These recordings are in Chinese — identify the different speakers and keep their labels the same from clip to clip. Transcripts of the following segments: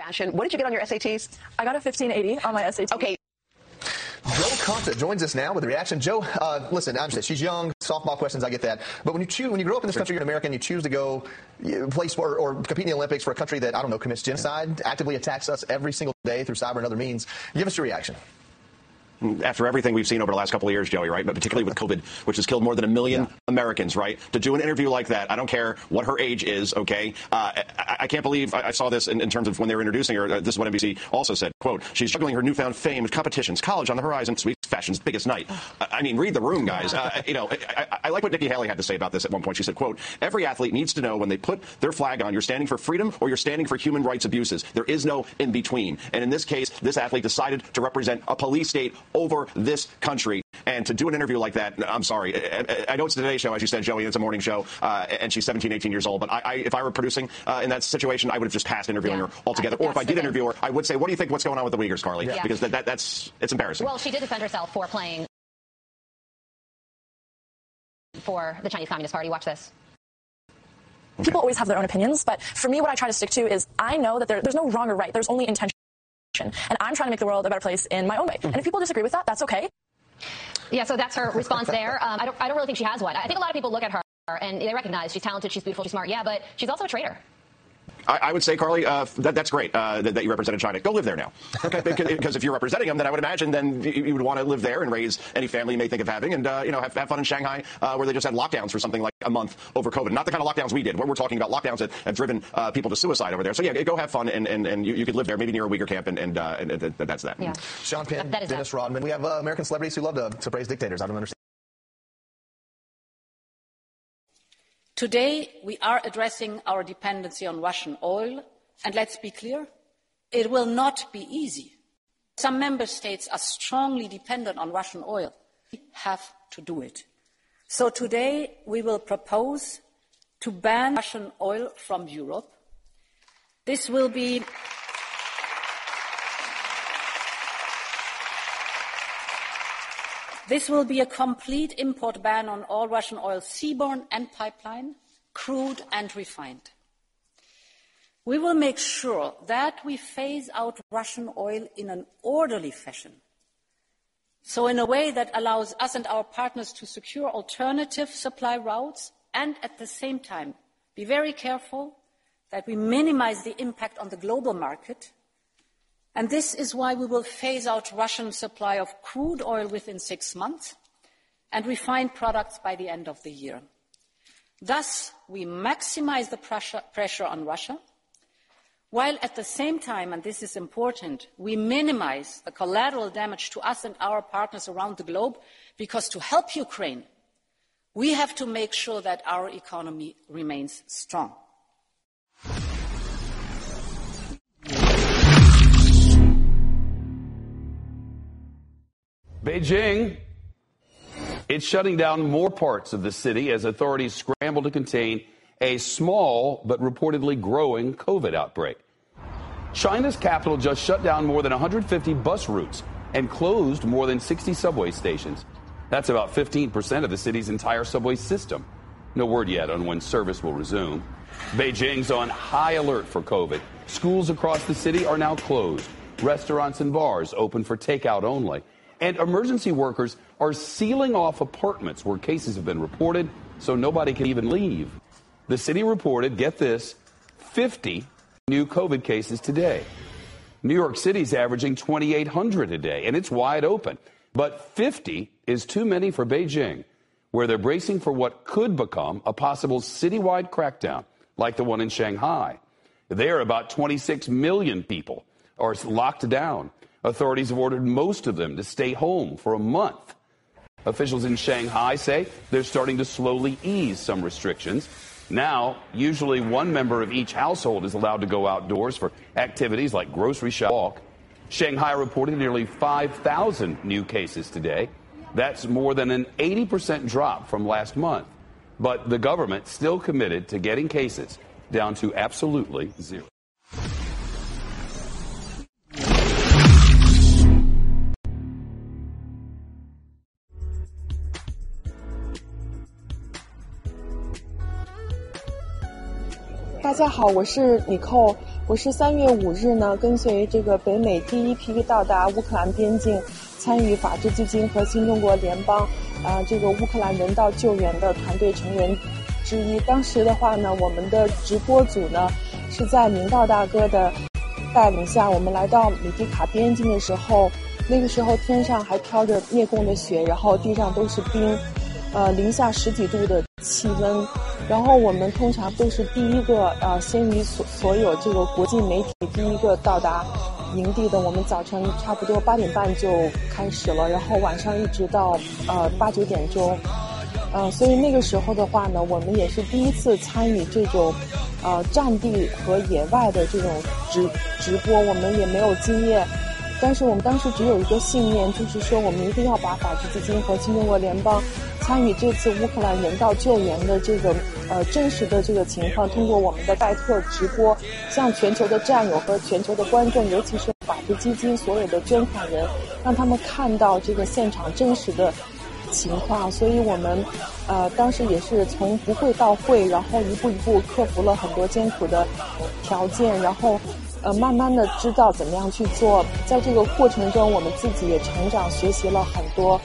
Speaker 1: fashion. What did you get on your SATs?
Speaker 2: I got a 1580 on my SATs.
Speaker 1: Okay.
Speaker 3: Joe Conta joins us now with a reaction. Joe, uh, listen, I'm understand she's young, softball questions, I get that. But when you choose, when you grow up in this country, you're an American, you choose to go play sport or compete in the Olympics for a country that I don't know commits genocide, actively attacks us every single day through cyber and other means. Give us your reaction
Speaker 4: after everything we've seen over the last couple of years, Joey, right? But particularly with COVID, which has killed more than a million yeah. Americans, right? To do an interview like that, I don't care what her age is, okay? Uh, I, I, can't believe I, I saw this in, in, terms of when they were introducing her. Uh, this is what NBC also said, quote, she's juggling her newfound fame with competitions, college on the horizon, sweet fashion's biggest night. I mean, read the room, guys. Uh, you know, I, I, like what Nikki Haley had to say about this at one point. She said, quote, every athlete needs to know when they put their flag on, you're standing for freedom or you're standing for human rights abuses. There is no in between. And in this case, this athlete decided to represent a police state over this country. And to do an interview like that, I'm sorry. I, know it's the Today Show, as you said, Joey. It's a morning show, uh, and she's 17, 18 years old. But I, I, if I were producing uh, in that situation, I would have just passed interviewing yeah. her altogether. Or if I did interview her, I would say, "What do you think? What's going on with the Uyghurs, Carly?" Yeah. Because that, that, that's it's embarrassing.
Speaker 5: Well, she did defend herself for playing for the Chinese Communist Party. Watch this.
Speaker 2: People always have their own opinions, but for me, what I try to stick to is I know that there, there's no wrong or right. There's only intention. And I'm trying to make the world a better place in my own way. And if people disagree with that, that's okay.
Speaker 5: Yeah, so that's her response there. Um, I, don't, I don't really think she has one. I think a lot of people look at her and they recognize she's talented, she's beautiful, she's smart. Yeah, but she's also a traitor.
Speaker 4: I, I, would say, Carly, uh, that, that's great uh, that, that, you represented China. Go live there now. Okay, because if you're representing them, then I would imagine then you, you would want to live there and raise any family you may think of having, and uh, you know have, have, fun in Shanghai, uh, where they just had lockdowns for something like a month over COVID. Not the kind of lockdowns we did. We're, we're talking about lockdowns that have driven uh, people to suicide over there. So yeah, go have fun, and, and, and you, you, could live there, maybe near a Uyghur camp, and, and, uh, and that's that.
Speaker 3: Yeah. Sean Penn, Dennis that. Rodman. We have American celebrities who love to, to praise dictators. I don't understand.
Speaker 6: Today, we are addressing our dependency on Russian oil and let's be clear, it will not be easy. Some member states are strongly dependent on Russian oil. We have to do it. So today we will propose to ban Russian oil from Europe. This will be This will be a complete import ban on all Russian oil, seaborne and pipeline, crude and refined. We will make sure that we phase out Russian oil in an orderly fashion. So, in a way that allows us and our partners to secure alternative supply routes and at the same time be very careful that we minimize the impact on the global market. And this is why we will phase out Russian supply of crude oil within six months and refined products by the end of the year. Thus, we maximize the pressure, on Russia while at the same time, and this is important, we minimize the collateral damage to us and our partners around the globe, because to help Ukraine, we have to make sure that our economy remains strong.
Speaker 7: Beijing it's shutting down more parts of the city as authorities scramble to contain a small but reportedly growing COVID outbreak. China's capital just shut down more than 150 bus routes and closed more than 60 subway stations. That's about 15% of the city's entire subway system. No word yet on when service will resume. Beijing's on high alert for COVID. Schools across the city are now closed. Restaurants and bars open for takeout only. And emergency workers are sealing off apartments where cases have been reported so nobody can even leave. The city reported, get this, 50 new COVID cases today. New York City's averaging 2,800 a day, and it's wide open. But 50 is too many for Beijing, where they're bracing for what could become a possible citywide crackdown, like the one in Shanghai. There, about 26 million people are locked down. Authorities have ordered most of them to stay home for a month. Officials in Shanghai say they're starting to slowly ease some restrictions now, usually one member of each household is allowed to go outdoors for activities like grocery shop. Shanghai reported nearly 5,000 new cases today. That's more than an 80% drop from last month. But the government still committed to getting cases down to absolutely zero.
Speaker 1: 大家好我是米寇。我是三月五日呢，跟随这个北美第一批到达乌克兰边境，参与法治基金和新中国联邦啊这个乌克兰人道救援的团队成员之一。当时的话呢，我们的直播组呢是在明道大哥的带领下，我们来到米迪卡边境的时候，那个时候天上还飘着灭共的雪，然后地上都是冰。呃，零下十几度的气温，然后我们通常都是第一个呃，先于所所有这个国际媒体第一个到达营地的。我们早晨差不多八点半就开始了，然后晚上一直到呃八九点钟，呃，所以那个时候的话呢，我们也是第一次参与这种呃战地和野外的这种直直播，我们也没有经验。但是我们当时只有一个信念，就是说我们一定要把法治基金和新中国联邦参与这次乌克兰人道救援的这个呃真实的这个情况，通过我们的盖特直播，向全球的战友和全球的观众，尤其是法治基金所有的捐款人，让他们看到这个现场真实的情况。所以我们呃当时也是从不会到会，然后一步一步克服了很多艰苦的条件，然后。呃，慢慢的知道怎么样去做，在这个过程中，我们自己也成长，学习了很多。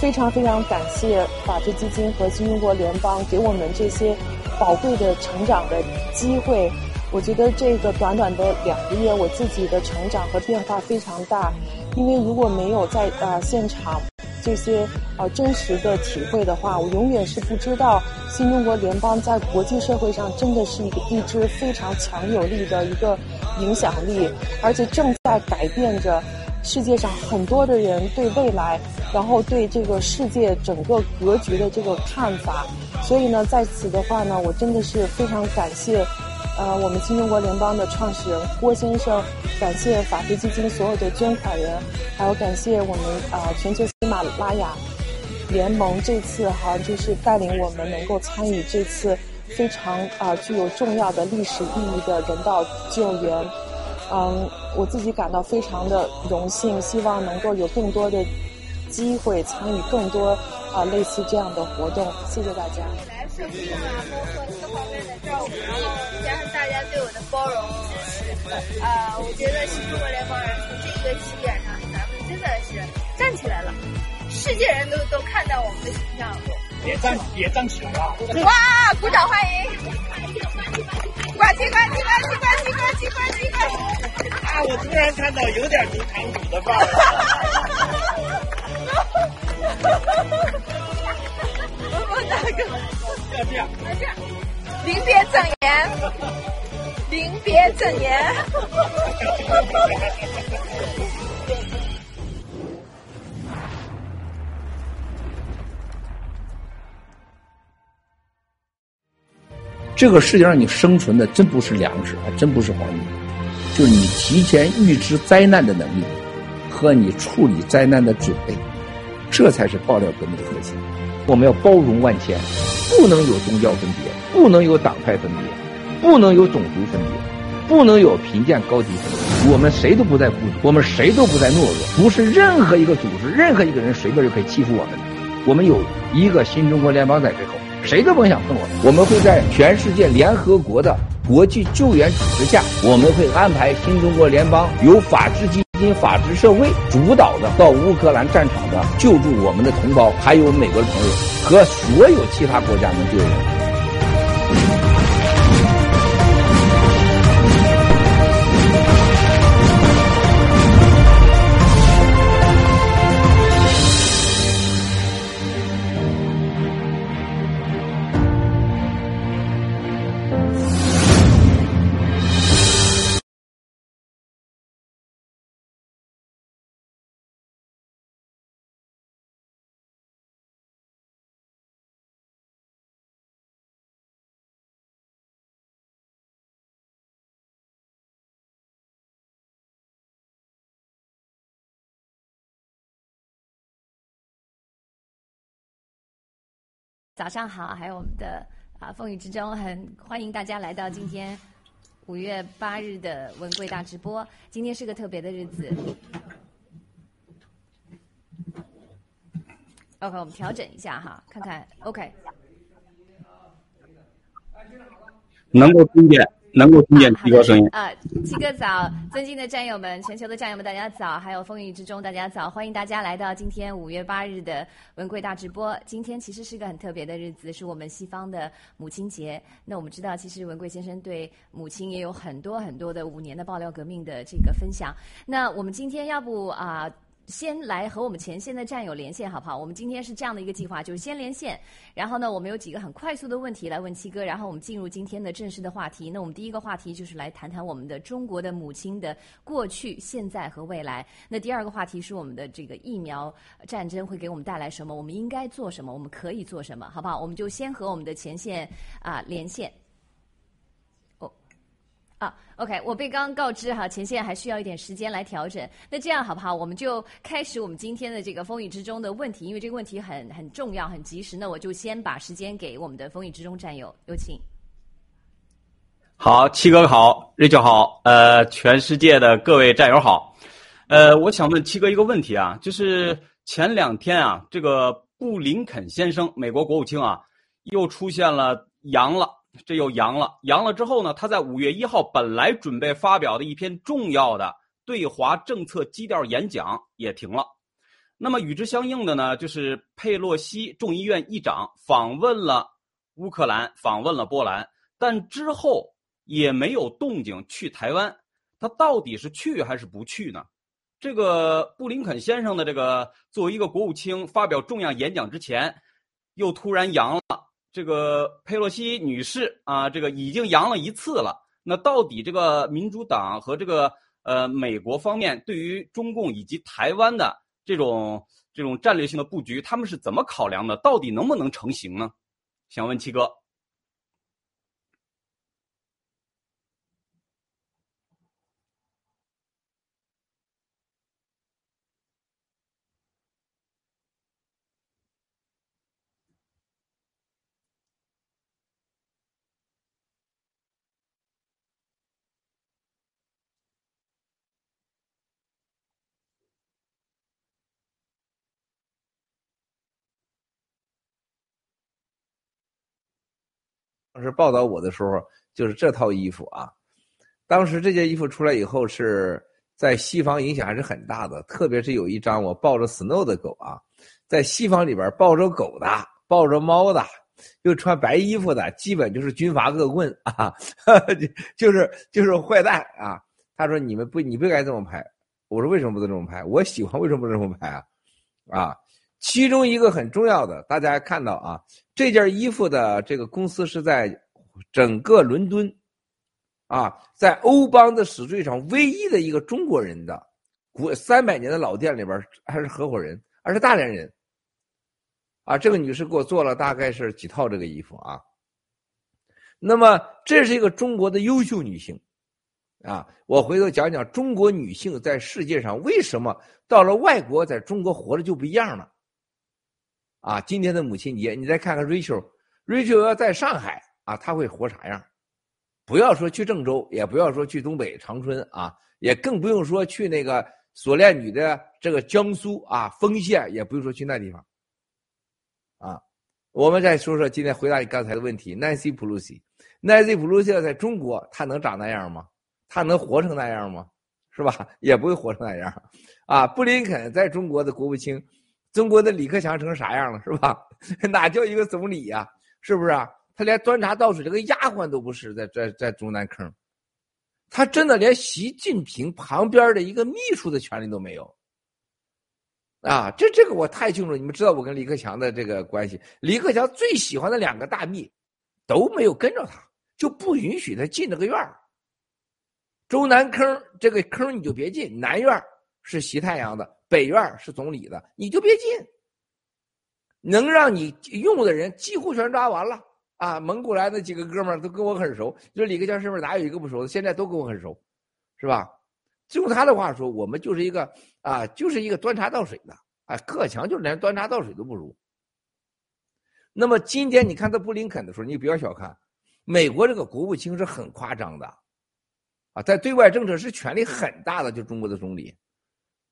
Speaker 1: 非常非常感谢法治基金和新中国联邦给我们这些宝贵的成长的机会。我觉得这个短短的两个月，我自己的成长和变化非常大。因为如果没有在呃现场这些呃真实的体会的话，我永远是不知道新中国联邦在国际社会上真的是一个一支非常强有力的一个。影响力，而且正在改变着世界上很多的人对未来，然后对这个世界整个格局的这个看法。所以呢，在此的话呢，我真的是非常感谢，呃，我们新中国联邦的创始人郭先生，感谢法治基金所有的捐款人，还有感谢我们啊全球喜马拉雅联盟这次哈就是带领我们能够参与这次。非常啊，具有重要的历史意义的人道救援，嗯，我自己感到非常的荣幸，希望能够有更多的机会参与更多啊类似这样的活动。谢谢大家。
Speaker 8: 来社会的啊，包括各方面的照顾，然后加上大家对我的包容支持，啊，我觉得新中国联邦人从这一个起点上，咱们真的是站起来了，世界人都都看到我们的形象了。
Speaker 9: 也站也站起来了！
Speaker 8: 哇，鼓掌欢迎！关机关机关机关机关机关机！
Speaker 9: 啊，我突然看到有点如堂主的范儿。
Speaker 8: 我们大哥，
Speaker 9: 要这样，
Speaker 8: 要这样，临别赠言，临别赠言。
Speaker 10: 这个世界上你生存的真不是粮食，还真不是黄金，就是你提前预知灾难的能力和你处理灾难的准备，这才是爆料革命的核心。我们要包容万千，不能有宗教分别，不能有党派分别，不能有种族分别，不能有贫贱高低分别。我们谁都不在孤独，我们谁都不在懦弱，不是任何一个组织、任何一个人随便就可以欺负我们的。我们有一个新中国联邦在背后。谁都甭想碰我！我们会在全世界联合国的国际救援组织下，我们会安排新中国联邦由法治基金、法治社会主导的到乌克兰战场的救助我们的同胞，还有美国的朋友和所有其他国家的救援。
Speaker 11: 早上好，还有我们的啊风雨之中，很欢迎大家来到今天五月八日的文贵大直播。今天是个特别的日子。OK，我们调整一下哈，看看 OK。
Speaker 12: 能够听见，能够听见七哥声音。
Speaker 11: 啊，七哥早，尊敬的战友们，全球的战友们，大家早，还有风雨之中，大家早，欢迎大家来到今天五月八日的文贵大直播。今天其实是个很特别的日子，是我们西方的母亲节。那我们知道，其实文贵先生对母亲也有很多很多的五年的爆料革命的这个分享。那我们今天要不啊？先来和我们前线的战友连线，好不好？我们今天是这样的一个计划，就是先连线，然后呢，我们有几个很快速的问题来问七哥，然后我们进入今天的正式的话题。那我们第一个话题就是来谈谈我们的中国的母亲的过去、现在和未来。那第二个话题是我们的这个疫苗战争会给我们带来什么？我们应该做什么？我们可以做什么？好不好？我们就先和我们的前线啊连线。啊，OK，我被刚刚告知哈，前线还需要一点时间来调整。那这样好不好？我们就开始我们今天的这个风雨之中的问题，因为这个问题很很重要、很及时。那我就先把时间给我们的风雨之中战友，有请。
Speaker 12: 好，七哥好，瑞秋好，呃，全世界的各位战友好，呃，我想问七哥一个问题啊，就是前两天啊，这个布林肯先生，美国国务卿啊，又出现了阳了。这又阳了，阳了之后呢？他在五月一号本来准备发表的一篇重要的对华政策基调演讲也停了。那么与之相应的呢，就是佩洛西众议院议长访问了乌克兰，访问了波兰，但之后也没有动静去台湾。他到底是去还是不去呢？这个布林肯先生的这个作为一个国务卿发表重要演讲之前，又突然阳了。这个佩洛西女士啊，这个已经阳了一次了。那到底这个民主党和这个呃美国方面对于中共以及台湾的这种这种战略性的布局，他们是怎么考量的？到底能不能成型呢？想问七哥。
Speaker 10: 当时报道我的时候，就是这套衣服啊。当时这件衣服出来以后，是在西方影响还是很大的。特别是有一张我抱着 Snow 的狗啊，在西方里边抱着狗的、抱着猫的，又穿白衣服的，基本就是军阀恶棍啊，就是就是坏蛋啊。他说：“你们不，你不该这么拍。”我说：“为什么不能这么拍？我喜欢，为什么不能这么拍啊？”啊。其中一个很重要的，大家看到啊，这件衣服的这个公司是在整个伦敦，啊，在欧邦的史最上唯一的一个中国人的古三百年的老店里边还是合伙人，而是大连人，啊，这个女士给我做了大概是几套这个衣服啊。那么这是一个中国的优秀女性，啊，我回头讲讲中国女性在世界上为什么到了外国在中国活着就不一样了。啊，今天的母亲节，你再看看 Rachel，Rachel 要在上海啊，他会活啥样？不要说去郑州，也不要说去东北长春啊，也更不用说去那个锁链女的这个江苏啊丰县，也不用说去那地方。啊，我们再说说今天回答你刚才的问题，Nancy Pelosi，Nancy Pelosi 在中国，她能长那样吗？她能活成那样吗？是吧？也不会活成那样。啊，布林肯在中国的国务卿。中国的李克强成啥样了，是吧？哪叫一个总理呀？是不是啊？他连端茶倒水这个丫鬟都不是，在在在中南坑，他真的连习近平旁边的一个秘书的权利都没有。啊，这这个我太清楚，你们知道我跟李克强的这个关系。李克强最喜欢的两个大秘都没有跟着他，就不允许他进这个院。中南坑这个坑你就别进，南院是习太阳的。北院是总理的，你就别进。能让你用的人几乎全抓完了啊！蒙古来那几个哥们儿都跟我很熟，就是李克强身边哪有一个不熟的？现在都跟我很熟，是吧？就用他的话说，我们就是一个啊，就是一个端茶倒水的啊。克强就连端茶倒水都不如。那么今天你看他布林肯的时候，你不要小看美国这个国务卿是很夸张的啊，在对外政策是权力很大的，就中国的总理。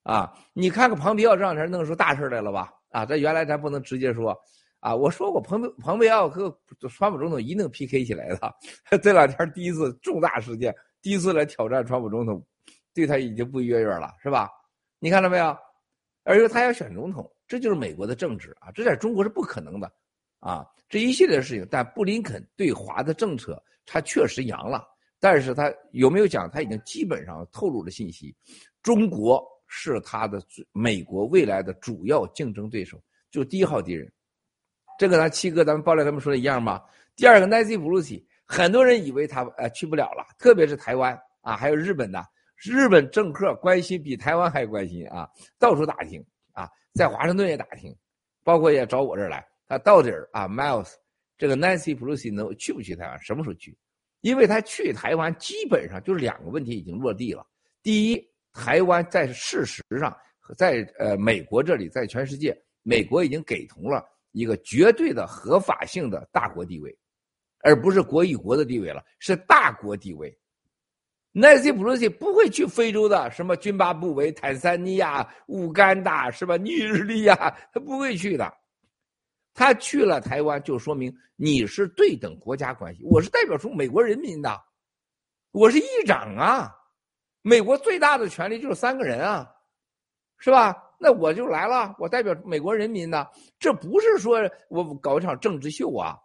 Speaker 10: 啊，你看看庞皮奥这两天弄出大事来了吧？啊，这原来咱不能直接说，啊，我说过，蓬佩蓬佩奥和川普总统一定 PK 起来的。这两天第一次重大事件，第一次来挑战川普总统，对他已经不约约了，是吧？你看到没有？而且他要选总统，这就是美国的政治啊，这在中国是不可能的啊。这一系列事情，但布林肯对华的政策，他确实扬了，但是他有没有讲？他已经基本上透露了信息，中国是他的美国未来的主要竞争对手，就第一号敌人。这个咱七哥，咱们爆料他们说的一样吗？第二个，Nancy Pelosi，很多人以为他呃去不了了，特别是台湾啊，还有日本的，日本政客关心比台湾还关心啊，到处打听啊，在华盛顿也打听，包括也找我这儿来，他到底儿啊，Miles，这个 Nancy Pelosi 能去不去台湾？什么时候去？因为他去台湾基本上就是两个问题已经落地了。第一，台湾在事实上在呃美国这里，在全世界，美国已经给同了。一个绝对的合法性的大国地位，而不是国与国的地位了，是大国地位。奈西普鲁西不会去非洲的，什么津巴布韦、坦桑尼亚、乌干达，是吧？尼日利亚，他不会去的。他去了台湾，就说明你是对等国家关系。我是代表出美国人民的，我是议长啊。美国最大的权利就是三个人啊，是吧？那我就来了，我代表美国人民呢，这不是说我搞一场政治秀啊，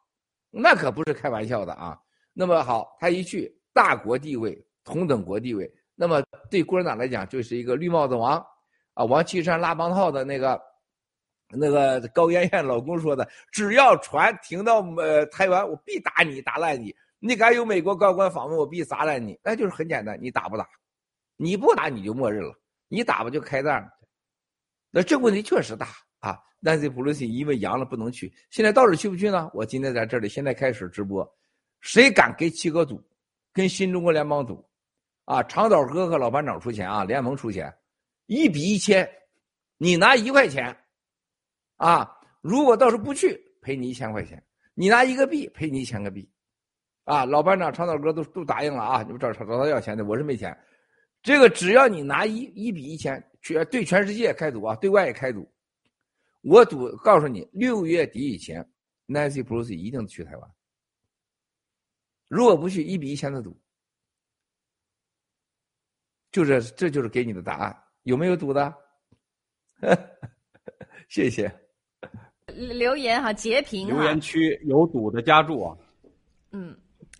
Speaker 10: 那可不是开玩笑的啊。那么好，他一去，大国地位，同等国地位，那么对共产党来讲就是一个绿帽子王啊。王岐山拉帮套的那个，那个高艳艳老公说的，只要船停到呃台湾，我必打你，打烂你。你敢有美国高官访问，我必砸烂你。那就是很简单，你打不打？你不打你就默认了，你打吧就开战。那这问题确实大啊！Nancy Pelosi 因为阳了不能去，现在到底去不去呢？我今天在这里，现在开始直播，谁敢跟七哥赌，跟新中国联邦赌，啊，长岛哥和老班长出钱啊，联盟出钱，一比一千，你拿一块钱，啊，如果到时候不去，赔你一千块钱，你拿一个币赔你一千个币，啊，老班长、长岛哥都都答应了啊，你们找找他要钱的，我是没钱，这个只要你拿一一比一千。全对全世界开赌啊，对外也开赌。我赌，告诉你，六月底以前，Nancy Pelosi 一定去台湾。如果不去，一比一千的赌，就这这就是给你的答案。有没有赌的？谢谢。
Speaker 11: 留言哈，截屏。
Speaker 12: 留言区有赌的加注啊。
Speaker 11: 嗯。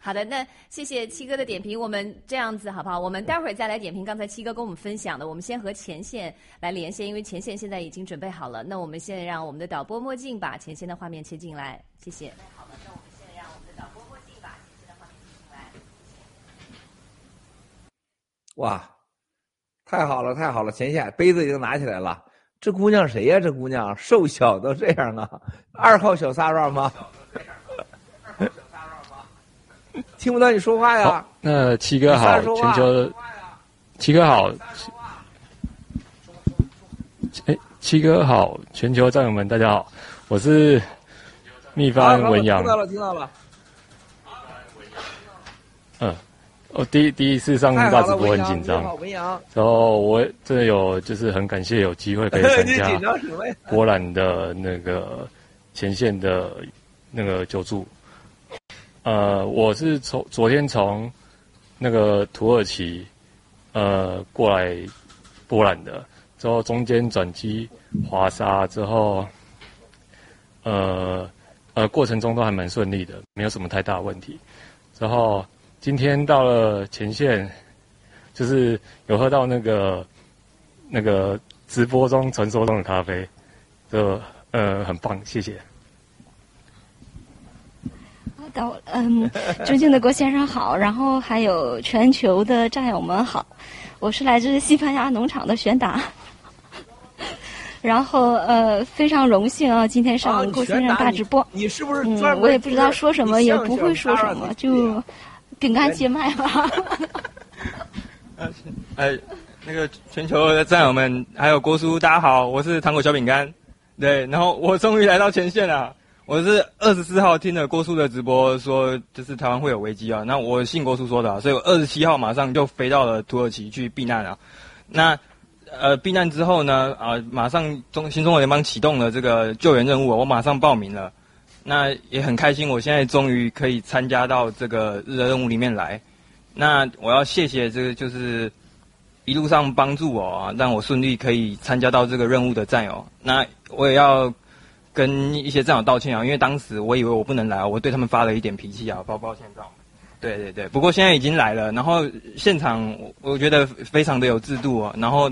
Speaker 11: 好的，那谢谢七哥的点评。我们这样子好不好？我们待会儿再来点评刚才七哥跟我们分享的。我们先和前线来连线，因为前线现在已经准备好了。那我们现在让我们的导播墨镜把前线的画面切进来，谢谢。好了，那我们现在让我们的导播墨镜把前线的画面切进来。
Speaker 10: 哇，太好了，太好了！前线杯子已经拿起来了。这姑娘谁呀？这姑娘瘦小都这样啊？二号小撒拉吗？听不到你说话呀！
Speaker 13: 那七哥好，全球七哥好，哎，七哥好，全球战友们大家好，我是秘方文阳。
Speaker 10: 听到了，听到了。
Speaker 13: 嗯，我第第一次上大直播很紧张，然后我真的有就是很感谢有机会可以参加 波兰的那个前线的那个救助。呃，我是从昨天从那个土耳其呃过来波兰的，之后中间转机华沙之后，呃呃过程中都还蛮顺利的，没有什么太大问题。之后今天到了前线，就是有喝到那个那个直播中传说中的咖啡，就呃很棒，谢谢。
Speaker 14: 嗯，尊敬的郭先生好，然后还有全球的战友们好，我是来自西班牙农场的玄达，然后呃非常荣幸啊，今天上郭先生大直播，
Speaker 10: 你是不是
Speaker 14: 嗯，我也不知道说什么，也不会说什么，就 饼干接 麦吧。
Speaker 15: 呃，那个全球的战友们还有郭叔，大家好，我是糖果小饼干，对，然后我终于来到前线了。我是二十四号听了郭叔的直播，说就是台湾会有危机啊。那我信郭叔说的，所以我二十七号马上就飞到了土耳其去避难啊。那呃避难之后呢，啊马上中新中国联邦启动了这个救援任务，我马上报名了。那也很开心，我现在终于可以参加到这个日的任务里面来。那我要谢谢这个就是一路上帮助我啊，让我顺利可以参加到这个任务的战友。那我也要跟一些战友道歉啊，因为当时我以为我不能来，我对他们发了一点脾气啊，抱抱歉，这样。对对对，不过现在已经来了，然后现场我觉得非常的有制度啊，然后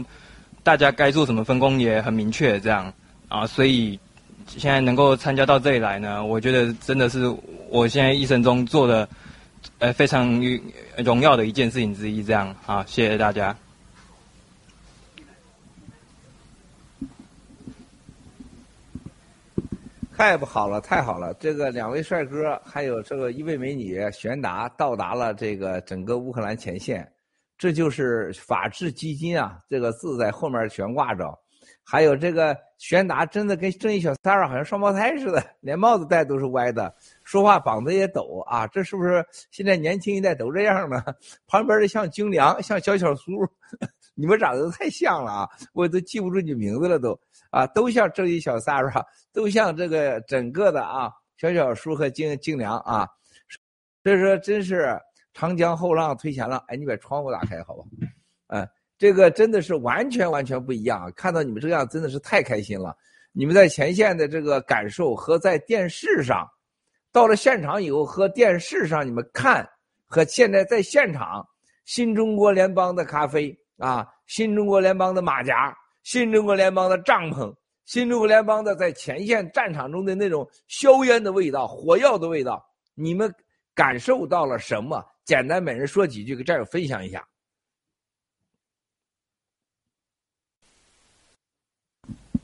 Speaker 15: 大家该做什么分工也很明确，这样啊，所以现在能够参加到这里来呢，我觉得真的是我现在一生中做的呃非常荣耀的一件事情之一，这样啊，谢谢大家。
Speaker 10: 太不好了，太好了！这个两位帅哥，还有这个一位美女玄达到达了这个整个乌克兰前线，这就是法治基金啊！这个字在后面悬挂着。还有这个玄达真的跟正义小三儿好像双胞胎似的，连帽子戴都是歪的，说话膀子也抖啊！这是不是现在年轻一代都这样呢？旁边的像精良，像小小苏，你们长得太像了啊！我都记不住你名字了都。啊，都像正义小三儿，都像这个整个的啊，小小叔和精精良啊，所以说真是长江后浪推前浪。哎，你把窗户打开好吧？嗯，这个真的是完全完全不一样。看到你们这样真的是太开心了。你们在前线的这个感受和在电视上，到了现场以后和电视上你们看和现在在现场，新中国联邦的咖啡啊，新中国联邦的马甲。新中国联邦的帐篷，新中国联邦的在前线战场中的那种硝烟的味道、火药的味道，你们感受到了什么？简单，每人说几句，给战友分享一下。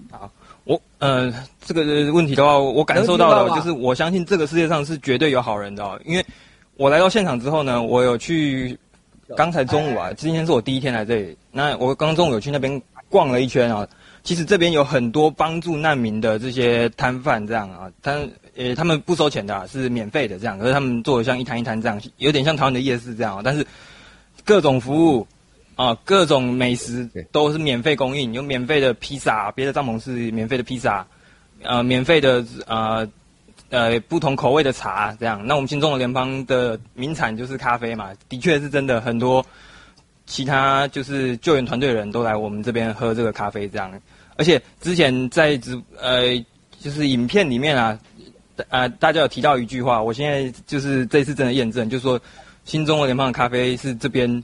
Speaker 15: 好，我呃，这个问题的话，我感受到的就是，我相信这个世界上是绝对有好人的，因为我来到现场之后呢，我有去，刚才中午啊，今天是我第一天来这里，那我刚中午有去那边。逛了一圈啊，其实这边有很多帮助难民的这些摊贩，这样啊，他呃他们不收钱的，是免费的这样，可是他们做的像一摊一摊这样，有点像台湾的夜市这样，但是各种服务啊，各种美食都是免费供应，有免费的披萨，别的帐篷是免费的披萨，呃，免费的呃呃不同口味的茶这样。那我们新中国联邦的名产就是咖啡嘛，的确是真的很多。其他就是救援团队的人都来我们这边喝这个咖啡，这样。而且之前在直呃，就是影片里面啊，呃，大家有提到一句话，我现在就是这次真的验证，就是说新中国联邦的咖啡是这边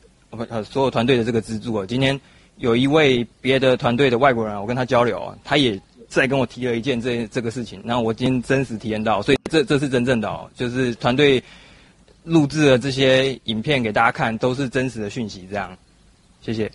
Speaker 15: 呃所有团队的这个支柱。今天有一位别的团队的外国人，我跟他交流，他也在跟我提了一件这这个事情，然后我今天真实体验到，所以这这是真正的哦，就是团队。录制的这些影片给大家看，都是真实的讯息。这样，谢谢。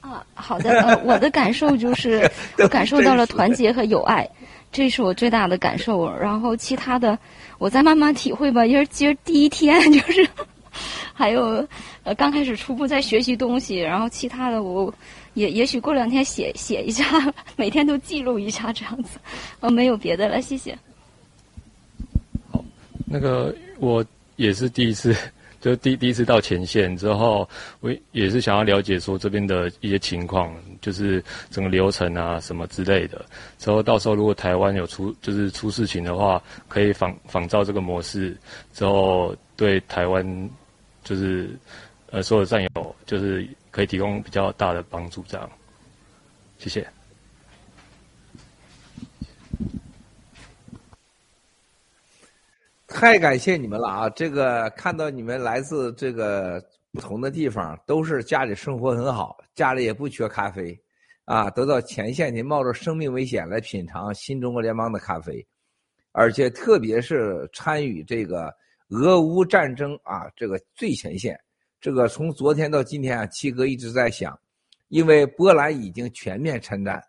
Speaker 14: 啊，好的，呃 我的感受就是 我感受到了团结和友爱，这是我最大的感受。然后其他的，我再慢慢体会吧。因为今儿第一天，就是 还有呃刚开始初步在学习东西，然后其他的我也也许过两天写写一下，每天都记录一下这样子。呃，没有别的了，谢谢。
Speaker 13: 那个我也是第一次，就第第一次到前线之后，我也是想要了解说这边的一些情况，就是整个流程啊什么之类的。之后到时候如果台湾有出就是出事情的话，可以仿仿照这个模式，之后对台湾就是呃所有战友就是可以提供比较大的帮助，这样。谢谢。
Speaker 10: 太感谢你们了啊！这个看到你们来自这个不同的地方，都是家里生活很好，家里也不缺咖啡，啊，都到前线去冒着生命危险来品尝新中国联邦的咖啡，而且特别是参与这个俄乌战争啊，这个最前线，这个从昨天到今天啊，七哥一直在想，因为波兰已经全面参战，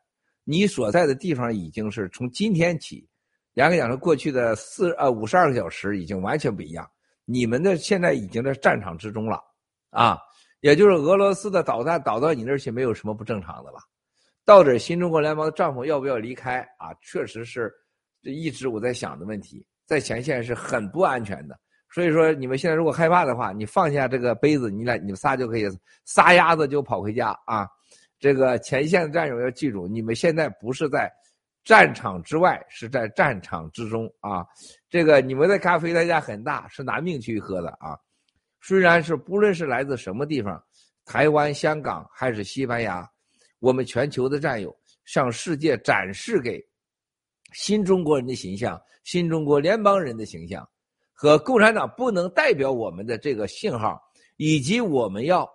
Speaker 10: 你所在的地方已经是从今天起。严格讲说，过去的四呃五十二个小时已经完全不一样。你们的现在已经在战场之中了，啊，也就是俄罗斯的导弹导到你那儿去，没有什么不正常的了。到底新中国联邦的帐篷要不要离开啊？确实是一直我在想的问题，在前线是很不安全的。所以说，你们现在如果害怕的话，你放下这个杯子，你俩你们仨就可以撒丫子就跑回家啊。这个前线的战友要记住，你们现在不是在。战场之外是在战场之中啊。这个你们的咖啡代价很大，是拿命去喝的啊。虽然是不论是来自什么地方，台湾、香港还是西班牙，我们全球的战友向世界展示给新中国人的形象、新中国联邦人的形象和共产党不能代表我们的这个信号，以及我们要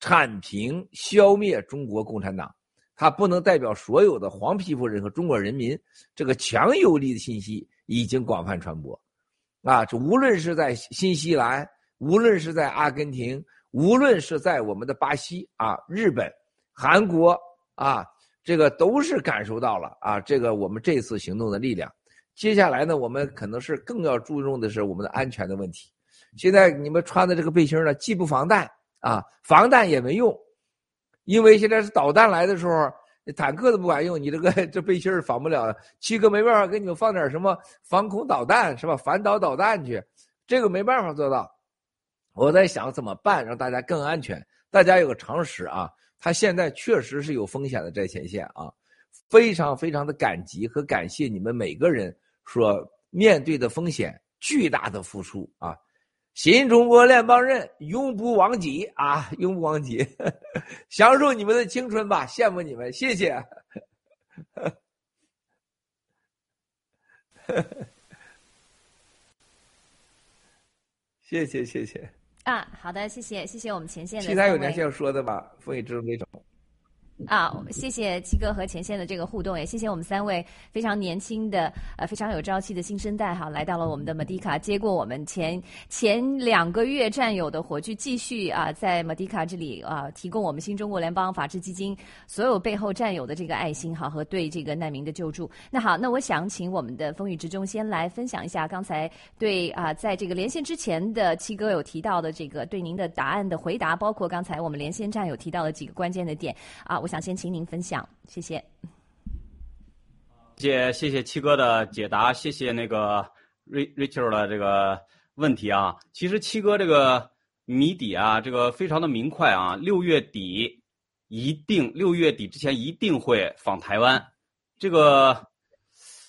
Speaker 10: 铲平、消灭中国共产党，它不能代表所有的黄皮肤人和中国人民。这个强有力的信息已经广泛传播，啊，这无论是在新西兰。无论是在阿根廷，无论是在我们的巴西啊、日本、韩国啊，这个都是感受到了啊，这个我们这次行动的力量。接下来呢，我们可能是更要注重的是我们的安全的问题。现在你们穿的这个背心呢，既不防弹啊，防弹也没用，因为现在是导弹来的时候，坦克都不管用，你这个这背心儿防不了。七哥没办法给你们放点什么防空导弹是吧？反导导弹去，这个没办法做到。我在想怎么办让大家更安全？大家有个常识啊，他现在确实是有风险的在前线啊，非常非常的感激和感谢你们每个人所面对的风险，巨大的付出啊！新中国联邦人永不忘记啊，永不忘记，享受你们的青春吧，羡慕你们，谢谢，谢谢谢谢。
Speaker 11: 啊，好的，谢谢，谢谢我们前线的。
Speaker 10: 其他有年轻要说的吧？风雨之中。
Speaker 11: 啊，谢谢七哥和前线的这个互动，也谢谢我们三位非常年轻的、呃非常有朝气的新生代哈，来到了我们的马迪卡，接过我们前前两个月战友的火炬，继续啊在马迪卡这里啊提供我们新中国联邦法治基金所有背后战友的这个爱心哈和对这个难民的救助。那好，那我想请我们的风雨之中先来分享一下刚才对啊在这个连线之前的七哥有提到的这个对您的答案的回答，包括刚才我们连线战友提到的几个关键的点啊。想先请您分享，谢谢。
Speaker 12: 谢谢谢七哥的解答，谢谢那个 Rachel 的这个问题啊。其实七哥这个谜底啊，这个非常的明快啊。六月底一定，六月底之前一定会访台湾。这个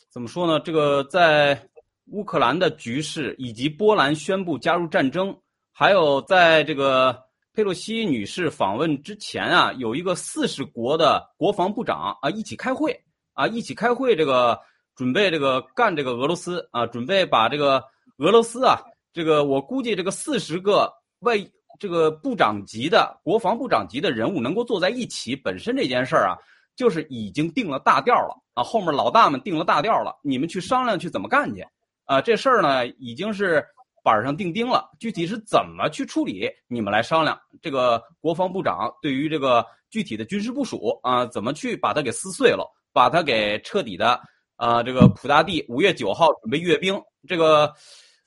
Speaker 12: 怎么说呢？这个在乌克兰的局势，以及波兰宣布加入战争，还有在这个。佩洛西女士访问之前啊，有一个四十国的国防部长啊一起开会啊一起开会，这个准备这个干这个俄罗斯啊，准备把这个俄罗斯啊，这个我估计这个四十个外这个部长级的国防部长级的人物能够坐在一起，本身这件事儿啊，就是已经定了大调了啊，后面老大们定了大调了，你们去商量去怎么干去啊，这事儿呢已经是。板上钉钉了，具体是怎么去处理，你们来商量。这个国防部长对于这个具体的军事部署啊，怎么去把它给撕碎了，把它给彻底的啊，这个普大帝五月九号准备阅兵，这个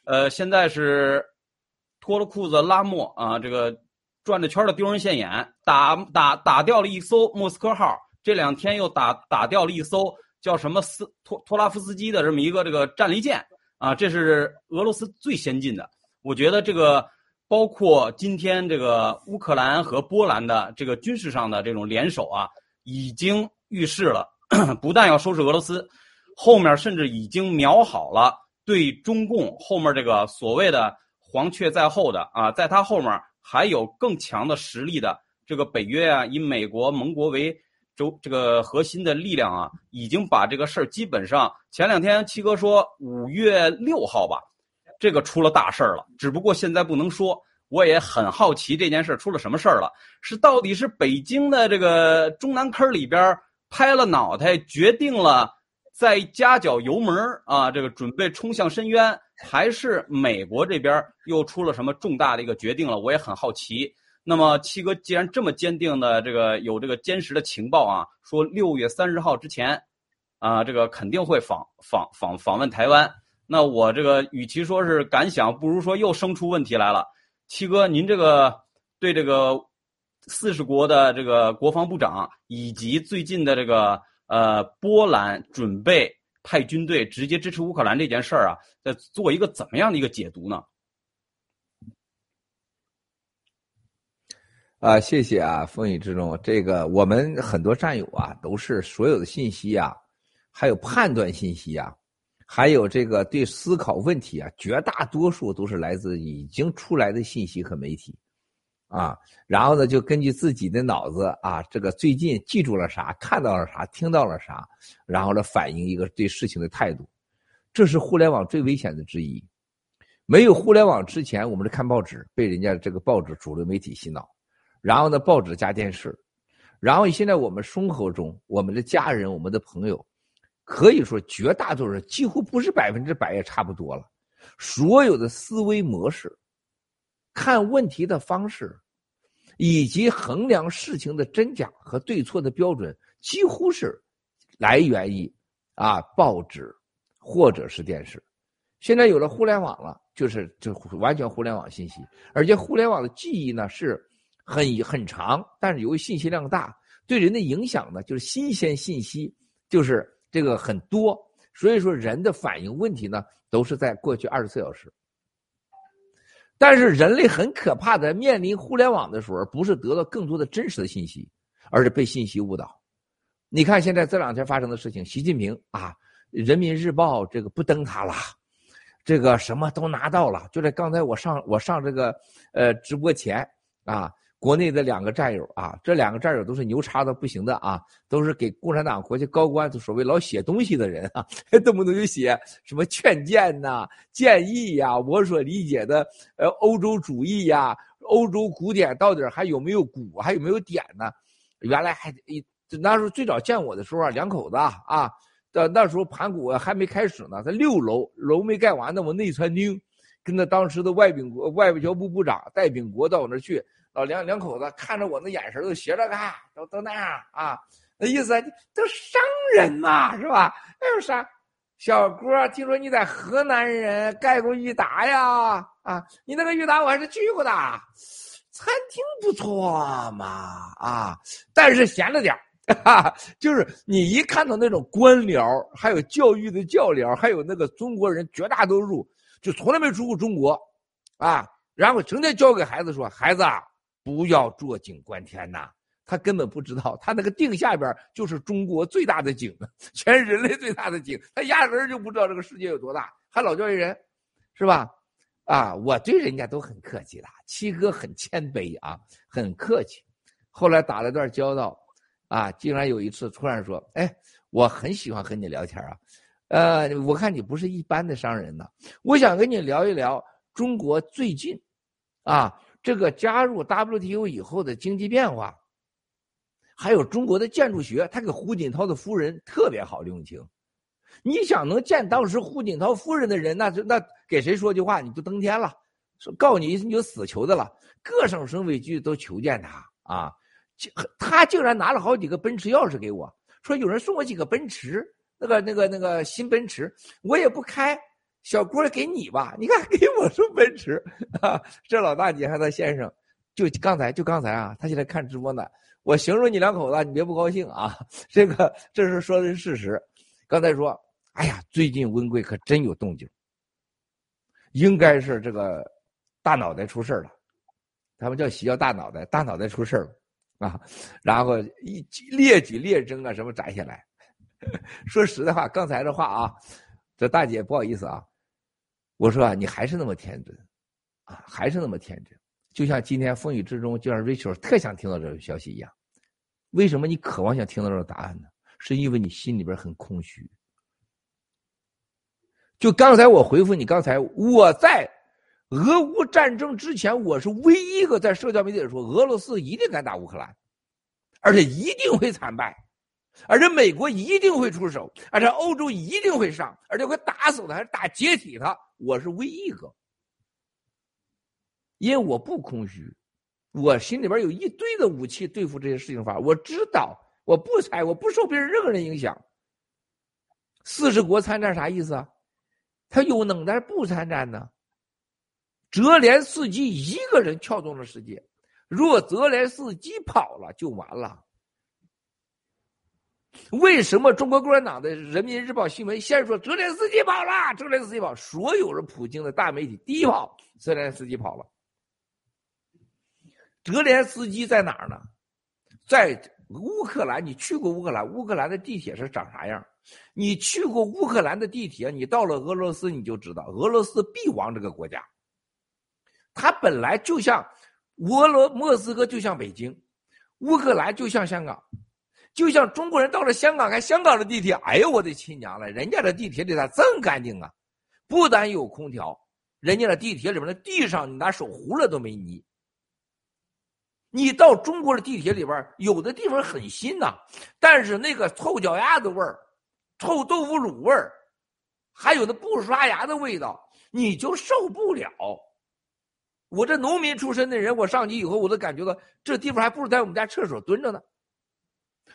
Speaker 12: 呃现在是脱了裤子拉磨啊，这个转着圈的丢人现眼，打打打掉了一艘莫斯科号，这两天又打打掉了一艘叫什么斯托托拉夫斯基的这么一个这个战列舰。啊，这是俄罗斯最先进的。我觉得这个包括今天这个乌克兰和波兰的这个军事上的这种联手啊，已经预示了，不但要收拾俄罗斯，后面甚至已经瞄好了对中共后面这个所谓的黄雀在后的啊，在他后面还有更强的实力的这个北约啊，以美国盟国为。周这个核心的力量啊，已经把这个事儿基本上前两天七哥说五月六号吧，这个出了大事儿了。只不过现在不能说，我也很好奇这件事出了什么事儿了。是到底是北京的这个中南坑里边拍了脑袋，决定了再加脚油门啊，这个准备冲向深渊，还是美国这边又出了什么重大的一个决定了？我也很好奇。那么七哥既然这么坚定的这个有这个坚实的情报啊，说六月三十号之前，啊这个肯定会访访访访问台湾。那我这个与其说是感想，不如说又生出问题来了。七哥，您这个对这个四十国的这个国防部长以及最近的这个呃波兰准备派军队直接支持乌克兰这件事儿啊，在做一个怎么样的一个解读呢？
Speaker 10: 啊，谢谢啊！风雨之中，这个我们很多战友啊，都是所有的信息啊，还有判断信息啊，还有这个对思考问题啊，绝大多数都是来自已经出来的信息和媒体，啊，然后呢，就根据自己的脑子啊，这个最近记住了啥，看到了啥，听到了啥，然后呢，反映一个对事情的态度，这是互联网最危险的之一。没有互联网之前，我们是看报纸，被人家这个报纸主流媒体洗脑，然后呢，报纸加电视，然后现在我们生活中，我们的家人、我们的朋友。可以说，绝大多数几乎不是百分之百，也差不多了。所有的思维模式、看问题的方式，以及衡量事情的真假和对错的标准，几乎是来源于啊报纸或者是电视。现在有了互联网了，就是就完全互联网信息，而且互联网的记忆呢是很很长，但是由于信息量大，对人的影响呢就是新鲜信息就是。这个很多，所以说人的反应问题呢，都是在过去二十四小时。但是人类很可怕的，面临互联网的时候，不是得到更多的真实的信息，而是被信息误导。你看现在这两天发生的事情，习近平啊，人民日报这个不登他了，这个什么都拿到了。就在刚才我上我上这个呃直播前啊。国内的两个战友啊，这两个战友都是牛叉的不行的啊，都是给共产党国家高官，就所谓老写东西的人啊，动不动就写什么劝谏呐、建议呀，我所理解的呃欧洲主义呀、欧洲古典到底还有没有古，还有没有典呢？原来还那时候最早见我的时候啊，两口子啊，到那时候盘古还没开始呢，在六楼楼没盖完呢，我内参厅跟着当时的外禀国外交部部长戴秉国到我那儿去。老两两口子看着我那眼神都斜着看，都都那样啊，那意思都商人嘛，是吧？还有啥？小郭，听说你在河南人盖过裕达呀？啊，你那个裕达我还是去过的，餐厅不错嘛，啊，但是闲了点哈，就是你一看到那种官僚，还有教育的教僚，还有那个中国人绝大多数就从来没出过中国，啊，然后成天教给孩子说，孩子。啊不要坐井观天呐！他根本不知道，他那个腚下边就是中国最大的井，全人类最大的井。他压根儿就不知道这个世界有多大，还老教育人，是吧？啊，我对人家都很客气的，七哥很谦卑啊，很客气。后来打了段交道，啊，竟然有一次突然说：“哎，我很喜欢和你聊天啊，呃，我看你不是一般的商人呢，我想跟你聊一聊中国最近，啊。”这个加入 WTO 以后的经济变化，还有中国的建筑学，他给胡锦涛的夫人特别好，刘永清。你想能见当时胡锦涛夫人的人，那就那给谁说句话，你就登天了，说告你你就死求的了。各省省委局都求见他啊，他竟然拿了好几个奔驰钥匙给我，说有人送我几个奔驰，那个那个那个新奔驰，我也不开。小郭给你吧，你看 给我送奔驰啊！这老大姐还他先生，就刚才就刚才啊，他现在看直播呢。我形容你两口子，你别不高兴啊！这个这是说的是事实。刚才说，哎呀，最近温贵可真有动静，应该是这个大脑袋出事了。他们叫喜叫大脑袋，大脑袋出事了啊！然后一列举列征啊什么摘下来。说实在话，刚才这话啊，这大姐不好意思啊。我说啊，你还是那么天真，啊，还是那么天真，就像今天风雨之中，就像 Rachel 特想听到这个消息一样。为什么你渴望想听到这个答案呢？是因为你心里边很空虚。就刚才我回复你，刚才我在俄乌战争之前，我是唯一一个在社交媒体上说俄罗斯一定敢打乌克兰，而且一定会惨败。而且美国一定会出手，而且欧洲一定会上，而且会打死他，还是打解体他。我是唯一一个，因为我不空虚，我心里边有一堆的武器对付这些事情法。我知道，我不猜，我不受别人任何人影响。四十国参战啥意思啊？他有能耐不参战呢？泽连斯基一个人撬动了世界，若泽连斯基跑了，就完了。为什么中国共产党的人民日报新闻先说泽连斯基跑了？泽连斯基跑，所有人普京的大媒体第一跑，泽连斯基跑了。泽连斯基在哪儿呢？在乌克兰，你去过乌克兰？乌克兰的地铁是长啥样？你去过乌克兰的地铁，你到了俄罗斯你就知道，俄罗斯必亡这个国家。它本来就像俄罗莫斯科，就像北京，乌克兰就像香港，就像中国人到了香港看香港的地铁，哎呦我的亲娘了，人家的地铁里咋这么干净啊？不但有空调，人家的地铁里面的地上你拿手糊了都没泥。你到中国的地铁里边，有的地方很新呐，但是那个臭脚丫子味儿、臭豆腐乳味儿，还有那不刷牙的味道，你就受不了。我这农民出身的人，我上去以后，我都感觉到这地方还不如在我们家厕所蹲着呢。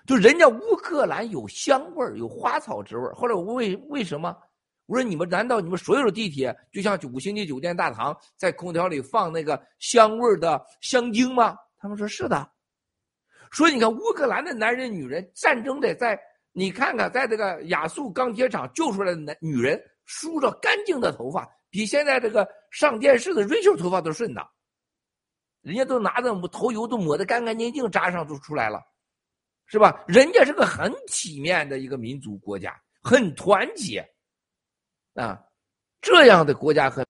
Speaker 10: 就人家乌克兰有香味儿，有花草之味儿。后来我问为为什么？我说你们难道你们所有的地铁就像五星级酒店大堂在空调里放那个香味儿的香精吗？他们说是的，说你看乌克兰的男人、女人战争的，在你看看，在这个亚速钢铁厂救出来的男女人，梳着干净的头发，比现在这个上电视的瑞秋头发都顺当，人家都拿着头油都抹得干干净净，扎上就出来了，是吧？人家是个很体面的一个民族国家，很团结啊，这样的国家和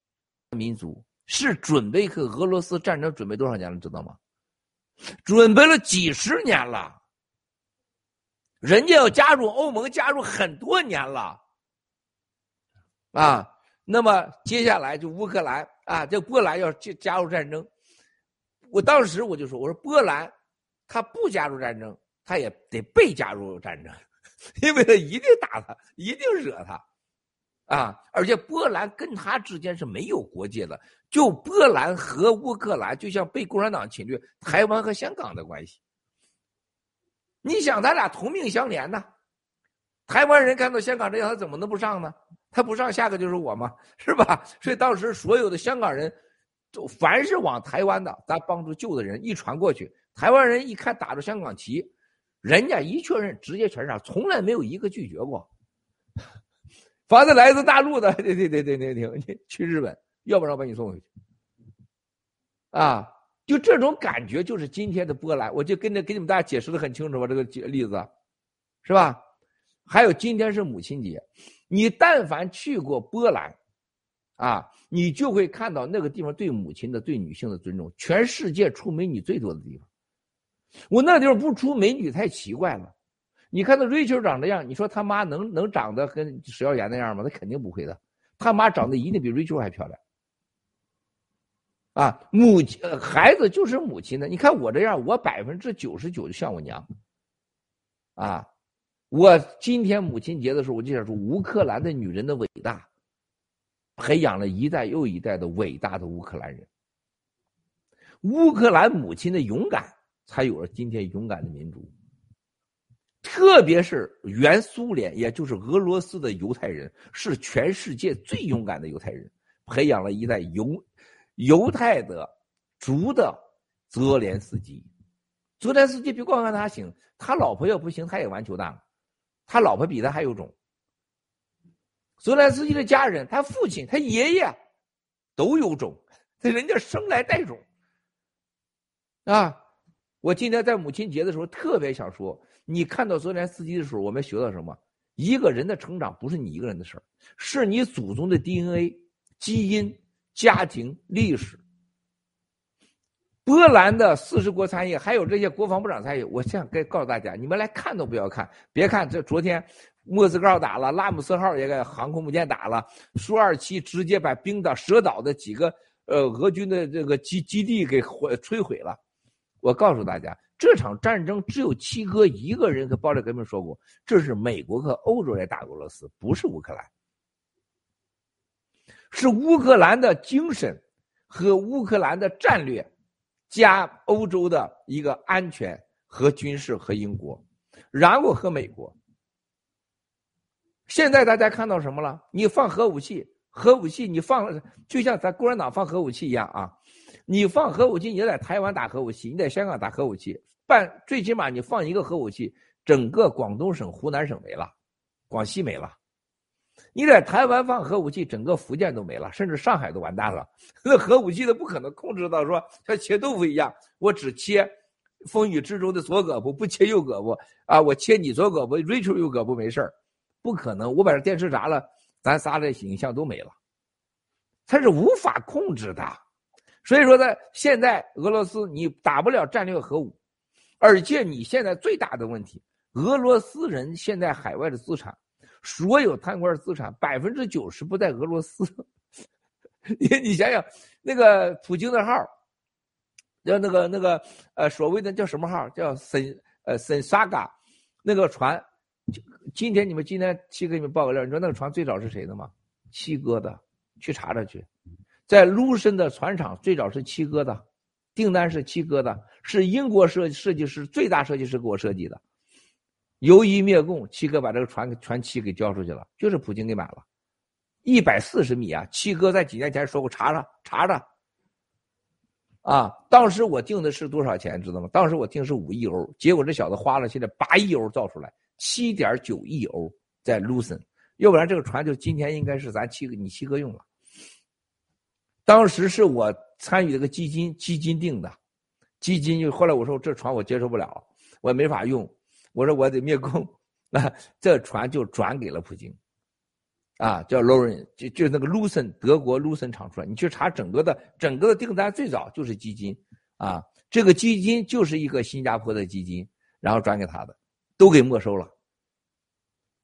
Speaker 10: 民族是准备和俄罗斯战争准备多少年了，知道吗？准备了几十年了，人家要加入欧盟，加入很多年了，啊，那么接下来就乌克兰啊，这波兰要加加入战争，我当时我就说，我说波兰他不加入战争，他也得被加入战争，因为他一定打他，一定惹他。啊！而且波兰跟他之间是没有国界的，就波兰和乌克兰就像被共产党侵略台湾和香港的关系。你想，咱俩同命相连呢？台湾人看到香港这样，他怎么能不上呢？他不上，下个就是我嘛，是吧？所以当时所有的香港人，就凡是往台湾的，咱帮助救的人一传过去，台湾人一看打着香港旗，人家一确认，直接全上，从来没有一个拒绝过。凡是来自大陆的，对对对对对对，你去日本，要不然我把你送回去。啊，就这种感觉，就是今天的波兰，我就跟着给你们大家解释的很清楚吧，这个例子，是吧？还有今天是母亲节，你但凡去过波兰，啊，你就会看到那个地方对母亲的、对女性的尊重，全世界出美女最多的地方。我那地方不出美女太奇怪了。你看那瑞秋长这样，你说他妈能能长得跟石耀岩那样吗？那肯定不会的。他妈长得一定比瑞秋还漂亮。啊，母亲孩子就是母亲的。你看我这样，我百分之九十九就像我娘。啊，我今天母亲节的时候，我就想说乌克兰的女人的伟大，培养了一代又一代的伟大的乌克兰人。乌克兰母亲的勇敢，才有了今天勇敢的民族。特别是原苏联，也就是俄罗斯的犹太人，是全世界最勇敢的犹太人，培养了一代犹犹太的族的泽连斯基。泽连斯基别光看他行，他老婆要不行，他也完球蛋了。他老婆比他还有种。泽连斯基的家人，他父亲、他爷爷都有种，这人家生来带种啊！我今天在母亲节的时候特别想说。你看到泽连斯基的时候，我们学到什么？一个人的成长不是你一个人的事儿，是你祖宗的 DNA、基因、家庭、历史。波兰的四十国参议，还有这些国防部长参议，我想该告诉大家，你们来看都不要看，别看这昨天莫斯科打了，拉姆斯号也给航空母舰打了，苏二七直接把冰岛、蛇岛的几个呃俄军的这个基基地给毁摧毁了。我告诉大家。这场战争只有七哥一个人和暴力革命说过，这是美国和欧洲来打俄罗斯，不是乌克兰，是乌克兰的精神和乌克兰的战略，加欧洲的一个安全和军事和英国，然后和美国。现在大家看到什么了？你放核武器，核武器你放了，就像咱共产党放核武器一样啊。你放核武器，你在台湾打核武器，你在香港打核武器，办最起码你放一个核武器，整个广东省、湖南省没了，广西没了。你在台湾放核武器，整个福建都没了，甚至上海都完蛋了。那核武器都不可能控制到说像切豆腐一样，我只切风雨之中的左胳膊，不切右胳膊啊！我切你左胳膊，Rachel 右胳膊没事不可能，我把这电视砸了，咱仨的影像都没了。它是无法控制的，所以说呢，现在俄罗斯你打不了战略核武，而且你现在最大的问题，俄罗斯人现在海外的资产，所有贪官资产百分之九十不在俄罗斯。你你想想，那个普京的号，叫那个那个呃所谓的叫什么号？叫森呃森沙嘎，那个船，今天你们今天七哥给你们报个料，你说那个船最早是谁的吗？七哥的。去查查去，在卢森的船厂最早是七哥的，订单是七哥的，是英国设设计师最大设计师给我设计的。由于灭共，七哥把这个船全漆给交出去了，就是普京给买了，一百四十米啊！七哥在几年前说过，查查查查。啊，当时我定的是多少钱，知道吗？当时我定是五亿欧，结果这小子花了现在八亿欧造出来，七点九亿欧在卢森，要不然这个船就今天应该是咱七哥你七哥用了。当时是我参与这个基金，基金定的，基金就后来我说这船我接受不了，我也没法用，我说我得灭共，那这船就转给了普京，啊，叫 l o r e n 就就那个 Lucen 德国 Lucen 厂出来，你去查整个的整个的订单最早就是基金，啊，这个基金就是一个新加坡的基金，然后转给他的，都给没收了。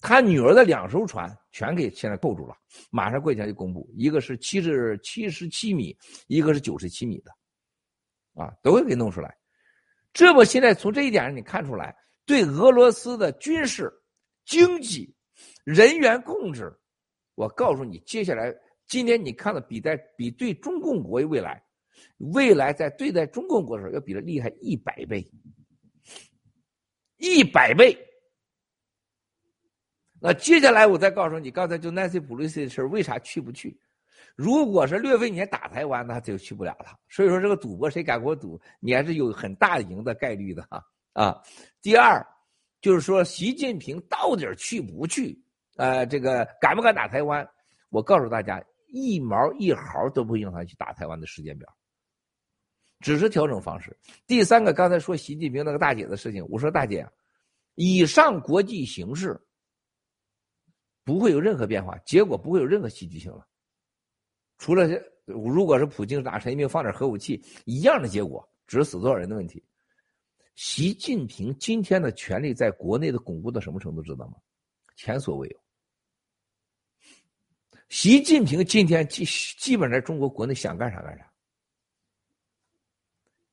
Speaker 10: 他女儿的两艘船全给现在扣住了，马上过几天就公布，一个是七十七十七米，一个是九十七米的，啊，都会给弄出来。这么现在从这一点上你看出来，对俄罗斯的军事、经济、人员控制，我告诉你，接下来今天你看到比在比对中共国未来，未来在对待中共国的时候要比他厉害一百倍，一百倍。那接下来我再告诉你，刚才就 Nancy Pelosi 的事为啥去不去？如果是略微年打台湾，那就去不了了。所以说这个赌博，谁敢给我赌，你还是有很大赢的概率的哈啊。第二，就是说习近平到底去不去？呃，这个敢不敢打台湾？我告诉大家，一毛一毫都不影响去打台湾的时间表，只是调整方式。第三个，刚才说习近平那个大姐的事情，我说大姐，以上国际形势。不会有任何变化，结果不会有任何戏剧性了。除了如果是普京打陈一鸣放点核武器，一样的结果，只是死多少人的问题。习近平今天的权力在国内的巩固到什么程度，知道吗？前所未有。习近平今天基基本在中国国内想干啥干啥。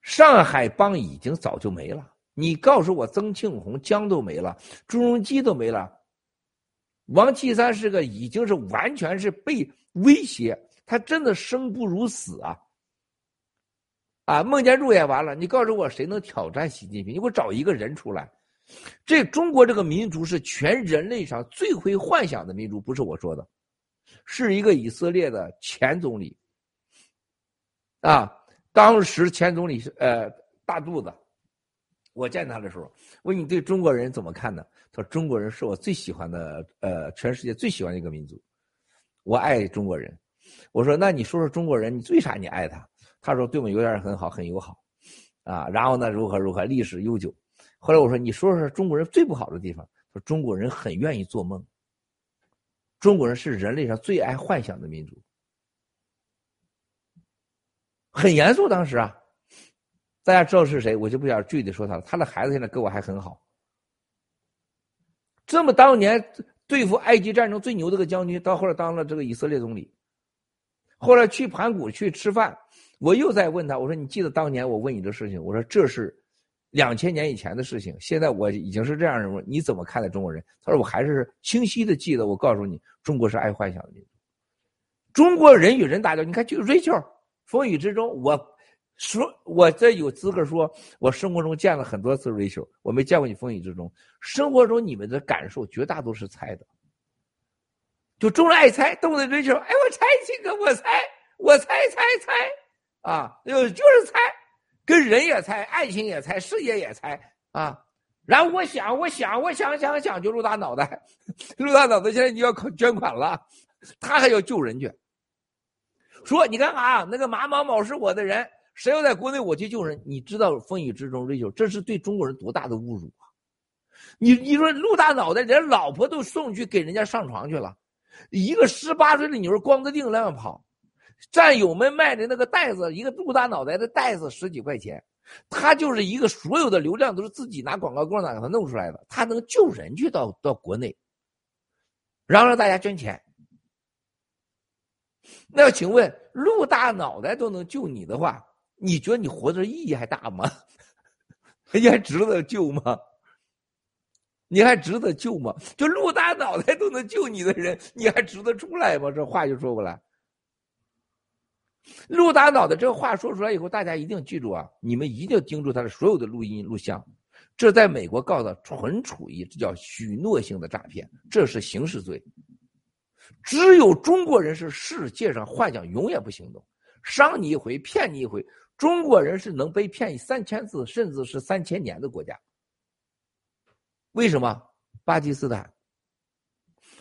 Speaker 10: 上海帮已经早就没了，你告诉我，曾庆红、江都没了，朱镕基都没了。王岐山是个已经是完全是被威胁，他真的生不如死啊！啊，孟建柱也完了，你告诉我谁能挑战习近平？你给我找一个人出来。这中国这个民族是全人类上最会幻想的民族，不是我说的，是一个以色列的前总理。啊，当时前总理是呃大肚子，我见他的时候，问你对中国人怎么看呢？说：“中国人是我最喜欢的，呃，全世界最喜欢的一个民族，我爱中国人。”我说：“那你说说中国人，你为啥你爱他？”他说：“对我们有点很好，很友好，啊，然后呢，如何如何，历史悠久。”后来我说：“你说说中国人最不好的地方。”说：“中国人很愿意做梦，中国人是人类上最爱幻想的民族。”很严肃，当时啊，大家知道是谁，我就不想具体说他了。他的孩子现在跟我还很好。这么当年对付埃及战争最牛的个将军，到后来当了这个以色列总理。后来去盘古去吃饭，我又在问他，我说：“你记得当年我问你的事情？我说这是两千年以前的事情，现在我已经是这样人物，你怎么看待中国人？”他说：“我还是清晰的记得，我告诉你，中国是爱幻想的民族，中国人与人打交道，你看就 Rachel，风雨之中我。”说，我这有资格说，我生活中见了很多次 Rachel，我没见过你风雨之中。生活中你们的感受绝大多数是猜的，就众人爱猜，动不动 Rachel，哎，我猜这个，我猜，我猜猜猜，啊，就就是猜，跟人也猜，爱情也猜，事业也猜，啊，然后我想，我想，我想想想，就露大脑袋，露大脑袋，现在你要捐款了，他还要救人去，说你干啥？那个马某某是我的人。谁要在国内，我去救人。你知道风雨之中，瑞秋，这是对中国人多大的侮辱啊！你你说陆大脑袋连老婆都送去给人家上床去了，一个十八岁的女儿光着腚那样跑，战友们卖的那个袋子，一个陆大脑袋的袋子十几块钱，他就是一个所有的流量都是自己拿广告工厂给他弄出来的，他能救人去到到国内，然后让大家捐钱。那要请问陆大脑袋都能救你的话，你觉得你活着意义还大吗？你还值得救吗？你还值得救吗？就陆大脑袋都能救你的人，你还值得出来吗？这话就说过来。陆大脑袋这话说出来以后，大家一定记住啊！你们一定要盯住他的所有的录音录像。这在美国告的纯属于这叫许诺性的诈骗，这是刑事罪。只有中国人是世界上幻想永远不行动，伤你一回，骗你一回。中国人是能被骗三千次，甚至是三千年的国家。为什么？巴基斯坦，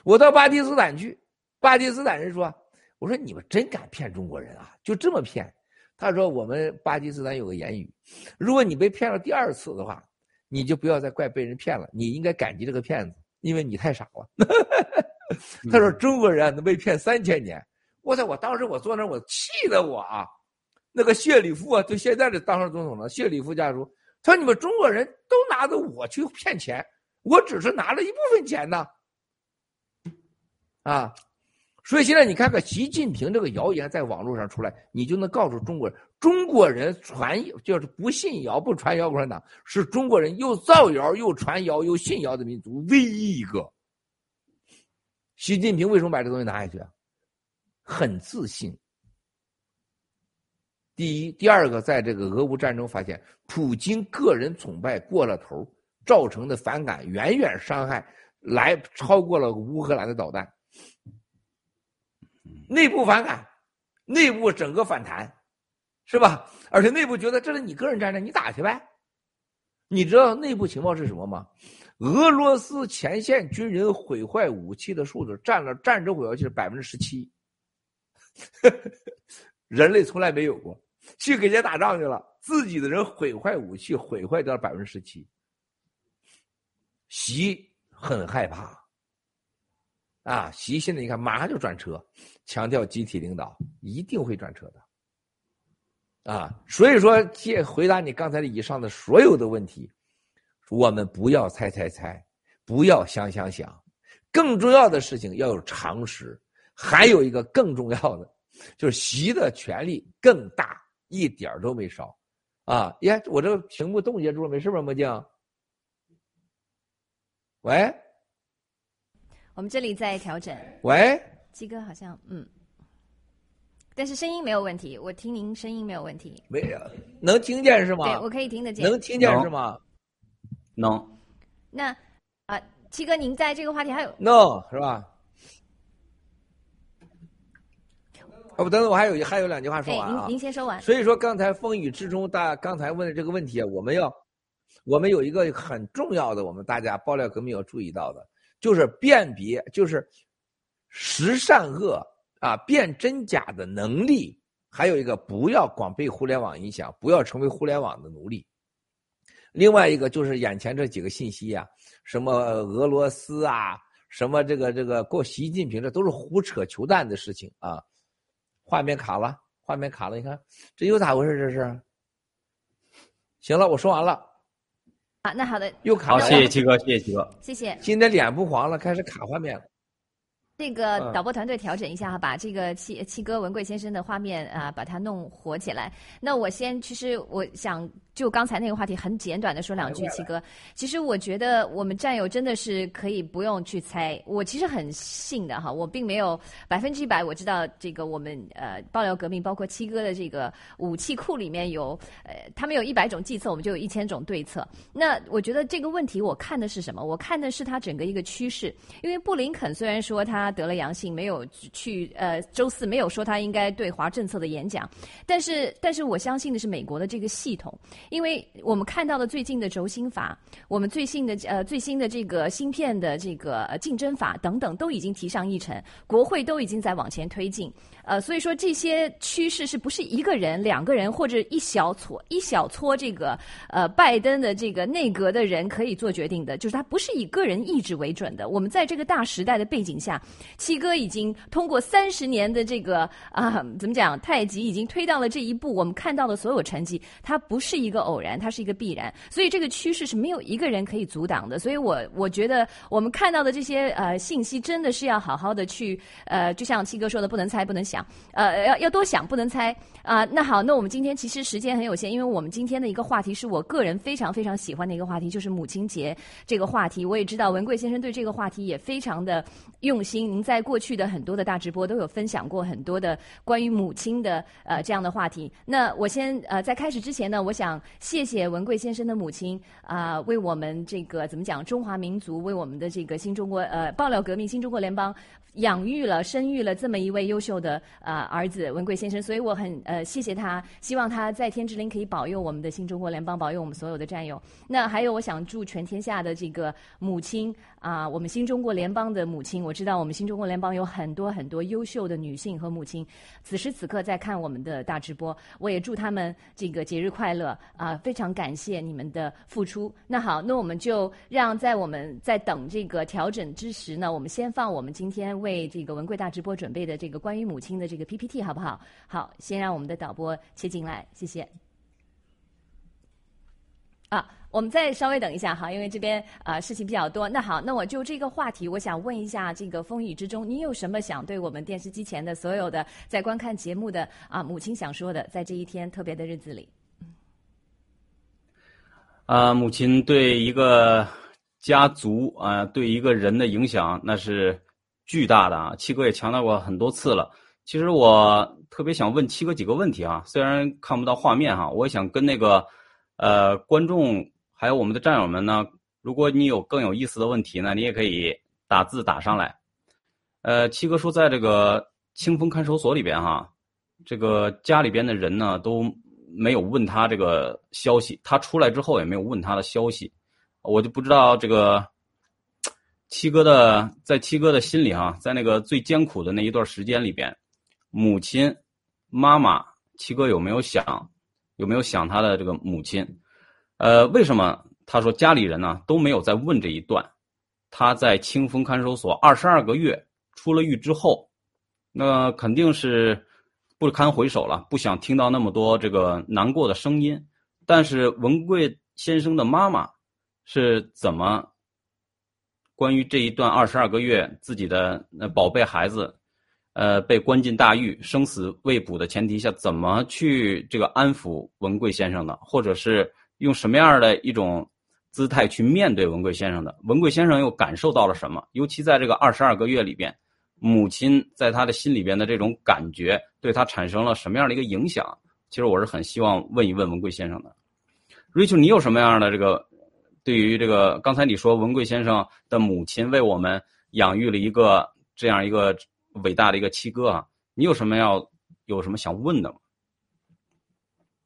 Speaker 10: 我到巴基斯坦去，巴基斯坦人说：“我说你们真敢骗中国人啊，就这么骗。”他说：“我们巴基斯坦有个言语，如果你被骗了第二次的话，你就不要再怪被人骗了，你应该感激这个骗子，因为你太傻了。”他说：“中国人能被骗三千年。”我操！我当时我坐那，我气得我啊。那个谢里夫啊，就现在的当上总统了。谢里夫家族，他说：“你们中国人都拿着我去骗钱，我只是拿了一部分钱呢。”啊，所以现在你看看习近平这个谣言在网络上出来，你就能告诉中国人：中国人传就是不信谣不传谣，共产党是中国人又造谣又传谣又信谣的民族唯一一个。习近平为什么把这东西拿下去啊？很自信。第一，第二个，在这个俄乌战争发现，普京个人崇拜过了头，造成的反感远远伤害来超过了乌克兰的导弹。内部反感，内部整个反弹，是吧？而且内部觉得这是你个人战争，你打去呗。你知道内部情报是什么吗？俄罗斯前线军人毁坏武器的数字占了战争毁坏器是百分之十七，人类从来没有过。去给人家打仗去了，自己的人毁坏武器，毁坏掉百分之十七。习很害怕，啊，习现在你看马上就转车，强调集体领导，一定会转车的，啊，所以说，借回答你刚才的以上的所有的问题，我们不要猜猜猜，不要想想想，更重要的事情要有常识，还有一个更重要的，就是习的权力更大。一点都没少，啊！耶，我这个屏幕冻结住了，没事吧，墨镜？喂，
Speaker 11: 我们这里在调整。
Speaker 10: 喂，
Speaker 11: 鸡哥好像嗯，但是声音没有问题，我听您声音没有问题。
Speaker 10: 没有，能听见是吗？
Speaker 11: 对，我可以听得见。
Speaker 10: 能听见是吗？
Speaker 12: 能。
Speaker 11: 那啊，七哥，您在这个话题还有
Speaker 10: ？No，是吧？哦不，等等，我还有还有两句话说完
Speaker 11: 啊。您您先说完。
Speaker 10: 所以说，刚才风雨之中，大刚才问的这个问题啊，我们要，我们有一个很重要的，我们大家爆料革命要注意到的，就是辨别，就是识善恶啊，辨真假的能力。还有一个，不要光被互联网影响，不要成为互联网的奴隶。另外一个就是眼前这几个信息啊，什么俄罗斯啊，什么这个这个过习近平，这都是胡扯球蛋的事情啊。画面卡了，画面卡了，你看这又咋回事？这是？行了，我说完了。
Speaker 11: 啊，那好的，
Speaker 10: 又卡了。
Speaker 12: 好，谢谢七哥，谢谢七哥，
Speaker 11: 谢谢。
Speaker 10: 今天脸不黄了，开始卡画面了。
Speaker 11: 这个导播团队调整一下哈，把这个七七哥文贵先生的画面啊，把它弄活起来。那我先，其实我想。就刚才那个话题，很简短的说两句，七哥。其实我觉得我们战友真的是可以不用去猜，我其实很信的哈，我并没有百分之一百我知道这个我们呃爆料革命，包括七哥的这个武器库里面有呃他们有一百种计策，我们就有一千种对策。那我觉得这个问题我看的是什么？我看的是他整个一个趋势。因为布林肯虽然说他他得了阳性，没有去呃周四没有说他应该对华政策的演讲。但是，但是我相信的是美国的这个系统，因为我们看到的最近的轴心法，我们最新的呃最新的这个芯片的这个竞争法等等，都已经提上议程，国会都已经在往前推进。呃，所以说这些趋势是不是一个人、两个人或者一小撮一小撮这个呃拜登的这个内阁的人可以做决定的？就是他不是以个人意志为准的。我们在这个大时代的背景下，七哥已经通过三十年的这个啊，怎么讲？太极已经推到了这一步。我们看到的所有成绩，它不是一个偶然，它是一个必然。所以这个趋势是没有一个人可以阻挡的。所以我我觉得我们看到的这些呃信息，真的是要好好的去呃，就像七哥说的，不能猜，不能想，呃，要要多想，不能猜啊。那好，那我们今天其实时间很有限，因为我们今天的一个话题是我个人非常非常喜欢的一个话题，就是母亲节这个话题。我也知道文贵先生对这个话题也非常的用心。您在过去的很多的大直播都有分享过很多的关于母亲的呃这样的话题。那我先呃在开始之前呢，我想谢谢文贵先生的母亲啊，为我们这个怎么讲中华民族，为我们的这个新中国呃爆料革命新中国联邦养育了生育了这么一位优秀的啊儿子文贵先生，所以我很呃谢谢他，希望他在天之灵可以保佑我们的新中国联邦，保佑我们所有的战友。那还有我想祝全天下的这个母亲啊，我们新中国联邦的母亲，我知道我们新中国联邦有很多很多优秀的女性和母亲，此时此刻在看我们的大直播，我也祝他们这个节日快乐啊！非常感谢你们的付出。那好，那我们就让在我们在等这个调整之时呢，我们先放我们今天为为这个文贵大直播准备的这个关于母亲的这个 PPT 好不好？好，先让我们的导播切进来，谢谢。啊，我们再稍微等一下哈，因为这边啊事情比较多。那好，那我就这个话题，我想问一下，这个风雨之中，你有什么想对我们电视机前的所有的在观看节目的啊母亲想说的，在这一天特别的日子里？
Speaker 12: 啊，母亲对一个家族啊，对一个人的影响那是巨大的啊。七哥也强调过很多次了。其实我特别想问七哥几个问题啊，虽然看不到画面哈，我也想跟那个。呃，观众还有我们的战友们呢，如果你有更有意思的问题呢，你也可以打字打上来。呃，七哥说，在这个清风看守所里边哈，这个家里边的人呢都没有问他这个消息，他出来之后也没有问他的消息，我就不知道这个七哥的在七哥的心里哈，在那个最艰苦的那一段时间里边，母亲、妈妈，七哥有没有想？有没有想他的这个母亲？呃，为什么他说家里人呢都没有在问这一段？他在清风看守所二十二个月出了狱之后，那肯定是不堪回首了，不想听到那么多这个难过的声音。但是文贵先生的妈妈是怎么关于这一段二十二个月自己的那宝贝孩子？呃，被关进大狱、生死未卜的前提下，怎么去这个安抚文贵先生呢，或者是用什么样的一种姿态去面对文贵先生的？文贵先生又感受到了什么？尤其在这个二十二个月里边，母亲在他的心里边的这种感觉，对他产生了什么样的一个影响？其实我是很希望问一问文贵先生的。Rachel，你有什么样的这个对于这个刚才你说文贵先生的母亲为我们养育了一个这样一个？伟大的一个七哥啊，你有什么要有什么想问的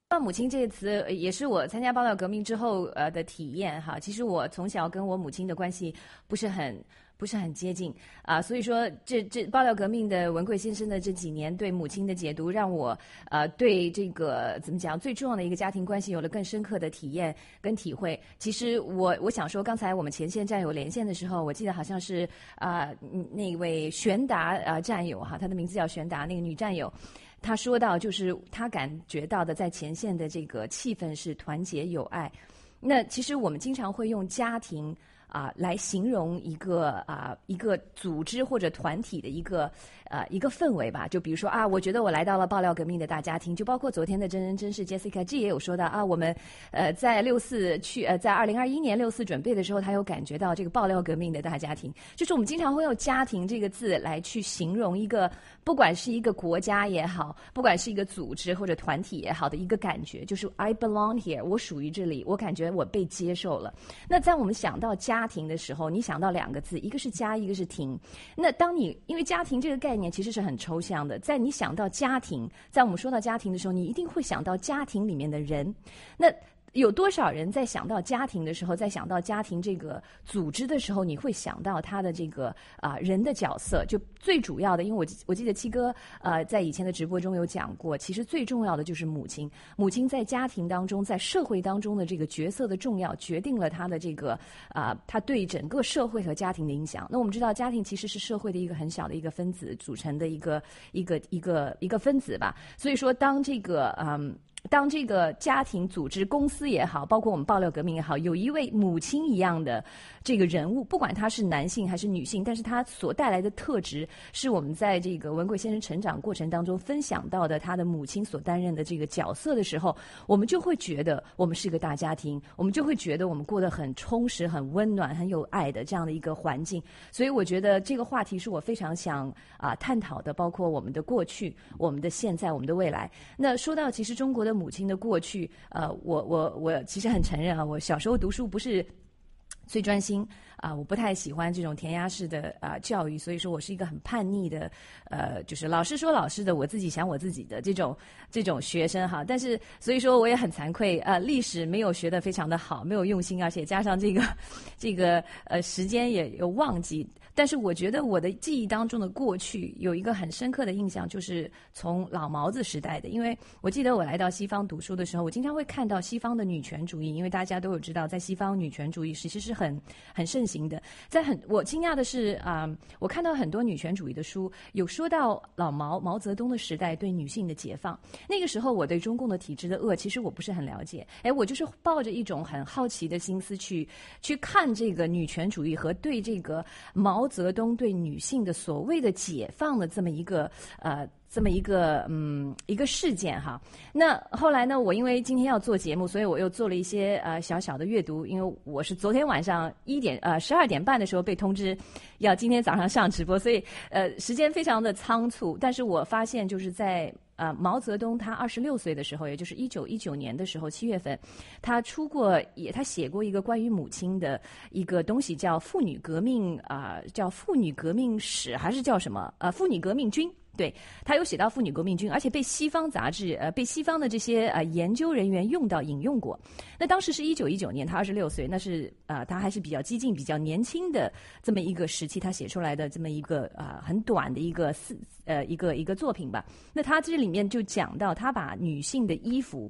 Speaker 12: 吗？
Speaker 11: 母亲这个词也是我参加报道革命之后呃的体验哈。其实我从小跟我母亲的关系不是很。不是很接近啊，所以说这这爆料革命的文贵先生的这几年对母亲的解读，让我呃对这个怎么讲最重要的一个家庭关系有了更深刻的体验跟体会。其实我我想说，刚才我们前线战友连线的时候，我记得好像是啊那位玄达啊战友哈，他的名字叫玄达，那个女战友，她说到就是她感觉到的在前线的这个气氛是团结友爱。那其实我们经常会用家庭。啊，来形容一个啊一个组织或者团体的一个呃一个氛围吧。就比如说啊，我觉得我来到了爆料革命的大家庭。就包括昨天的真人真事 Jessica G 也有说到啊，我们呃在六四去呃在二零二一年六四准备的时候，他有感觉到这个爆料革命的大家庭。就是我们经常会用家庭这个字来去形容一个，不管是一个国家也好，不管是一个组织或者团体也好的一个感觉，就是 I belong here，我属于这里，我感觉我被接受了。那在我们想到。家庭的时候，你想到两个字，一个是家，一个是庭。那当你因为家庭这个概念其实是很抽象的，在你想到家庭，在我们说到家庭的时候，你一定会想到家庭里面的人。那有多少人在想到家庭的时候，在想到家庭这个组织的时候，你会想到他的这个啊人的角色？就最主要的，因为我我记得七哥呃在以前的直播中有讲过，其实最重要的就是母亲。母亲在家庭当中，在社会当中的这个角色的重要，决定了他的这个啊他对整个社会和家庭的影响。那我们知道，家庭其实是社会的一个很小的一个分子组成的一个一个一个一个分子吧。所以说，当这个嗯。当这个家庭组织、公司也好，包括我们爆料革命也好，有一位母亲一样的这个人物，不管他是男性还是女性，但是他所带来的特质，是我们在这个文贵先生成长过程当中分享到的他的母亲所担任的这个角色的时候，我们就会觉得我们是一个大家庭，我们就会觉得我们过得很充实、很温暖、很有爱的这样的一个环境。所以，我觉得这个话题是我非常想啊探讨的，包括我们的过去、我们的现在、我们的未来。那说到其实中国的。母亲的过去，呃，我我我其实很承认啊，我小时候读书不是最专心啊，我不太喜欢这种填鸭式的啊教育，所以说我是一个很叛逆的，呃，就是老师说老师的，我自己想我自己的这种这种学生哈。但是所以说我也很惭愧啊，历史没有学得非常的好，没有用心，而且加上这个这个呃时间也有忘记。但是我觉得我的记忆当中的过去有一个很深刻的印象，就是从老毛子时代的。因为我记得我来到西方读书的时候，我经常会看到西方的女权主义，因为大家都有知道，在西方女权主义其实是很很盛行的。在很我惊讶的是啊，我看到很多女权主义的书有说到老毛毛泽东的时代对女性的解放。那个时候我对中共的体制的恶其实我不是很了解，哎，我就是抱着一种很好奇的心思去去看这个女权主义和对这个毛。毛泽东对女性的所谓的解放的这么一个呃这么一个嗯一个事件哈，那后来呢，我因为今天要做节目，所以我又做了一些呃小小的阅读，因为我是昨天晚上一点呃十二点半的时候被通知要今天早上上直播，所以呃时间非常的仓促，但是我发现就是在。啊，毛泽东他二十六岁的时候，也就是一九一九年的时候七月份，他出过也他写过一个关于母亲的一个东西，叫《妇女革命》啊，叫《妇女革命史》还是叫什么？呃，《妇女革命军》。对他有写到妇女革命军，而且被西方杂志呃被西方的这些呃研究人员用到引用过。那当时是一九一九年，他二十六岁，那是啊他还是比较激进、比较年轻的这么一个时期，他写出来的这么一个啊很短的一个四呃一个一个作品吧。那他这里面就讲到，他把女性的衣服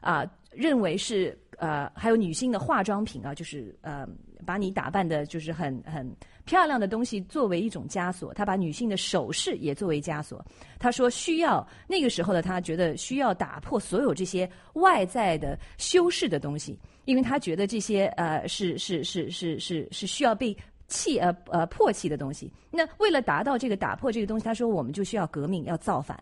Speaker 11: 啊认为是呃还有女性的化妆品啊，就是呃把你打扮的就是很很。漂亮的东西作为一种枷锁，他把女性的首饰也作为枷锁。他说需要那个时候的他觉得需要打破所有这些外在的修饰的东西，因为他觉得这些呃是是是是是是需要被弃呃呃破弃的东西。那为了达到这个打破这个东西，他说我们就需要革命，要造反。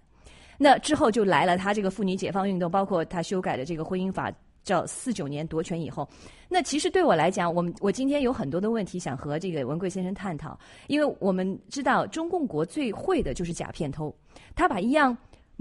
Speaker 11: 那之后就来了他这个妇女解放运动，包括他修改的这个婚姻法。叫四九年夺权以后，那其实对我来讲，我们我今天有很多的问题想和这个文贵先生探讨，因为我们知道中共国最会的就是假骗偷，他把一样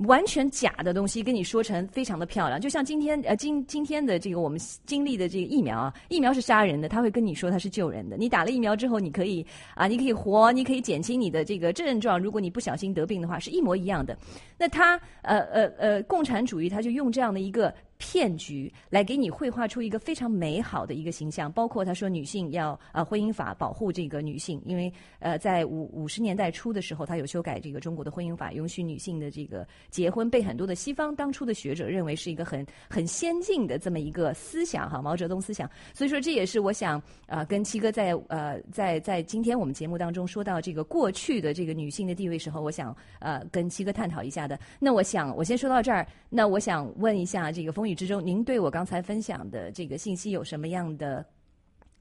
Speaker 11: 完全假的东西跟你说成非常的漂亮，就像今天呃今今天的这个我们经历的这个疫苗啊，疫苗是杀人的，他会跟你说它是救人的，你打了疫苗之后你可以啊你可以活，你可以减轻你的这个症状，如果你不小心得病的话是一模一样的，那他呃呃呃共产主义他就用这样的一个。骗局来给你绘画出一个非常美好的一个形象，包括他说女性要呃婚姻法保护这个女性，因为呃在五五十年代初的时候，他有修改这个中国的婚姻法，允许女性的这个结婚，被很多的西方当初的学者认为是一个很很先进的这么一个思想哈，毛泽东思想。所以说这也是我想啊跟七哥在呃在在今天我们节目当中说到这个过去的这个女性的地位时候，我想呃跟七哥探讨一下的。那我想我先说到这儿，那我想问一下这个风。之中，您对我刚才分享的这个信息有什么样的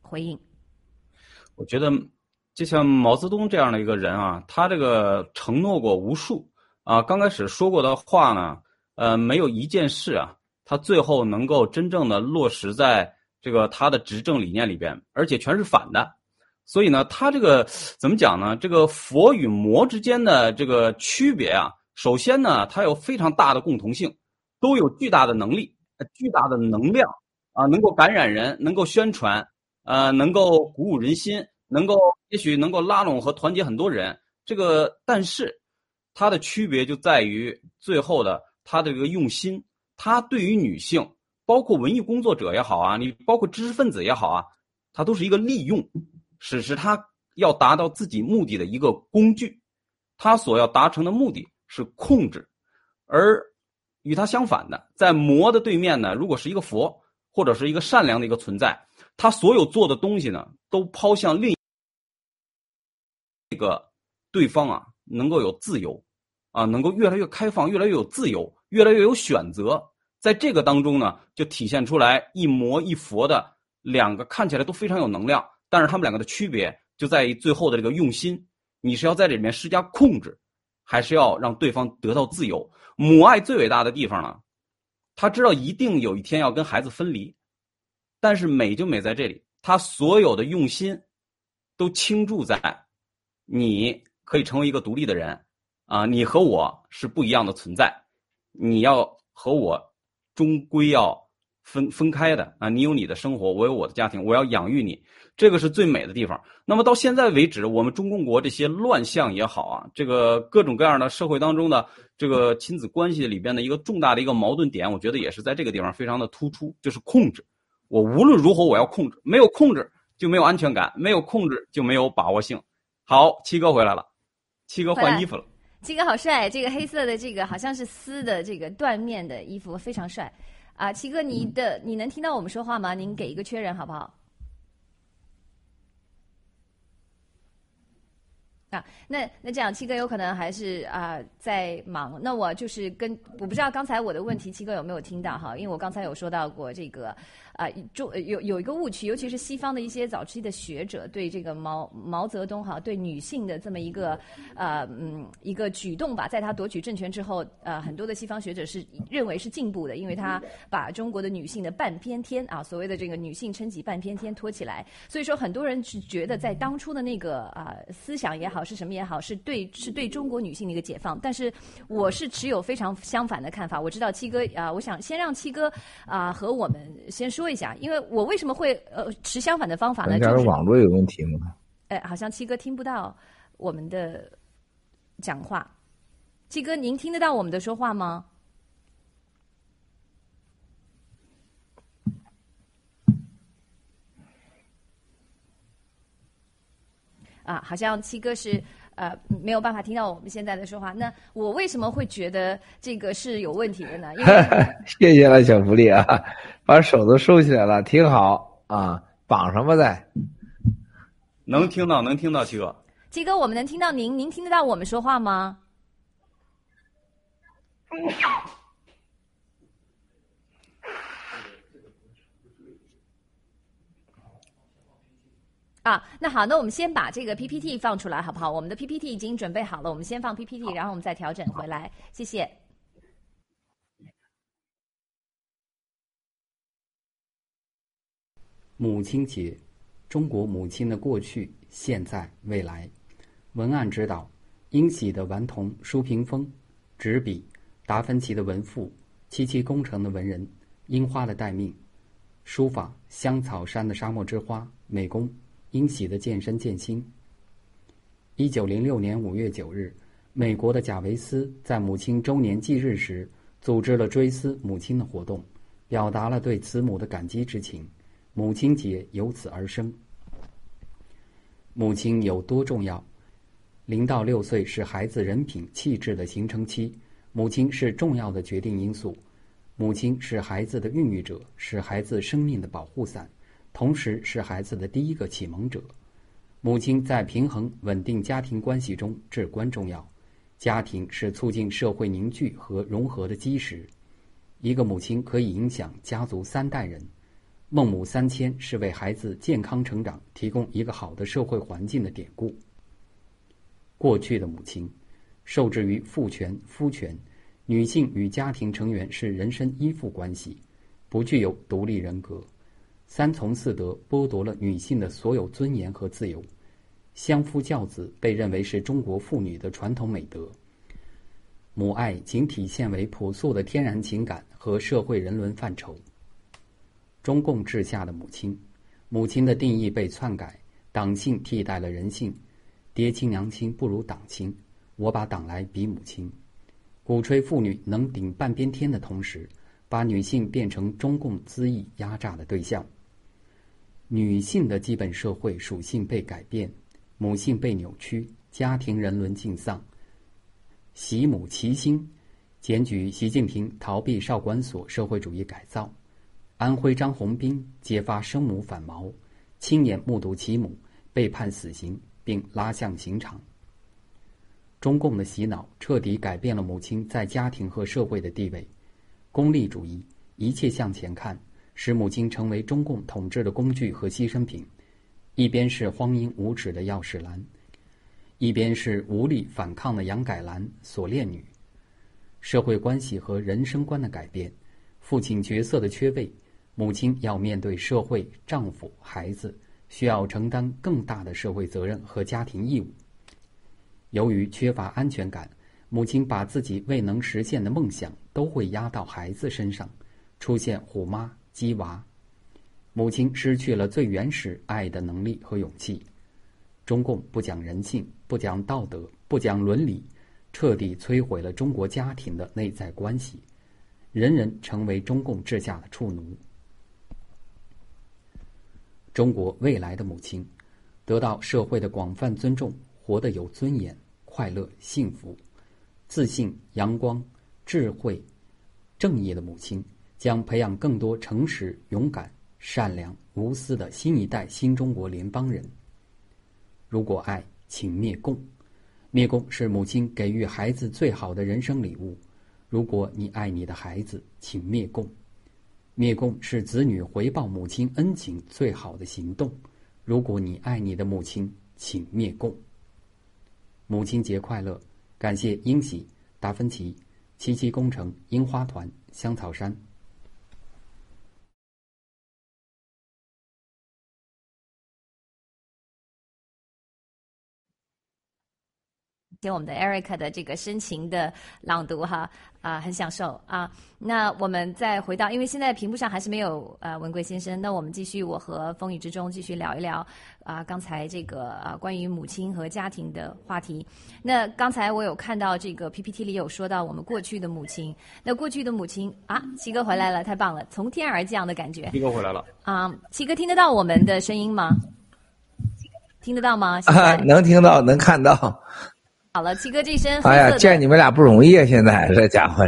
Speaker 11: 回应？
Speaker 12: 我觉得，就像毛泽东这样的一个人啊，他这个承诺过无数啊，刚开始说过的话呢，呃，没有一件事啊，他最后能够真正的落实在这个他的执政理念里边，而且全是反的。所以呢，他这个怎么讲呢？这个佛与魔之间的这个区别啊，首先呢，它有非常大的共同性，都有巨大的能力。巨大的能量啊，能够感染人，能够宣传，呃，能够鼓舞人心，能够也许能够拉拢和团结很多人。这个，但是它的区别就在于最后的它的这个用心，它对于女性，包括文艺工作者也好啊，你包括知识分子也好啊，它都是一个利用，使是它要达到自己目的的一个工具。它所要达成的目的是控制，而与它相反的，在魔的对面呢，如果是一个佛或者是一个善良的一个存在。他所有做的东西呢，都抛向另一个对方啊，能够有自由，啊，能够越来越开放，越来越有自由，越来越有选择。在这个当中呢，就体现出来一魔一佛的两个看起来都非常有能量，但是他们两个的区别就在于最后的这个用心，你是要在里面施加控制，还是要让对方得到自由？母爱最伟大的地方呢，他知道一定有一天要跟孩子分离。但是美就美在这里，他所有的用心，都倾注在，你可以成为一个独立的人，啊，你和我是不一样的存在，你要和我终归要分分开的啊，你有你的生活，我有我的家庭，我要养育你，这个是最美的地方。那么到现在为止，我们中共国这些乱象也好啊，这个各种各样的社会当中的这个亲子关系里边的一个重大的一个矛盾点，我觉得也是在这个地方非常的突出，就是控制。我无论如何，我要控制，没有控制就没有安全感，没有控制就没有把握性。好，七哥回来了，七哥换衣服了。
Speaker 11: 七哥好帅，这个黑色的这个好像是丝的这个缎面的衣服，非常帅。啊，七哥，你的你能听到我们说话吗？您给一个确认好不好？啊，那那这样，七哥有可能还是啊在忙。那我就是跟我不知道刚才我的问题，七哥有没有听到哈？因为我刚才有说到过这个。啊，中有有一个误区，尤其是西方的一些早期的学者对这个毛毛泽东哈，对女性的这么一个呃嗯一个举动吧，在他夺取政权之后，呃很多的西方学者是认为是进步的，因为他把中国的女性的半边天啊，所谓的这个女性撑起半边天托起来，所以说很多人是觉得在当初的那个啊思想也好是什么也好，是对是对中国女性的一个解放，但是我是持有非常相反的看法。我知道七哥啊，我想先让七哥啊和我们先说。说一下，因为我为什么会呃持相反的方法呢？就是
Speaker 10: 网络有问题吗？
Speaker 11: 哎，好像七哥听不到我们的讲话。七哥，您听得到我们的说话吗？啊，好像七哥是。呃，没有办法听到我们现在的说话。那我为什么会觉得这个是有问题的呢？因为
Speaker 10: 谢谢了，小福利啊，把手都收起来了，挺好啊。绑上吧，再
Speaker 12: 能听到，能听到，七哥。
Speaker 11: 七哥，我们能听到您，您听得到我们说话吗？啊，那好，那我们先把这个 PPT 放出来，好不好？我们的 PPT 已经准备好了，我们先放 PPT，然后我们再调整回来，谢谢。
Speaker 16: 母亲节，中国母亲的过去、现在、未来。文案指导：英喜的顽童舒屏风，执笔：达芬奇的文赋，七七工程的文人，樱花的待命。书法：香草山的沙漠之花，美工。英喜的健身健心。一九零六年五月九日，美国的贾维斯在母亲周年忌日时组织了追思母亲的活动，表达了对慈母的感激之情。母亲节由此而生。母亲有多重要？零到六岁是孩子人品气质的形成期，母亲是重要的决定因素。母亲是孩子的孕育者，是孩子生命的保护伞。同时是孩子的第一个启蒙者，母亲在平衡稳定家庭关系中至关重要。家庭是促进社会凝聚和融合的基石。一个母亲可以影响家族三代人。孟母三迁是为孩子健康成长提供一个好的社会环境的典故。过去的母亲，受制于父权、夫权，女性与家庭成员是人身依附关系，不具有独立人格。三从四德剥夺了女性的所有尊严和自由，相夫教子被认为是中国妇女的传统美德。母爱仅体现为朴素的天然情感和社会人伦范畴。中共治下的母亲，母亲的定义被篡改，党性替代了人性，爹亲娘亲不如党亲，我把党来比母亲，鼓吹妇女能顶半边天的同时，把女性变成中共恣意压榨的对象。女性的基本社会属性被改变，母性被扭曲，家庭人伦尽丧。习母齐心，检举习近平逃避少管所社会主义改造。安徽张宏斌揭发生母反毛，亲眼目睹其母被判死刑并拉向刑场。中共的洗脑彻底改变了母亲在家庭和社会的地位，功利主义，一切向前看。使母亲成为中共统治的工具和牺牲品，一边是荒淫无耻的钥匙兰，一边是无力反抗的杨改兰锁链女。社会关系和人生观的改变，父亲角色的缺位，母亲要面对社会、丈夫、孩子，需要承担更大的社会责任和家庭义务。由于缺乏安全感，母亲把自己未能实现的梦想都会压到孩子身上，出现虎妈。鸡娃，母亲失去了最原始爱的能力和勇气。中共不讲人性，不讲道德，不讲伦理，彻底摧毁了中国家庭的内在关系，人人成为中共治下的畜奴。中国未来的母亲，得到社会的广泛尊重，活得有尊严、快乐、幸福、自信、阳光、智慧、正义的母亲。将培养更多诚实、勇敢、善良、无私的新一代新中国联邦人。如果爱，请灭共。灭共是母亲给予孩子最好的人生礼物。如果你爱你的孩子，请灭共。灭共是子女回报母亲恩情最好的行动。如果你爱你的母亲，请灭共。母亲节快乐！感谢英喜、达芬奇、七七工程、樱花团、香草山。
Speaker 11: 听我们的 Eric 的这个深情的朗读哈啊，很享受啊。那我们再回到，因为现在屏幕上还是没有呃文贵先生，那我们继续我和风雨之中继续聊一聊啊，刚才这个啊关于母亲和家庭的话题。那刚才我有看到这个 PPT 里有说到我们过去的母亲，那过去的母亲啊，七哥回来了，太棒了，从天而降的感觉。
Speaker 7: 七哥回来了
Speaker 11: 啊，七哥听得到我们的声音吗？听得到吗？
Speaker 10: 啊，能听到，能看到。
Speaker 11: 好了，七哥这身
Speaker 10: 哎呀，见你们俩不容易啊！现在这家伙。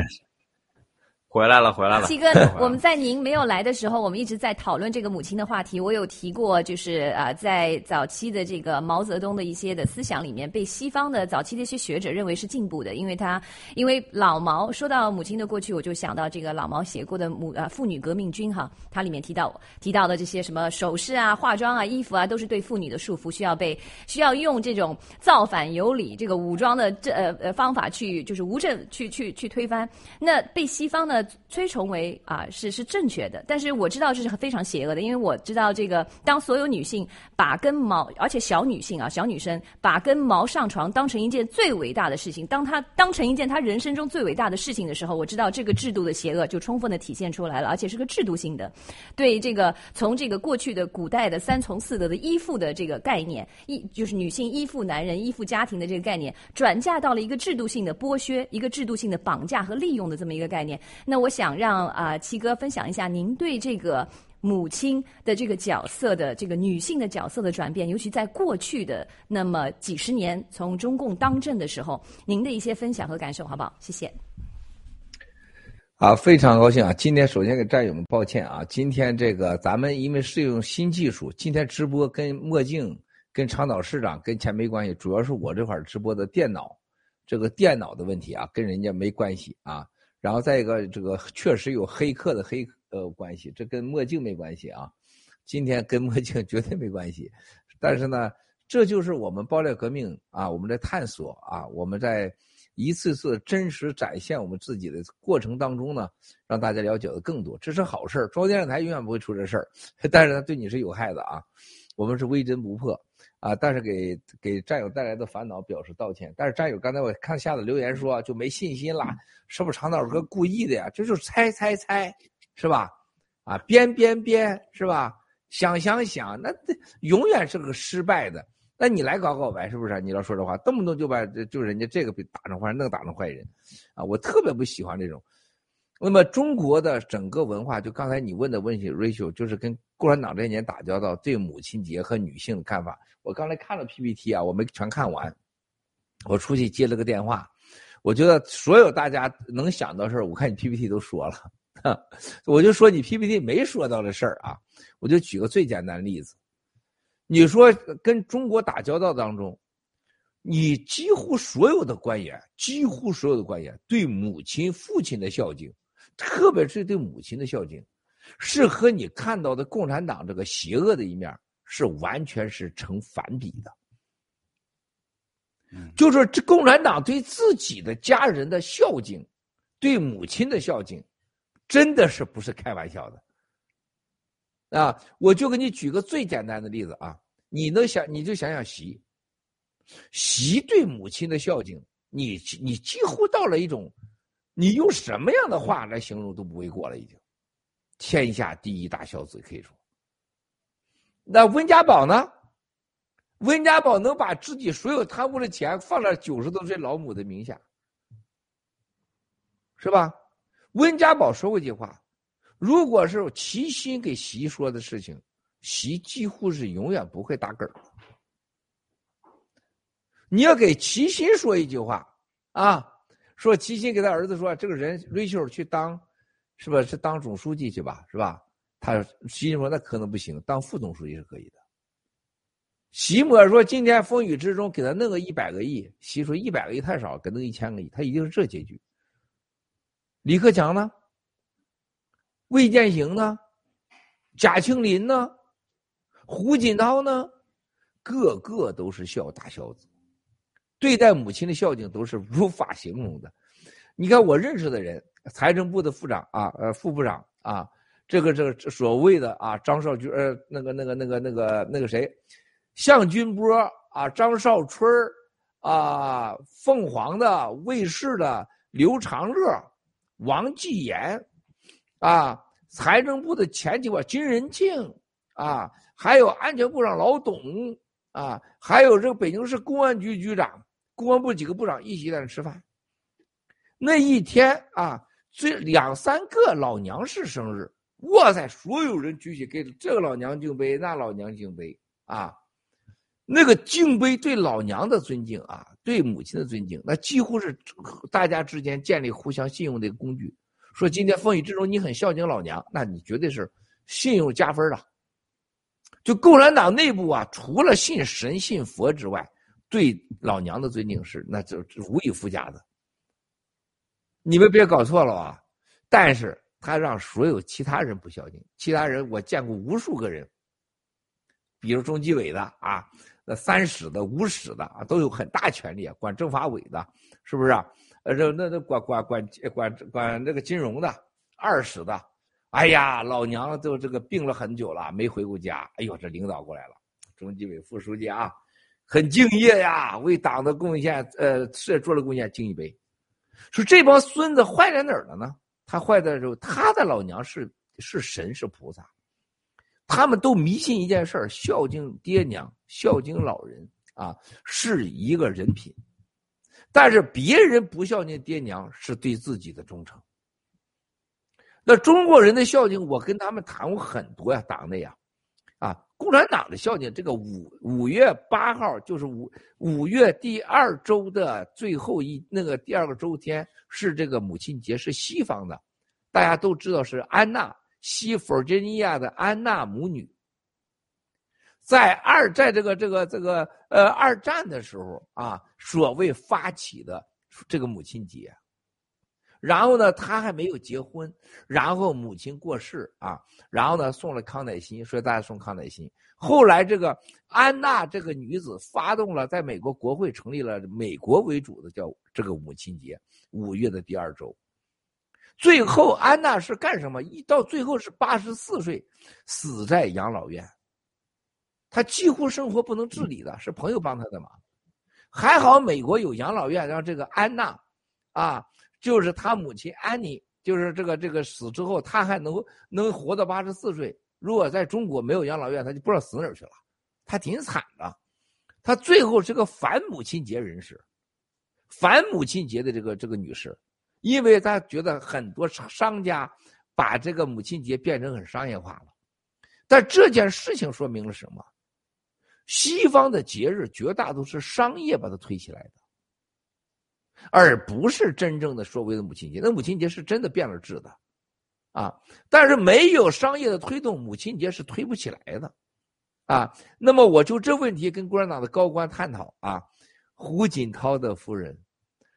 Speaker 12: 回来了，回来了。
Speaker 11: 七哥，我们在您没有来的时候，我们一直在讨论这个母亲的话题。我有提过，就是啊，在早期的这个毛泽东的一些的思想里面，被西方的早期的一些学者认为是进步的，因为他因为老毛说到母亲的过去，我就想到这个老毛写过的母啊妇女革命军哈，它里面提到提到的这些什么首饰啊、化妆啊、衣服啊，都是对妇女的束缚，需要被需要用这种造反有理、这个武装的这呃呃方法去就是无证去去去推翻。那被西方呢？推崇为啊是是正确的，但是我知道这是非常邪恶的，因为我知道这个当所有女性把跟毛，而且小女性啊小女生把跟毛上床当成一件最伟大的事情，当她当成一件她人生中最伟大的事情的时候，我知道这个制度的邪恶就充分的体现出来了，而且是个制度性的，对这个从这个过去的古代的三从四德的依附的这个概念，依就是女性依附男人依附家庭的这个概念，转嫁到了一个制度性的剥削，一个制度性的绑架和利用的这么一个概念，那我想。让啊七哥分享一下您对这个母亲的这个角色的这个女性的角色的转变，尤其在过去的那么几十年从中共当政的时候，您的一些分享和感受，好不好？谢谢。
Speaker 10: 啊，非常高兴啊！今天首先给战友们抱歉啊，今天这个咱们因为是用新技术，今天直播跟墨镜、跟长岛市长跟钱没关系，主要是我这块直播的电脑，这个电脑的问题啊，跟人家没关系啊。然后再一个，这个确实有黑客的黑呃关系，这跟墨镜没关系啊。今天跟墨镜绝对没关系，但是呢，这就是我们爆料革命啊，我们在探索啊，我们在一次次真实展现我们自己的过程当中呢，让大家了解的更多，这是好事儿中央电视台永远不会出这事儿，但是呢，对你是有害的啊。我们是微针不破。啊！但是给给战友带来的烦恼表示道歉。但是战友刚才我看下的留言说就没信心了，是不是长岛哥故意的呀？这就是猜猜猜，是吧？啊，编编编，是吧？想想想，那这永远是个失败的。那你来搞搞呗，是不是？你要说这话，动不动就把就人家这个被打成坏人，那个打成坏人，啊，我特别不喜欢这种。那么中国的整个文化，就刚才你问的问题，Rachel 就是跟共产党这些年打交道，对母亲节和女性的看法。我刚才看了 PPT 啊，我没全看完，我出去接了个电话，我觉得所有大家能想到事儿，我看你 PPT 都说了，我就说你 PPT 没说到的事儿啊，我就举个最简单的例子。你说跟中国打交道当中，你几乎所有的官员，几乎所有的官员对母亲、父亲的孝敬，特别是对母亲的孝敬，是和你看到的共产党这个邪恶的一面是完全是成反比的。就说这共产党对自己的家人的孝敬，对母亲的孝敬，真的是不是开玩笑的。啊，我就给你举个最简单的例子啊，你能想，你就想想习，习对母亲的孝敬，你你几乎到了一种，你用什么样的话来形容都不为过了，已经，天下第一大孝子可以说。那温家宝呢？温家宝能把自己所有贪污的钱放在九十多岁老母的名下，是吧？温家宝说过一句话。如果是齐心给习说的事情，习几乎是永远不会打嗝你要给齐心说一句话啊，说齐心给他儿子说，这个人瑞秀去当，是吧？是当总书记去吧？是吧？他习说那可能不行，当副总书记是可以的。习莫说今天风雨之中给他弄个一百个亿，习说一百个亿太少，给弄一千个亿，他一定是这结局。李克强呢？魏建行呢？贾庆林呢？胡锦涛呢？个个都是孝大孝子，对待母亲的孝敬都是无法形容的。你看我认识的人，财政部的副长啊，呃，副部长啊，这个这个所谓的啊，张少军，呃，那个那个那个那个那个谁，向军波啊，张少春啊，凤凰的卫视的刘长乐，王继言。啊，财政部的前几位金仁庆啊，还有安全部长老董啊，还有这个北京市公安局局长、公安部几个部长一起在那吃饭。那一天啊，这两三个老娘是生日，哇塞，所有人举起给这个老娘敬杯，那老娘敬杯啊，那个敬杯对老娘的尊敬啊，对母亲的尊敬，那几乎是大家之间建立互相信用的一个工具。说今天风雨之中你很孝敬老娘，那你绝对是信用加分了。就共产党内部啊，除了信神信佛之外，对老娘的尊敬是那就无以复加的。你们别搞错了啊！但是他让所有其他人不孝敬，其他人我见过无数个人，比如中纪委的啊，那三室的、五室的啊，都有很大权力，管政法委的，是不是？呃，这那那管管管管管那个金融的二室的，哎呀，老娘都这个病了很久了，没回过家。哎呦，这领导过来了，中纪委副书记啊，很敬业呀，为党的贡献，呃，是做了贡献，敬一杯。说这帮孙子坏在哪儿了呢？他坏在时候，他的老娘是是神是菩萨，他们都迷信一件事儿：孝敬爹娘，孝敬老人啊，是一个人品。但是别人不孝敬爹娘是对自己的忠诚。那中国人的孝敬，我跟他们谈过很多呀，党内呀，啊，共产党的孝敬，这个五五月八号就是五五月第二周的最后一那个第二个周天是这个母亲节，是西方的，大家都知道是安娜西弗吉尼亚的安娜母女。在二在这个这个这个呃二战的时候啊，所谓发起的这个母亲节，然后呢，他还没有结婚，然后母亲过世啊，然后呢送了康乃馨，说大家送康乃馨。后来这个安娜这个女子发动了，在美国国会成立了美国为主的叫这个母亲节，五月的第二周。最后安娜是干什么？一到最后是八十四岁，死在养老院。他几乎生活不能自理的，是朋友帮他的忙。还好美国有养老院，让这个安娜，啊，就是他母亲安妮，就是这个这个死之后，他还能能活到八十四岁，如果在中国没有养老院，他就不知道死哪儿去了，他挺惨的。他最后是个反母亲节人士，反母亲节的这个这个女士，因为他觉得很多商家把这个母亲节变成很商业化了。但这件事情说明了什么？西方的节日绝大多数是商业把它推起来的，而不是真正的所谓的母亲节。那母亲节是真的变了质的，啊！但是没有商业的推动，母亲节是推不起来的，啊！那么我就这问题跟共产党的高官探讨啊。胡锦涛的夫人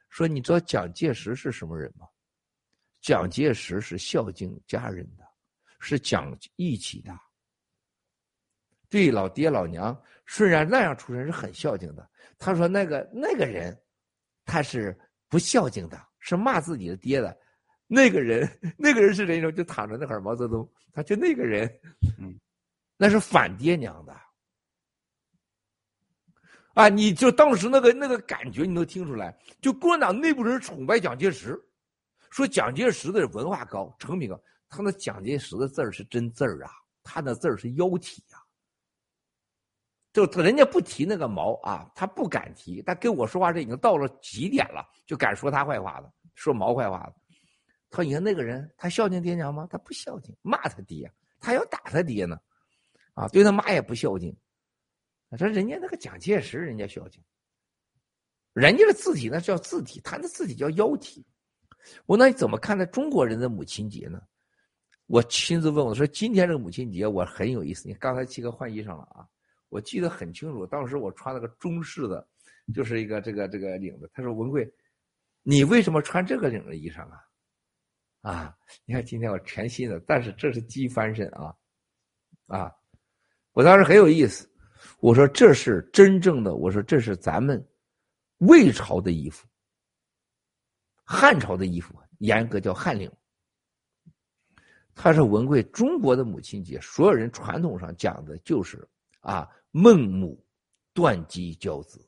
Speaker 10: 说：“你知道蒋介石是什么人吗？蒋介石是孝敬家人的，是讲义气的。”对老爹老娘，虽然那样出身是很孝敬的。他说那个那个人，他是不孝敬的，是骂自己的爹的。那个人，那个人是谁呢？就躺着那会儿，毛泽东，他就那个人，嗯，那是反爹娘的。啊，你就当时那个那个感觉，你能听出来？就共产党内部人崇拜蒋介石，说蒋介石的文化高，成品高。他那蒋介石的字儿是真字儿啊，他那字儿是妖体呀。就人家不提那个毛啊，他不敢提。他跟我说话，这已经到了极点了，就敢说他坏话了，说毛坏话了。他说：“你看那个人，他孝敬爹娘吗？他不孝敬，骂他爹，他要打他爹呢，啊，对他妈也不孝敬。他说人家那个蒋介石，人家孝敬，人家的字体那叫字体，他的字体叫妖体。我那你怎么看待中国人的母亲节呢？我亲自问我说，今天这个母亲节我很有意思。你刚才七哥换衣裳了啊？”我记得很清楚，当时我穿了个中式的，就是一个这个这个领子。他说：“文贵，你为什么穿这个领的衣裳啊？”啊，你看今天我全新的，但是这是机翻身啊，啊，我当时很有意思。我说这是真正的，我说这是咱们魏朝的衣服，汉朝的衣服，严格叫汉领。他说：“文贵，中国的母亲节，所有人传统上讲的就是啊。”孟母断机教子，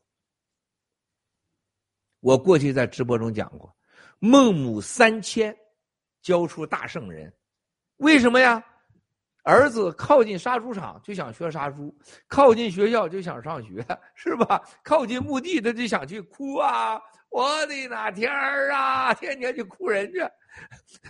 Speaker 10: 我过去在直播中讲过，孟母三迁教出大圣人，为什么呀？儿子靠近杀猪场就想学杀猪，靠近学校就想上学，是吧？靠近墓地他就想去哭啊！我的那天儿啊，天天去哭人家，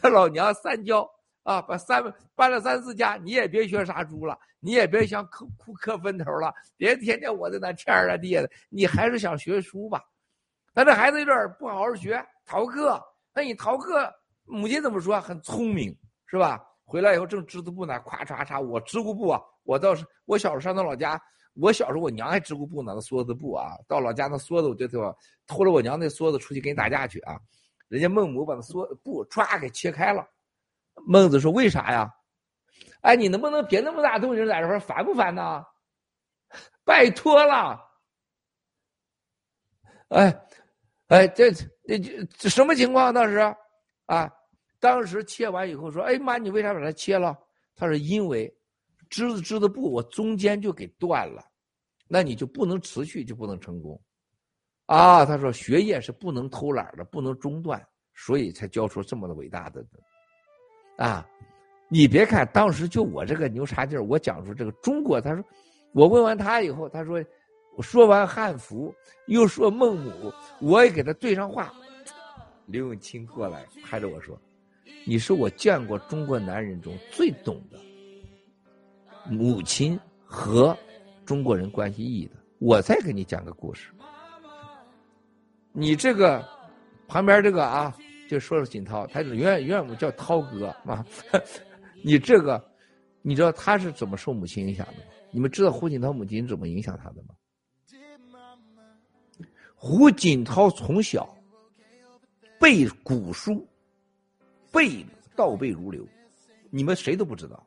Speaker 10: 他 老娘三教啊，把三搬了三四家，你也别学杀猪了。你也别想磕哭磕坟头了，别天天我在那天儿啊地的，你还是想学书吧。他这孩子有点不好好学，逃课。那你逃课，母亲怎么说？很聪明，是吧？回来以后正织的布呢，咵嚓嚓，我织过布啊。我倒是我小时候上他老家，我小时候我娘还织过布呢，那梭子布啊。到老家那梭子，我就对吧？偷着我娘那梭子出去跟人打架去啊。人家孟母把那梭布唰给切开了。孟子说：“为啥呀？”哎，你能不能别那么大动静在这块烦不烦呢？拜托了。哎，哎，这这这什么情况？当时啊，当时切完以后说：“哎妈，你为啥把它切了？”他说：“因为织的织的布，我中间就给断了，那你就不能持续，就不能成功。”啊，他说：“学业是不能偷懒的，不能中断，所以才教出这么的伟大的啊。”你别看当时就我这个牛叉劲儿，我讲出这个中国，他说，我问完他以后，他说，我说完汉服，又说孟母，我也给他对上话。刘永清过来拍着我说：“你是我见过中国男人中最懂的母亲和中国人关系意义的。”我再给你讲个故事。你这个旁边这个啊，就说说锦涛，他永远永远叫涛哥啊。你这个，你知道他是怎么受母亲影响的吗？你们知道胡锦涛母亲怎么影响他的吗？胡锦涛从小背古书，背倒背如流，你们谁都不知道。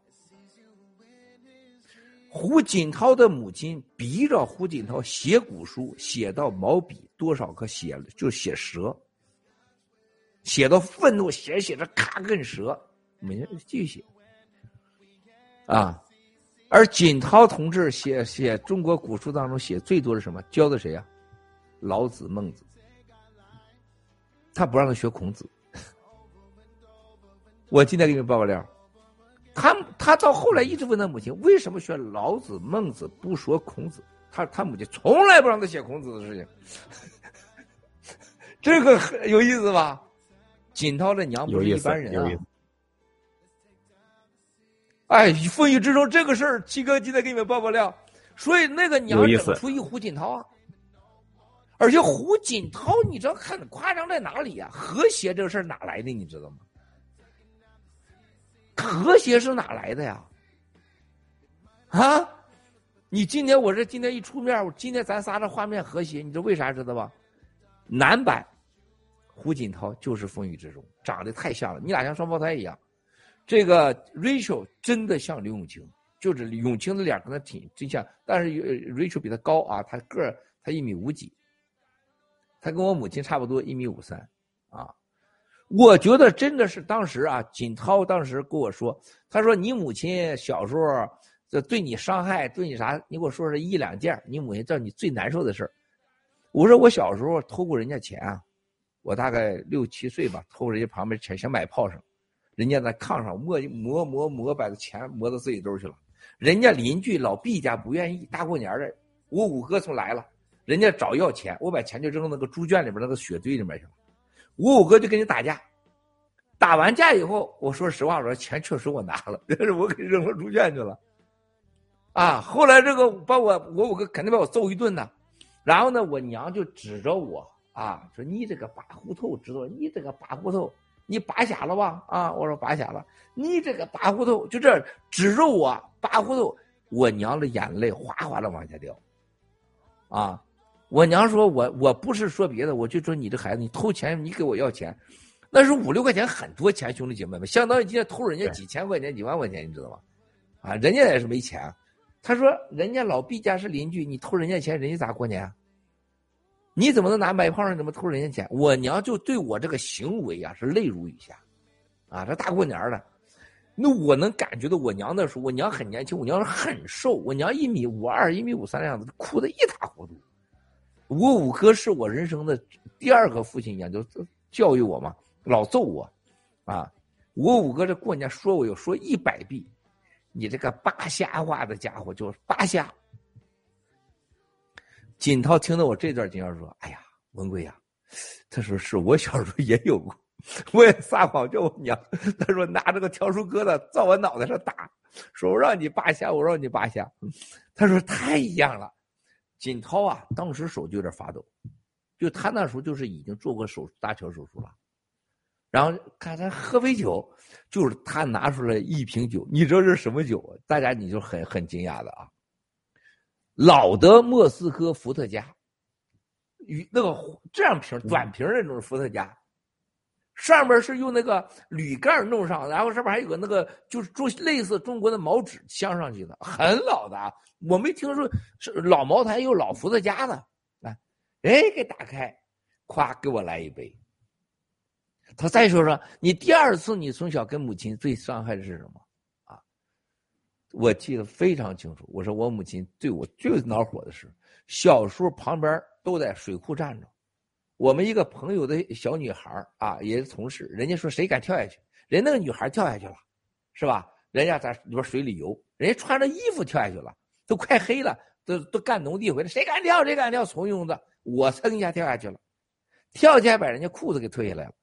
Speaker 10: 胡锦涛的母亲逼着胡锦涛写古书，写到毛笔多少个写了就写折，写到愤怒，写写着咔跟折，每天继续写。啊，而锦涛同志写写中国古书当中写最多是什么？教的谁呀？老子、孟子。他不让他学孔子。我今天给你们爆个料，他他到后来一直问他母亲，为什么学老子、孟子不说孔子？他他母亲从来不让他写孔子的事情，这个很有意思吧？锦涛的娘不是一般人啊！哎，风雨之中这个事儿，七哥今天给你们爆爆料。所以那个娘整出一胡锦涛啊，而且胡锦涛你知道很夸张在哪里啊？和谐这个事儿哪来的？你知道吗？和谐是哪来的呀？啊！你今天我这今天一出面，今天咱仨这画面和谐，你知道为啥知道吧？男版胡锦涛就是风雨之中，长得太像了，你俩像双胞胎一样。这个 Rachel 真的像刘永清，就是永清的脸跟他挺真像，但是 Rachel 比他高啊，他个儿他一米五几，他跟我母亲差不多一米五三啊。我觉得真的是当时啊，锦涛当时跟我说，他说你母亲小时候这对你伤害，对你啥，你给我说说一两件你母亲叫你最难受的事我说我小时候偷过人家钱啊，我大概六七岁吧，偷人家旁边钱想买炮仗。人家在炕上磨磨磨磨，把这钱磨到自己兜去了。人家邻居老毕家不愿意，大过年的，我五哥从来了，人家找要钱，我把钱就扔到那个猪圈里边那个雪堆里面去了。我五哥就跟你打架，打完架以后，我说实话，我说钱确实我拿了，但是我给扔到猪圈去了。啊，后来这个把我我五哥肯定把我揍一顿呢。然后呢，我娘就指着我啊，说你这个八糊头，知道你这个八糊头。你拔瞎了吧？啊，我说拔瞎了。你这个拔胡头，就这指着我拔胡头，我娘的眼泪哗哗的往下掉。啊，我娘说我我不是说别的，我就说你这孩子，你偷钱，你给我要钱，那是五六块钱，很多钱，兄弟姐妹们，相当于今天偷人家几千块钱、几万块钱，你知道吗？啊，人家也是没钱。他说人家老毕家是邻居，你偷人家钱，人家咋过年？你怎么能拿买炮仗？怎么偷人家钱？我娘就对我这个行为啊是泪如雨下，啊，这大过年的，那我能感觉到我娘那时候，我娘很年轻，我娘很瘦，我娘一米五二、一米五三的样子，哭的一塌糊涂。我五哥是我人生的第二个父亲一样，就教育我嘛，老揍我，啊，我五哥这过年说我有说一百遍，你这个扒瞎话的家伙，就扒瞎。锦涛听到我这段经验说：“哎呀，文贵呀，他说是我小时候也有过，我也撒谎叫我娘。他说拿这个笤帚疙瘩照我脑袋上打，说我让你扒瞎，我让你扒瞎。他说太一样了。锦涛啊，当时手就有点发抖，就他那时候就是已经做过手搭桥手术了。然后看他喝杯酒，就是他拿出来一瓶酒，你知道这是什么酒？大家你就很很惊讶的啊。”老的莫斯科伏特加，与那个这样瓶短瓶那种伏特加，上面是用那个铝盖弄上，然后上面还有个那个就是中类似中国的毛纸镶上去的，很老的啊，我没听说是老茅台有老伏特加的啊，哎，给打开，咵给我来一杯。他再说说你第二次你从小跟母亲最伤害的是什么？我记得非常清楚。我说我母亲对我最恼火的是，小时候旁边都在水库站着，我们一个朋友的小女孩啊，也是同事，人家说谁敢跳下去，人那个女孩跳下去了，是吧？人家在里边水里游，人家穿着衣服跳下去了，都快黑了，都都干农地回来，谁敢跳？谁敢跳？怂恿子，我蹭一下跳下去了，跳起来把人家裤子给脱下来了，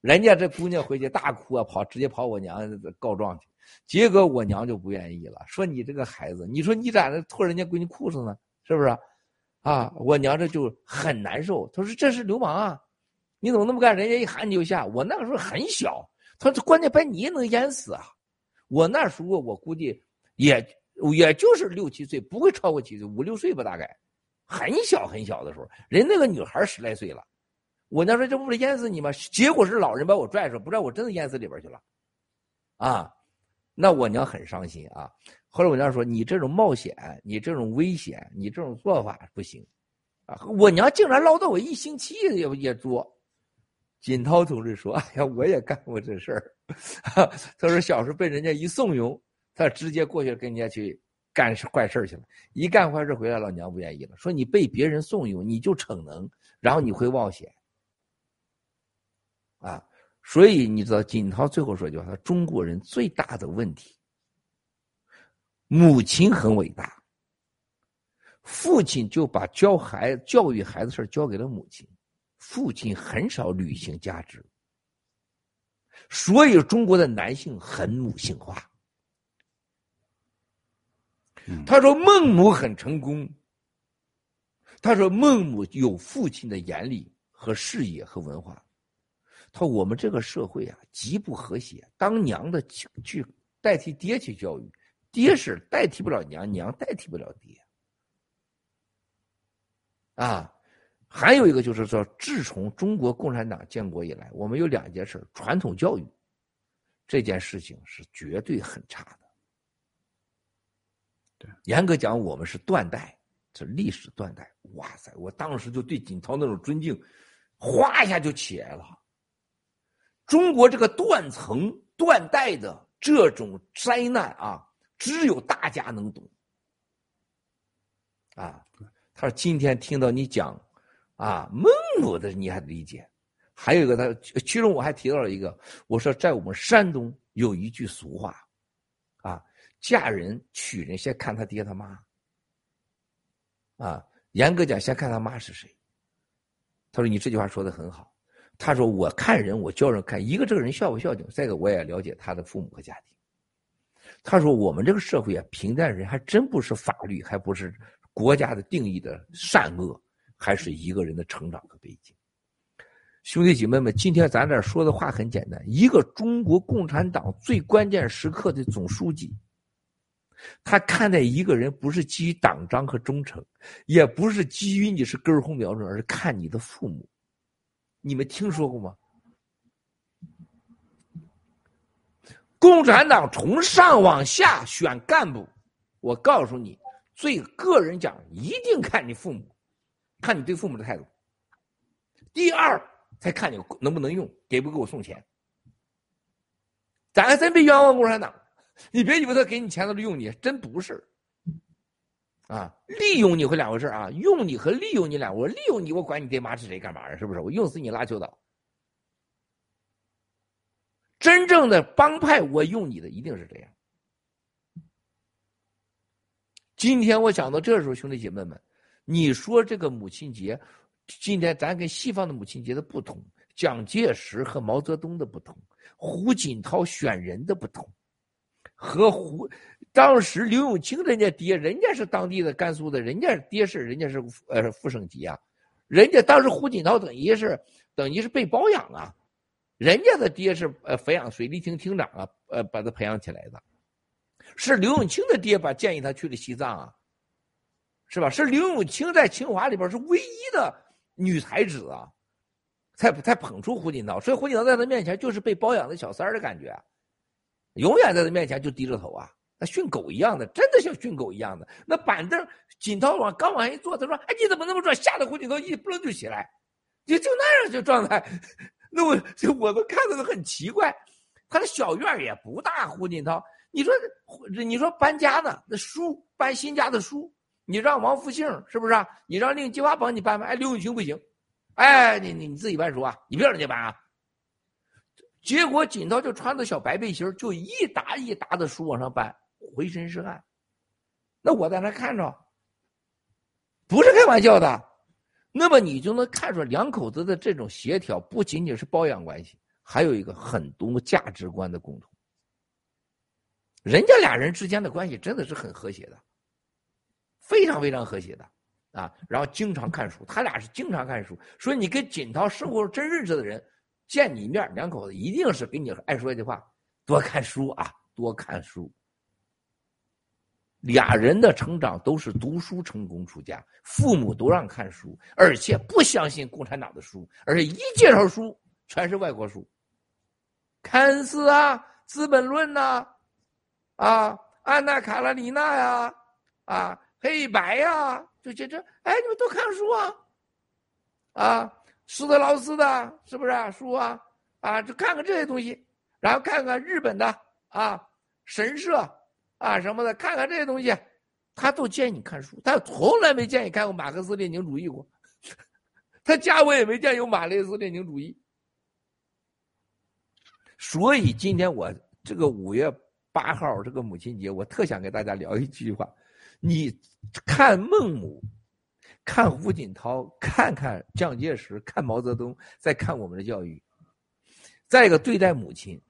Speaker 10: 人家这姑娘回去大哭啊，跑直接跑我娘告状去。结果我娘就不愿意了，说你这个孩子，你说你咋的脱人家闺女裤子呢？是不是？啊，我娘这就很难受。她说这是流氓啊，你怎么那么干？人家一喊你就下。我那个时候很小，她说关键把你也能淹死啊。我那时候我估计也也就是六七岁，不会超过七岁，五六岁吧，大概很小很小的时候，人那个女孩十来岁了。我娘说这不是淹死你吗？结果是老人把我拽出，不然我真的淹死里边去了，啊。那我娘很伤心啊！后来我娘说：“你这种冒险，你这种危险，你这种做法不行，啊！”我娘竟然唠叨我一星期也也做。锦涛同志说：“哎呀，我也干过这事儿。他说小时候被人家一怂恿，他直接过去跟人家去干坏事去了。一干坏事回来，老娘不愿意了，说你被别人怂恿，你就逞能，然后你会冒险。啊，所以你知道，锦涛最后说一句话：，他中国人最大的问题，母亲很伟大，父亲就把教孩教育孩子事交给了母亲，父亲很少履行价值，所以中国的男性很母性化。他说孟母很成功，他说孟母有父亲的严厉和视野和文化。他说：“我们这个社会啊，极不和谐。当娘的去去代替爹去教育，爹是代替不了娘，娘代替不了爹。啊，还有一个就是说，自从中国共产党建国以来，我们有两件事：传统教育这件事情是绝对很差的。
Speaker 7: 对，
Speaker 10: 严格讲，我们是断代，这历史断代。哇塞！我当时就对锦涛那种尊敬，哗一下就起来了。”中国这个断层断代的这种灾难啊，只有大家能懂。啊，他说今天听到你讲，啊孟母的你还理解，还有一个他其中我还提到了一个，我说在我们山东有一句俗话，啊嫁人娶人先看他爹他妈，啊严格讲先看他妈是谁。他说你这句话说的很好。他说：“我看人，我教人看一个这个人孝不孝敬。再一个，我也了解他的父母和家庭。”他说：“我们这个社会啊，平淡人还真不是法律，还不是国家的定义的善恶，还是一个人的成长和背景。”兄弟姐妹们，今天咱这说的话很简单：一个中国共产党最关键时刻的总书记，他看待一个人不是基于党章和忠诚，也不是基于你是根红苗正，而是看你的父母。你们听说过吗？共产党从上往下选干部，我告诉你，最个人讲，一定看你父母，看你对父母的态度。第二，才看你能不能用，给不给我送钱。咱还真别冤枉共产党，你别以为他给你钱他就用你，真不是。啊，利用你会两回事啊，用你和利用你两，我利用你，我管你爹妈是谁干嘛呀？是不是？我用死你拉秋岛。真正的帮派，我用你的一定是这样。今天我讲到这时候，兄弟姐妹们，你说这个母亲节，今天咱跟西方的母亲节的不同，蒋介石和毛泽东的不同，胡锦涛选人的不同。和胡，当时刘永清人家爹，人家是当地的甘肃的，人家爹是人家是呃副省级啊，人家当时胡锦涛等于是等于是被包养啊，人家的爹是呃抚养水利厅厅长啊，呃把他培养起来的，是刘永清的爹把建议他去了西藏啊，是吧？是刘永清在清华里边是唯一的女才子啊，才才捧出胡锦涛，所以胡锦涛在他面前就是被包养的小三儿的感觉。永远在他面前就低着头啊，那训狗一样的，真的像训狗一样的。那板凳，锦涛往刚往上一坐，他说：“哎，你怎么那么转？”吓得胡锦涛一蹦就起来，就就那样就状态。那我就我都看着都很奇怪。他的小院也不大，胡锦涛，你说你说搬家呢？那书搬新家的书，你让王复兴是不是？啊你让令计划帮你搬搬？哎，刘永清不行，哎，你你你自己搬书啊，你别让人家搬啊。结果锦涛就穿着小白背心就一沓一沓的书往上搬，浑身是汗。那我在那看着，不是开玩笑的。那么你就能看出两口子的这种协调，不仅仅是包养关系，还有一个很多价值观的共同。人家俩人之间的关系真的是很和谐的，非常非常和谐的啊。然后经常看书，他俩是经常看书。所以你跟锦涛生活真认识的人。见你一面，两口子一定是给你爱说一句话：多看书啊，多看书。俩人的成长都是读书成功出家，父母都让看书，而且不相信共产党的书，而且一介绍书全是外国书，看似啊，《资本论》呐，啊，《安娜·卡列尼娜》呀，啊，黑白呀，就这这，哎，你们都看书啊，啊。斯特劳斯的，是不是啊书啊？啊，就看看这些东西，然后看看日本的啊，神社啊什么的，看看这些东西，他都建议你看书，他从来没建议看过马克思列宁主义过，他家我也没见有马列思列宁主义。所以今天我这个五月八号这个母亲节，我特想给大家聊一句话：你看孟母，看胡锦涛，看看蒋介石，看毛泽东，再看我们的教育。再一个对待母亲，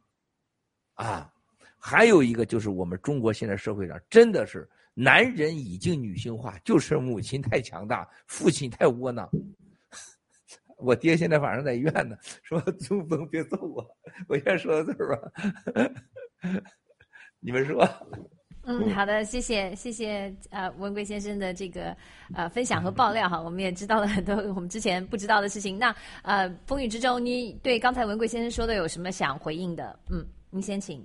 Speaker 10: 啊，还有一个就是我们中国现在社会上真的是男人已经女性化，就是母亲太强大，父亲太窝囊。我爹现在晚上在医院呢，说中风别揍我，我先说到这儿吧。你们说？
Speaker 11: 嗯，好的，谢谢谢谢呃文贵先生的这个呃分享和爆料哈，我们也知道了很多我们之前不知道的事情。那呃风雨之中，你对刚才文贵先生说的有什么想回应的？嗯，您先请。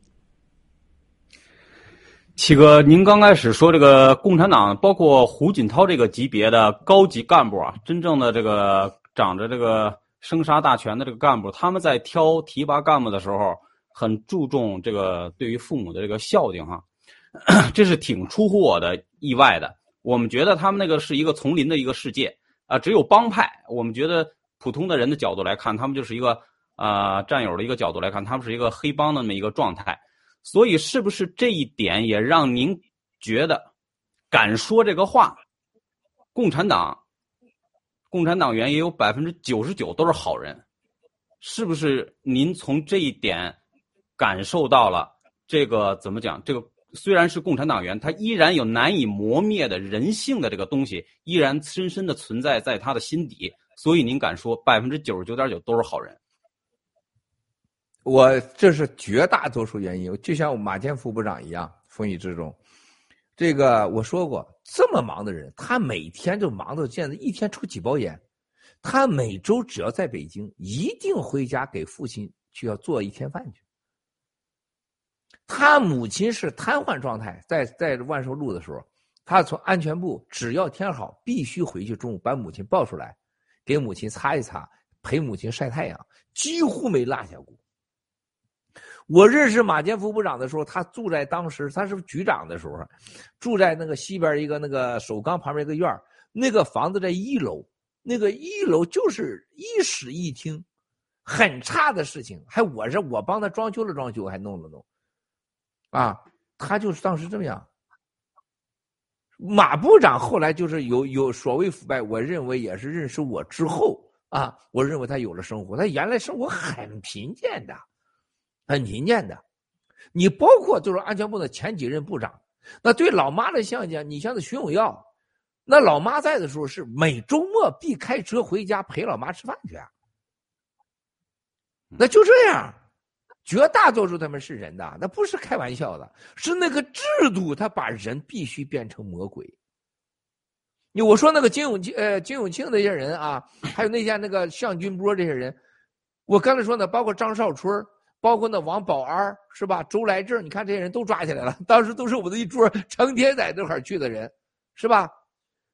Speaker 12: 七哥，您刚开始说这个共产党，包括胡锦涛这个级别的高级干部啊，真正的这个掌着这个生杀大权的这个干部，他们在挑提拔干部的时候，很注重这个对于父母的这个孝敬哈。这是挺出乎我的意外的。我们觉得他们那个是一个丛林的一个世界啊，只有帮派。我们觉得普通的人的角度来看，他们就是一个啊战友的一个角度来看，他们是一个黑帮的那么一个状态。所以，是不是这一点也让您觉得敢说这个话？共产党、共产党员也有百分之九十九都是好人，是不是？您从这一点感受到了这个怎么讲？这个。虽然是共产党员，他依然有难以磨灭的人性的这个东西，依然深深的存在在他的心底。所以您敢说百分之九十九点九都是好人？
Speaker 10: 我这是绝大多数原因，就像马建副部长一样，风雨之中。这个我说过，这么忙的人，他每天就忙到现在，一天抽几包烟。他每周只要在北京，一定回家给父亲去要做一天饭去。他母亲是瘫痪状态，在在万寿路的时候，他从安全部，只要天好，必须回去中午把母亲抱出来，给母亲擦一擦，陪母亲晒太阳，几乎没落下过。我认识马建副部长的时候，他住在当时他是局长的时候，住在那个西边一个那个首钢旁边一个院那个房子在一楼，那个一楼就是一室一厅，很差的事情，还我是我帮他装修了装修，还弄了弄。啊，他就是当时这么样。马部长后来就是有有所谓腐败，我认为也是认识我之后啊，我认为他有了生活，他原来生活很贫贱的，很贫贱的。你包括就是安全部的前几任部长，那对老妈的象征，你像那徐永耀，那老妈在的时候是每周末必开车回家陪老妈吃饭去，啊那就这样。绝大多数他们是人的，那不是开玩笑的，是那个制度，他把人必须变成魔鬼。你我说那个金永庆，呃，金永庆那些人啊，还有那些那个向军波这些人，我刚才说呢，包括张少春，包括那王保安，是吧？周来正，你看这些人都抓起来了，当时都是我们的一桌成天在那块去的人，是吧？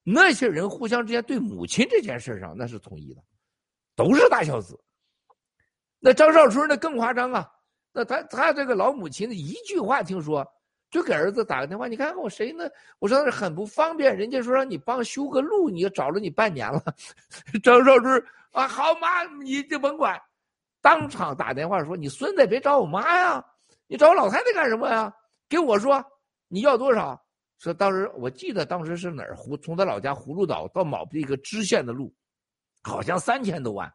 Speaker 10: 那些人互相之间对母亲这件事上那是统一的，都是大孝子。那张少春那更夸张啊！那他他这个老母亲的一句话，听说就给儿子打个电话，你看看我谁呢？我说是很不方便，人家说让你帮修个路，你找了你半年了。张少春啊，好妈，你就甭管，当场打电话说你孙子别找我妈呀，你找我老太太干什么呀？给我说你要多少？说当时我记得当时是哪儿葫从他老家葫芦岛到某一个支线的路，好像三千多万。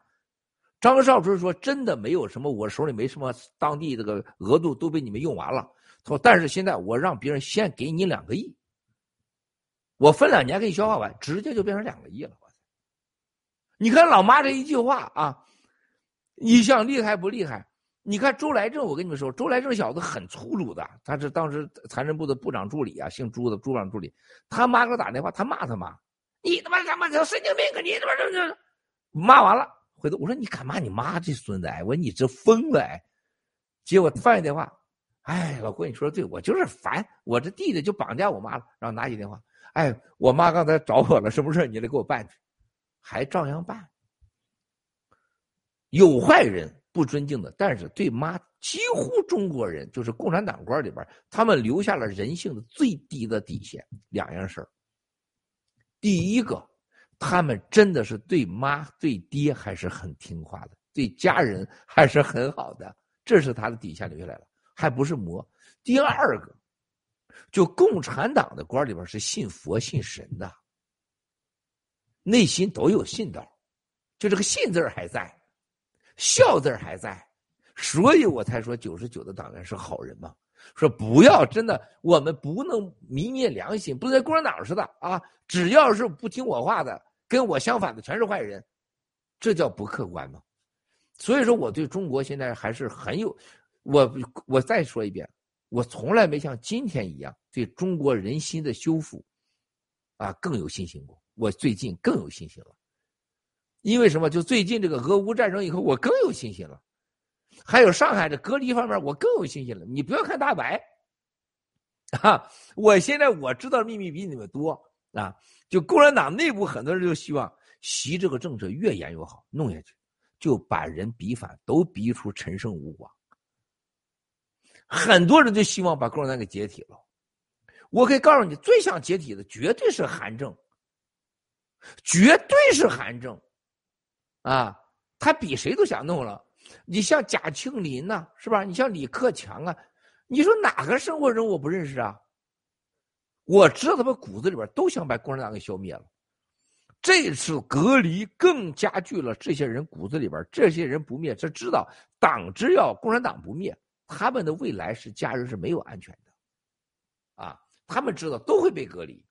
Speaker 10: 张少春说：“真的没有什么，我手里没什么，当地这个额度都被你们用完了。他说，但是现在我让别人先给你两个亿，我分两年给你消化完，直接就变成两个亿了。你看老妈这一句话啊，你想厉害不厉害？你看周来正，我跟你们说，周来正小子很粗鲁的，他是当时财政部的部长助理啊，姓朱的朱长助理。他妈给我打电话，他骂他妈，你他妈他妈神经病啊！你他妈这这骂完了。”回头我说你敢骂你妈这孙子哎！我说你这疯了哎！结果放下电话，哎，老郭你说的对，我就是烦，我这弟弟就绑架我妈了。然后拿起电话，哎，我妈刚才找我了，什么事你来给我办去，还照样办。有坏人不尊敬的，但是对妈，几乎中国人就是共产党官里边，他们留下了人性的最低的底线，两样事儿。第一个。他们真的是对妈对爹还是很听话的，对家人还是很好的。这是他的底线留下来了，还不是魔。第二个，就共产党的官里边是信佛信神的，内心都有信道，就这个信字还在，孝字还在，所以我才说九十九的党员是好人嘛。说不要真的，我们不能泯灭良心，不能跟共产党似的啊！只要是不听我话的，跟我相反的全是坏人，这叫不客观吗？所以说，我对中国现在还是很有，我我再说一遍，我从来没像今天一样对中国人心的修复，啊更有信心过。我最近更有信心了，因为什么？就最近这个俄乌战争以后，我更有信心了。还有上海的隔离方面，我更有信心了。你不要看大白，啊，我现在我知道秘密比你们多啊。就共产党内部很多人就希望习这个政策越严越好，弄下去就把人逼反，都逼出陈胜吴广。很多人就希望把共产党给解体了。我可以告诉你，最想解体的绝对是韩正，绝对是韩正，啊，他比谁都想弄了。你像贾庆林呐，是吧？你像李克强啊，你说哪个生活人我不认识啊？我知道他们骨子里边都想把共产党给消灭了。这次隔离更加剧了这些人骨子里边，这些人不灭，他知道党只要共产党不灭，他们的未来是家人是没有安全的，啊，他们知道都会被隔离，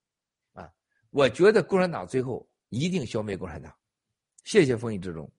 Speaker 10: 啊，我觉得共产党最后一定消灭共产党。谢谢风雨之中。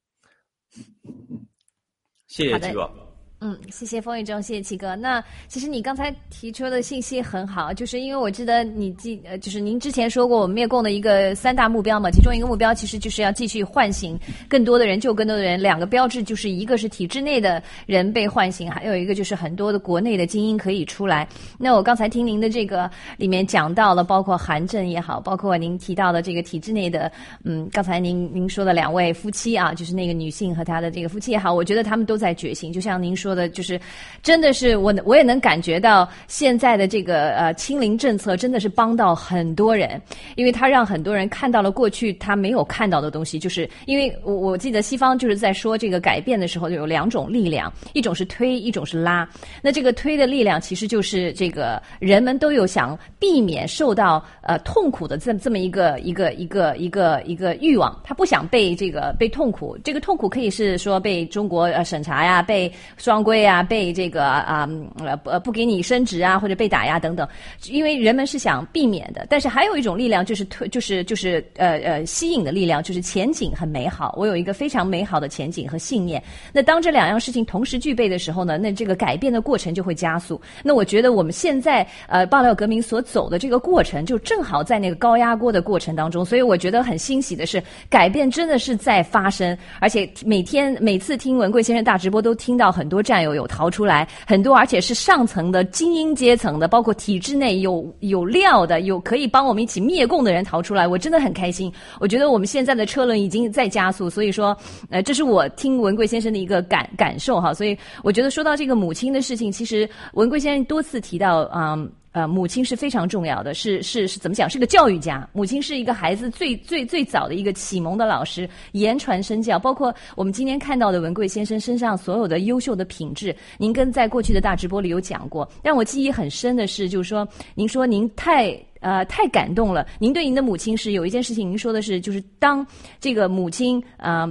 Speaker 12: 谢谢七哥。
Speaker 11: 嗯，谢谢风雨中，谢谢七哥。那其实你刚才提出的信息很好，就是因为我记得你记，呃，就是您之前说过我们灭共的一个三大目标嘛，其中一个目标其实就是要继续唤醒更多的人，救更多的人。两个标志就是一个是体制内的人被唤醒，还有一个就是很多的国内的精英可以出来。那我刚才听您的这个里面讲到了，包括韩正也好，包括您提到的这个体制内的，嗯，刚才您您说的两位夫妻啊，就是那个女性和她的这个夫妻也好，我觉得他们都在觉醒，就像您说。说的就是，真的是我我也能感觉到现在的这个呃清零政策真的是帮到很多人，因为他让很多人看到了过去他没有看到的东西。就是因为我我记得西方就是在说这个改变的时候，就有两种力量，一种是推，一种是拉。那这个推的力量其实就是这个人们都有想避免受到呃痛苦的这这么一个一个一个一个一个欲望，他不想被这个被痛苦。这个痛苦可以是说被中国呃审查呀，被双。双规啊，被这个啊呃不不给你升职啊，或者被打压等等，因为人们是想避免的。但是还有一种力量，就是推，就是就是呃呃吸引的力量，就是前景很美好。我有一个非常美好的前景和信念。那当这两样事情同时具备的时候呢，那这个改变的过程就会加速。那我觉得我们现在呃爆料革命所走的这个过程，就正好在那个高压锅的过程当中。所以我觉得很欣喜的是，改变真的是在发生，而且每天每次听文贵先生大直播，都听到很多。战友有逃出来很多，而且是上层的精英阶层的，包括体制内有有料的，有可以帮我们一起灭共的人逃出来，我真的很开心。我觉得我们现在的车轮已经在加速，所以说，呃，这是我听文贵先生的一个感感受哈。所以我觉得说到这个母亲的事情，其实文贵先生多次提到啊。呃，母亲是非常重要的，是是是怎么讲？是个教育家，母亲是一个孩子最最最早的一个启蒙的老师，言传身教。包括我们今天看到的文贵先生身上所有的优秀的品质，您跟在过去的大直播里有讲过。让我记忆很深的是，就是说，您说您太呃太感动了。您对您的母亲是有一件事情，您说的是，就是当这个母亲啊，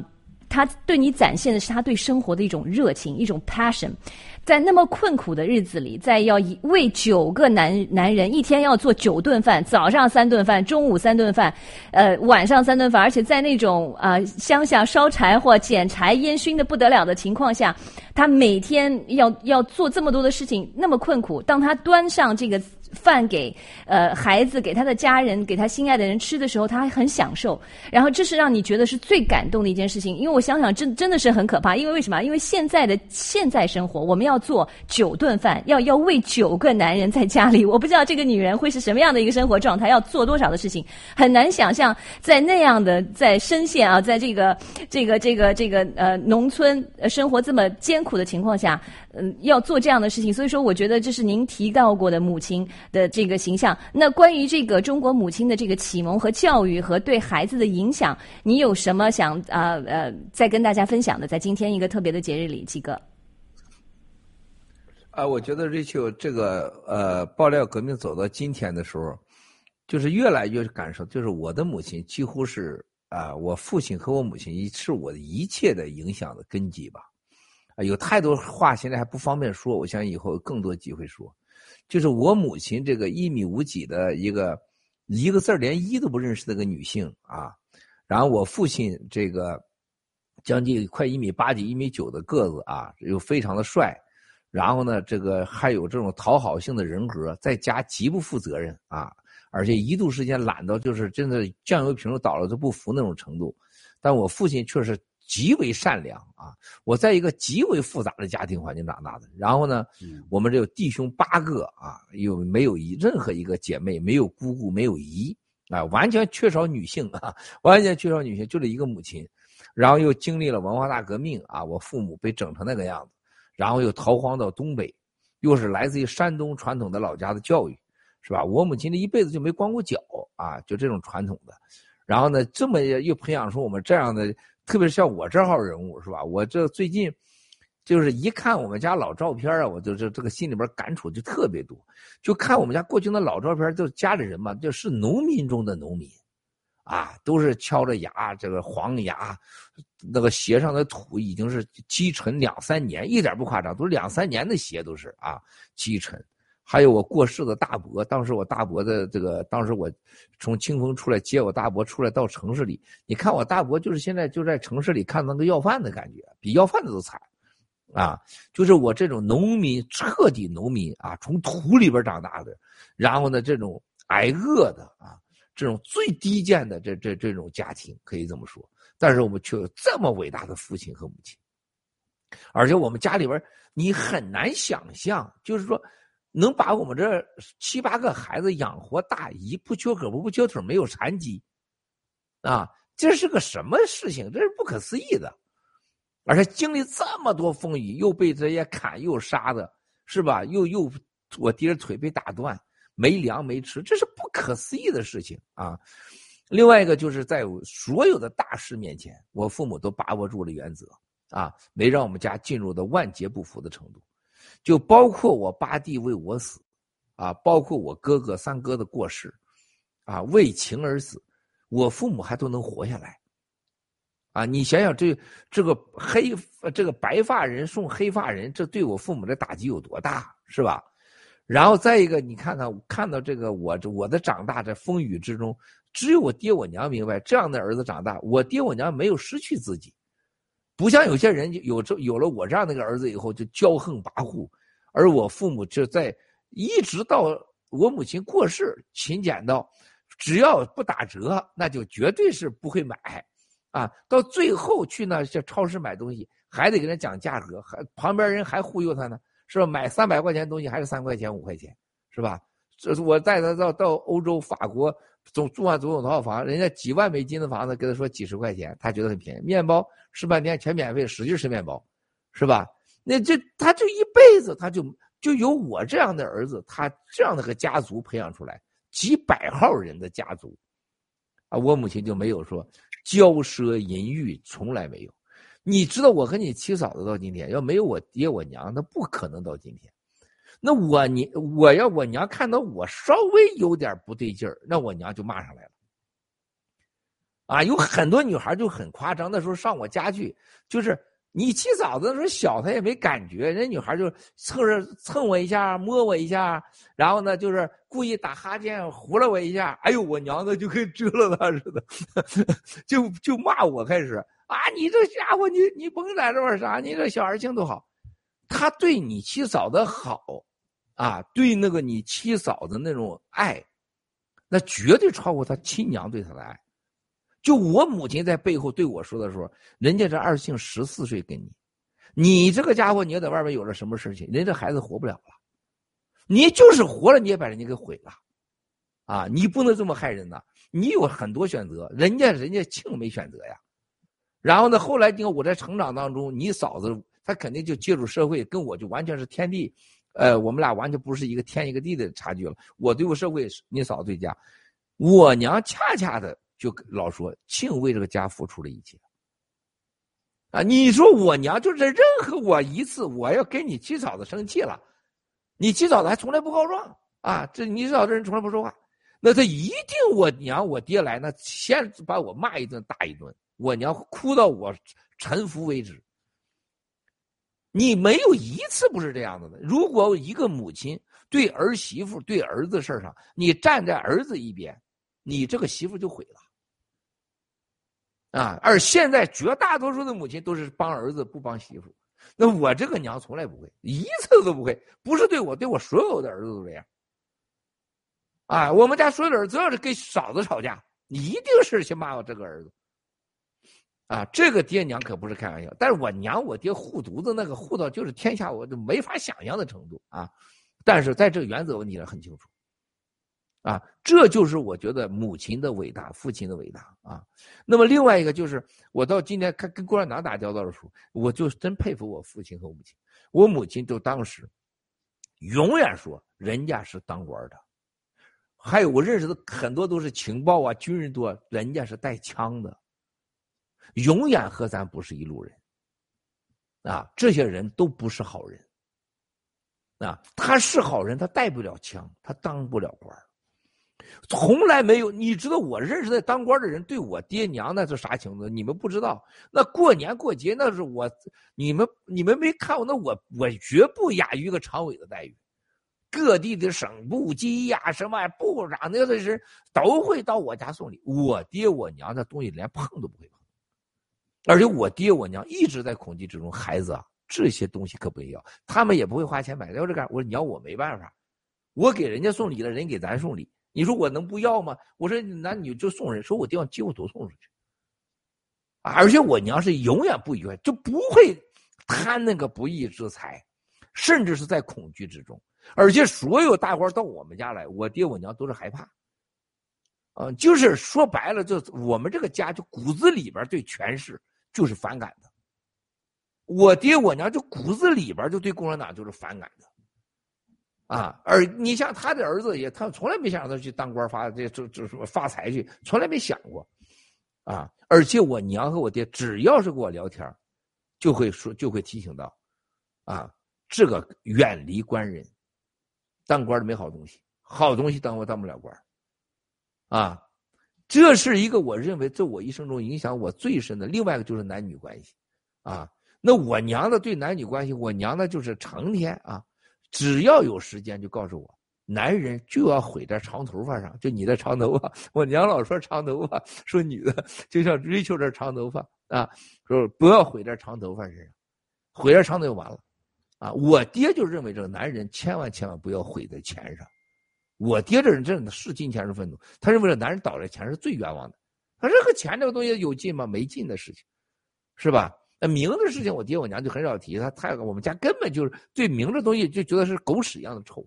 Speaker 11: 她对你展现的是她对生活的一种热情，一种 passion。在那么困苦的日子里，在要为九个男男人一天要做九顿饭，早上三顿饭，中午三顿饭，呃，晚上三顿饭，而且在那种啊乡下烧柴火、捡柴、烟熏的不得了的情况下，他每天要要做这么多的事情，那么困苦。当他端上这个。饭给呃孩子，给他的家人，给他心爱的人吃的时候，他还很享受。然后这是让你觉得是最感动的一件事情，因为我想想，真真的是很可怕。因为为什么？因为现在的现在生活，我们要做九顿饭，要要喂九个男人在家里。我不知道这个女人会是什么样的一个生活状态，要做多少的事情，很难想象在那样的在深陷啊，在这个这个这个这个呃农村生活这么艰苦的情况下。嗯，要做这样的事情，所以说我觉得这是您提到过的母亲的这个形象。那关于这个中国母亲的这个启蒙和教育和对孩子的影响，你有什么想啊呃再跟大家分享的？在今天一个特别的节日里，几个？
Speaker 10: 啊，我觉得瑞秋这个呃爆料革命走到今天的时候，就是越来越感受，就是我的母亲几乎是啊，我父亲和我母亲是我的一切的影响的根基吧。啊，有太多话现在还不方便说，我相信以后有更多机会说。就是我母亲这个一米五几的一个一个字连一都不认识的个女性啊，然后我父亲这个将近快一米八几、一米九的个子啊，又非常的帅。然后呢，这个还有这种讨好性的人格，在家极不负责任啊，而且一度时间懒到就是真的酱油瓶都倒了都不服那种程度。但我父亲却是极为善良啊，我在一个极为复杂的家庭环境长大的。然后呢，我们这有弟兄八个啊，又没有一任何一个姐妹，没有姑姑，没有姨啊，完全缺少女性啊，完全缺少女性，就这一个母亲。然后又经历了文化大革命啊，我父母被整成那个样子。然后又逃荒到东北，又是来自于山东传统的老家的教育，是吧？我母亲这一辈子就没光过脚啊，就这种传统的。然后呢，这么又培养出我们这样的，特别是像我这号人物，是吧？我这最近就是一看我们家老照片啊，我就这这个心里边感触就特别多。就看我们家过去的老照片，就家里人嘛，就是农民中的农民。啊，都是敲着牙，这个黄牙，那个鞋上的土已经是积尘两三年，一点不夸张，都是两三年的鞋都是啊积尘。还有我过世的大伯，当时我大伯的这个，当时我从清风出来接我大伯出来到城市里，你看我大伯就是现在就在城市里看那个要饭的感觉，比要饭的都惨，啊，就是我这种农民，彻底农民啊，从土里边长大的，然后呢这种挨饿的啊。这种最低贱的这这这种家庭可以这么说，但是我们却有这么伟大的父亲和母亲，而且我们家里边你很难想象，就是说能把我们这七八个孩子养活大，一不缺胳膊不缺腿，没有残疾，啊，这是个什么事情？这是不可思议的，而且经历这么多风雨，又被这些砍又杀的，是吧？又又我爹腿被打断。没粮没吃，这是不可思议的事情啊！另外一个就是在所有的大事面前，我父母都把握住了原则啊，没让我们家进入到万劫不复的程度。就包括我八弟为我死，啊，包括我哥哥三哥的过世，啊，为情而死，我父母还都能活下来。啊，你想想这这个黑这个白发人送黑发人，这对我父母的打击有多大，是吧？然后再一个，你看看看到这个我我的长大在风雨之中，只有我爹我娘明白这样的儿子长大，我爹我娘没有失去自己，不像有些人有这有了我这样的一个儿子以后就骄横跋扈，而我父母就在一直到我母亲过世，勤俭到只要不打折，那就绝对是不会买，啊，到最后去那些超市买东西还得跟他讲价格，还旁边人还忽悠他呢。是吧？买三百块钱东西还是三块钱五块钱，是吧？这是我带他到到欧洲法国总住完总统套房，人家几万美金的房子，跟他说几十块钱，他觉得很便宜。面包吃半天全免费，使劲吃面包，是吧？那这他就一辈子他就就有我这样的儿子，他这样的个家族培养出来几百号人的家族，啊，我母亲就没有说骄奢淫欲，从来没有。你知道我和你七嫂子到今天，要没有我爹我娘，那不可能到今天。那我你我要我娘看到我稍微有点不对劲儿，那我娘就骂上来了。啊，有很多女孩就很夸张，那时候上我家去，就是你七嫂子那时候小，她也没感觉，人女孩就蹭着蹭我一下，摸我一下，然后呢就是故意打哈欠，呼了我一下，哎呦，我娘子就跟蛰了她似的，就就骂我开始。啊，你这家伙，你你甭在这玩啥，你这小孩情都好。他对你七嫂的好，啊，对那个你七嫂的那种爱，那绝对超过他亲娘对他的爱。就我母亲在背后对我说的时候，人家这二姓十四岁跟你，你这个家伙，你要在外面有了什么事情，人家孩子活不了了。你就是活了，你也把人家给毁了，啊，你不能这么害人呐！你有很多选择，人家人家庆没选择呀。然后呢？后来你看我在成长当中，你嫂子他肯定就接触社会，跟我就完全是天地，呃，我们俩完全不是一个天一个地的差距了。我对付社会，你嫂子对家，我娘恰恰的就老说庆为这个家付出了一切。啊，你说我娘就是任何我一次我要跟你七嫂子生气了，你七嫂子还从来不告状啊！这你嫂子人从来不说话，那他一定我娘我爹来，那先把我骂一顿打一顿，我娘哭到我臣服为止。你没有一次不是这样子的。如果一个母亲对儿媳妇、对儿子事儿上，你站在儿子一边，你这个媳妇就毁了。啊！而现在绝大多数的母亲都是帮儿子不帮媳妇，那我这个娘从来不会，一次都不会，不是对我，对我所有的儿子都这样。啊，我们家所有的儿子要是跟嫂子吵架，一定是先骂我这个儿子。啊，这个爹娘可不是开玩笑，但是我娘我爹护犊子那个护到就是天下我就没法想象的程度啊，但是在这个原则问题上很清楚。啊，这就是我觉得母亲的伟大，父亲的伟大啊。那么另外一个就是，我到今天看跟共产党打交道的时候，我就真佩服我父亲和母亲。我母亲就当时永远说人家是当官的，还有我认识的很多都是情报啊、军人多，人家是带枪的，永远和咱不是一路人。啊，这些人都不是好人。啊，他是好人，他带不了枪，他当不了官。从来没有，你知道我认识的当官的人对我爹娘那是啥情况？你们不知道。那过年过节那是我，你们你们没看过？那我我绝不亚于一个常委的待遇。各地的省部级呀，什么部长那些人都会到我家送礼。我爹我娘的东西连碰都不会碰。而且我爹我娘一直在恐惧之中，孩子啊，这些东西可不要，他们也不会花钱买。要这干，我说娘，我没办法，我给人家送礼了，人给咱送礼。你说我能不要吗？我说那你就送人，说我地方几乎都送出去，而且我娘是永远不愉快，就不会贪那个不义之财，甚至是在恐惧之中。而且所有大官到我们家来，我爹我娘都是害怕，啊，就是说白了，就我们这个家就骨子里边对权势就是反感的。我爹我娘就骨子里边就对共产党就是反感的。啊，而你像他的儿子也，他从来没想让他去当官发这这这什么发财去，从来没想过，啊！而且我娘和我爹只要是跟我聊天，就会说就会提醒到，啊，这个远离官人，当官的没好东西，好东西当我当不了官，啊，这是一个我认为在我一生中影响我最深的。另外一个就是男女关系，啊，那我娘的对男女关系，我娘呢就是成天啊。只要有时间，就告诉我，男人就要毁在长头发上。就你的长头发，我娘老说长头发，说女的就像追求这长头发啊，说不要毁在长头发身上，毁在长头就完了，啊！我爹就认为这个男人千万千万不要毁在钱上。我爹这人真的是金钱是愤怒，他认为这男人倒了钱是最冤枉的。他这个钱这个东西有劲吗？没劲的事情，是吧？那名的事情，我爹我娘就很少提。他太我们家根本就是对名的东西就觉得是狗屎一样的臭，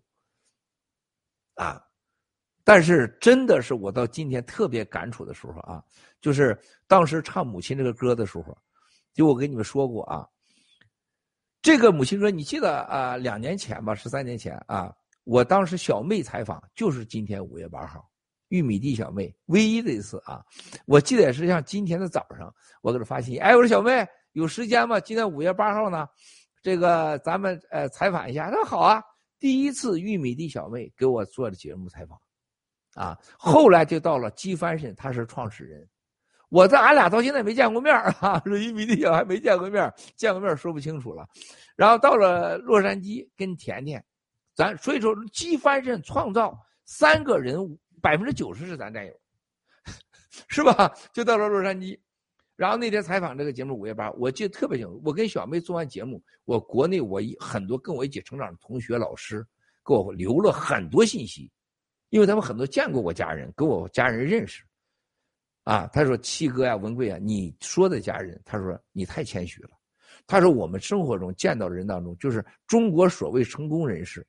Speaker 10: 啊！但是真的是我到今天特别感触的时候啊，就是当时唱《母亲》这个歌的时候，就我跟你们说过啊，这个《母亲》歌，你记得啊？两年前吧，十三年前啊，我当时小妹采访就是今天五月八号。玉米地小妹唯一的一次啊，我记得也是像今天的早上，我给她发信息，哎，我说小妹有时间吗？今天五月八号呢，这个咱们呃采访一下。她说好啊，第一次玉米地小妹给我做的节目采访，啊，后来就到了基翻身，他是创始人，我在俺俩到现在没见过面啊，说 玉米地小还没见过面，见过面说不清楚了。然后到了洛杉矶跟甜甜，咱所以说基翻身创造三个人物。百分之九十是咱战友，是吧？就到了洛杉矶，然后那天采访这个节目五月八，我记得特别清楚。我跟小妹做完节目，我国内我一很多跟我一起成长的同学老师给我留了很多信息，因为他们很多见过我家人，跟我家人认识。啊，他说七哥呀，文贵啊，你说的家人，他说你太谦虚了。他说我们生活中见到的人当中，就是中国所谓成功人士，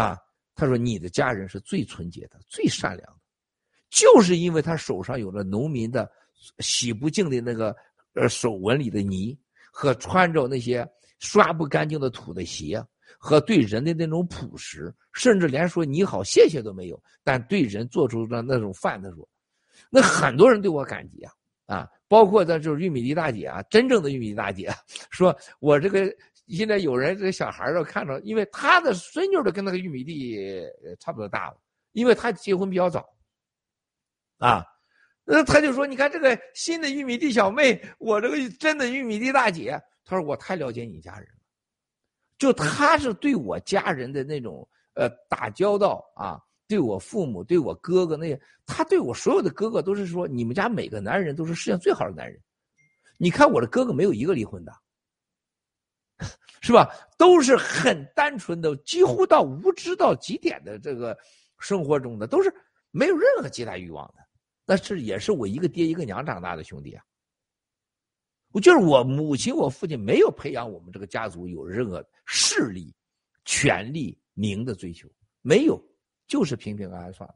Speaker 10: 啊。他说：“你的家人是最纯洁的、最善良的，就是因为他手上有了农民的洗不净的那个呃手纹里的泥，和穿着那些刷不干净的土的鞋，和对人的那种朴实，甚至连说你好、谢谢都没有，但对人做出的那种饭，他说，那很多人对我感激啊啊，包括的就是玉米地大姐啊，真正的玉米地大姐，说我这个现在有人这小孩都看着，因为他的孙女都跟那个玉米地差不多大了，因为他结婚比较早，啊，那他就说：“你看这个新的玉米地小妹，我这个真的玉米地大姐。”他说：“我太了解你家人了，就他是对我家人的那种呃打交道啊，对我父母、对我哥哥那些，他对我所有的哥哥都是说，你们家每个男人都是世界上最好的男人。你看我的哥哥没有一个离婚的。” 是吧？都是很单纯的，几乎到无知到极点的这个生活中的，都是没有任何其他欲望的。那是也是我一个爹一个娘长大的兄弟啊。我就是我母亲我父亲没有培养我们这个家族有任何势力、权力、名的追求，没有，就是平平安安算了。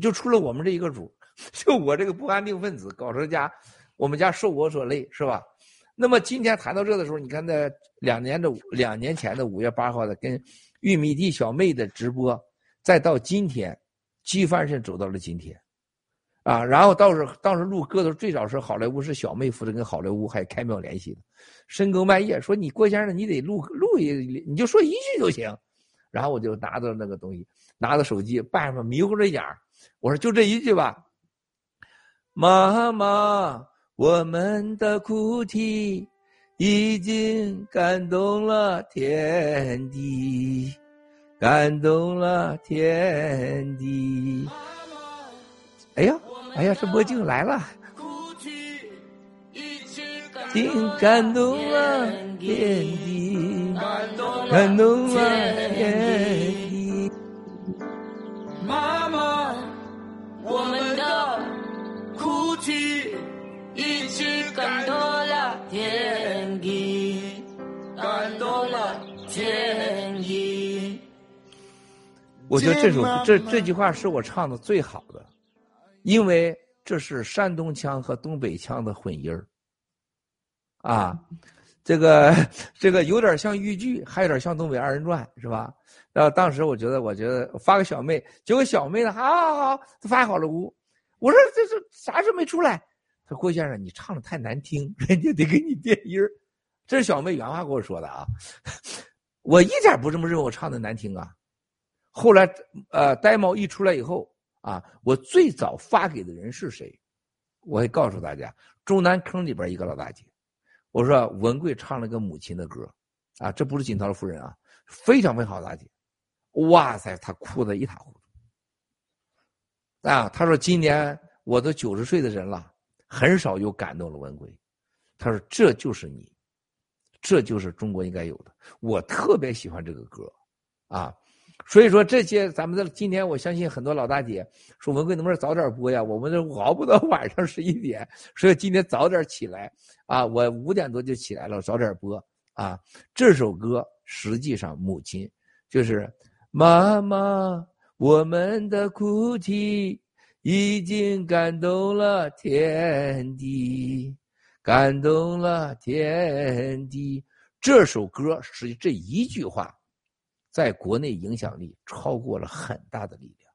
Speaker 10: 就出了我们这一个主，就我这个不安定分子搞成家，我们家受我所累，是吧？那么今天谈到这的时候，你看那两年的两年前的五月八号的跟玉米地小妹的直播，再到今天，鸡翻身走到了今天，啊，然后到时当时录歌的时候，最早是好莱坞是小妹负责跟好莱坞还开庙联系的，深更半夜说你郭先生你得录录一，你就说一句就行，然后我就拿着那个东西，拿着手机，半上迷糊着眼我说就这一句吧，妈妈。我们的哭啼已经感动了天地，感动了天地。哎呀，哎呀，这魔镜来了，已经感动了天地，感动了天地。
Speaker 17: 妈妈，我们的哭泣。一起感动了天地，感动了天地。
Speaker 10: 我觉得这首这这句话是我唱的最好的，因为这是山东腔和东北腔的混音儿。啊，这个这个有点像豫剧，还有点像东北二人转，是吧？然后当时我觉得，我觉得发个小妹，结果小妹呢，好好好，发好了屋。我说这是啥事没出来？郭先生，你唱的太难听，人家得给你电音儿。这是小妹原话跟我说的啊，我一点不这么认为我唱的难听啊。后来，呃，呆毛一出来以后啊，我最早发给的人是谁？我会告诉大家，中南坑里边一个老大姐，我说文贵唱了个母亲的歌，啊，这不是锦涛夫人啊，非常非常好大姐，哇塞，她哭得一塌糊涂。啊，她说今年我都九十岁的人了。很少有感动了文贵，他说：“这就是你，这就是中国应该有的。”我特别喜欢这个歌，啊，所以说这些咱们的今天，我相信很多老大姐说文贵能不能早点播呀？我们这熬不到晚上十一点，所以今天早点起来啊，我五点多就起来了，早点播啊。这首歌实际上母亲就是妈妈，我们的哭泣。已经感动了天地，感动了天地。这首歌实际这一句话，在国内影响力超过了很大的力量。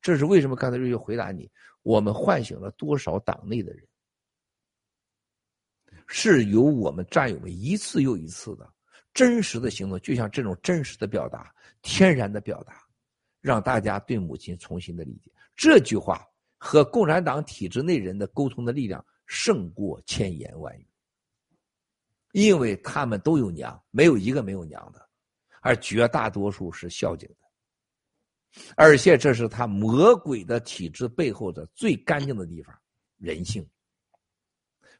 Speaker 10: 这是为什么？刚才瑞月回答你，我们唤醒了多少党内的人，是由我们战友们一次又一次的真实的行动，就像这种真实的表达、天然的表达，让大家对母亲重新的理解。这句话和共产党体制内人的沟通的力量胜过千言万语，因为他们都有娘，没有一个没有娘的，而绝大多数是孝敬的，而且这是他魔鬼的体制背后的最干净的地方——人性。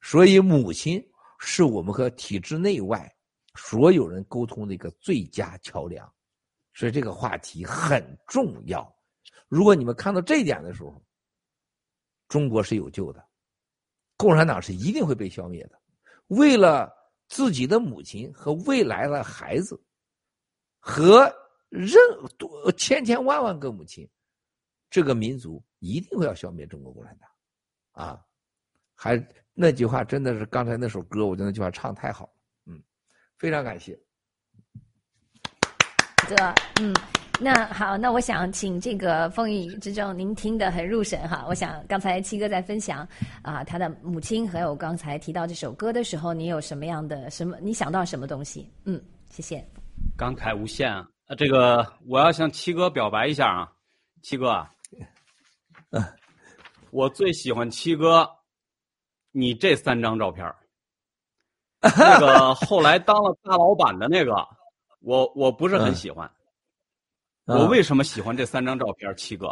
Speaker 10: 所以，母亲是我们和体制内外所有人沟通的一个最佳桥梁，所以这个话题很重要。如果你们看到这一点的时候，中国是有救的，共产党是一定会被消灭的。为了自己的母亲和未来的孩子，和任多千千万万个母亲，这个民族一定会要消灭中国共产党。啊，还那句话真的是刚才那首歌，我觉得那句话唱太好了。嗯，非常感谢。
Speaker 11: 哥，嗯。那好，那我想请这个风雨之中，您听得很入神哈。我想刚才七哥在分享啊，他的母亲，还有刚才提到这首歌的时候，你有什么样的什么？你想到什么东西？嗯，谢谢。
Speaker 12: 感慨无限啊！这个我要向七哥表白一下啊，七哥，我最喜欢七哥你这三张照片 那个后来当了大老板的那个，我我不是很喜欢。我为什么喜欢这三张照片七哥？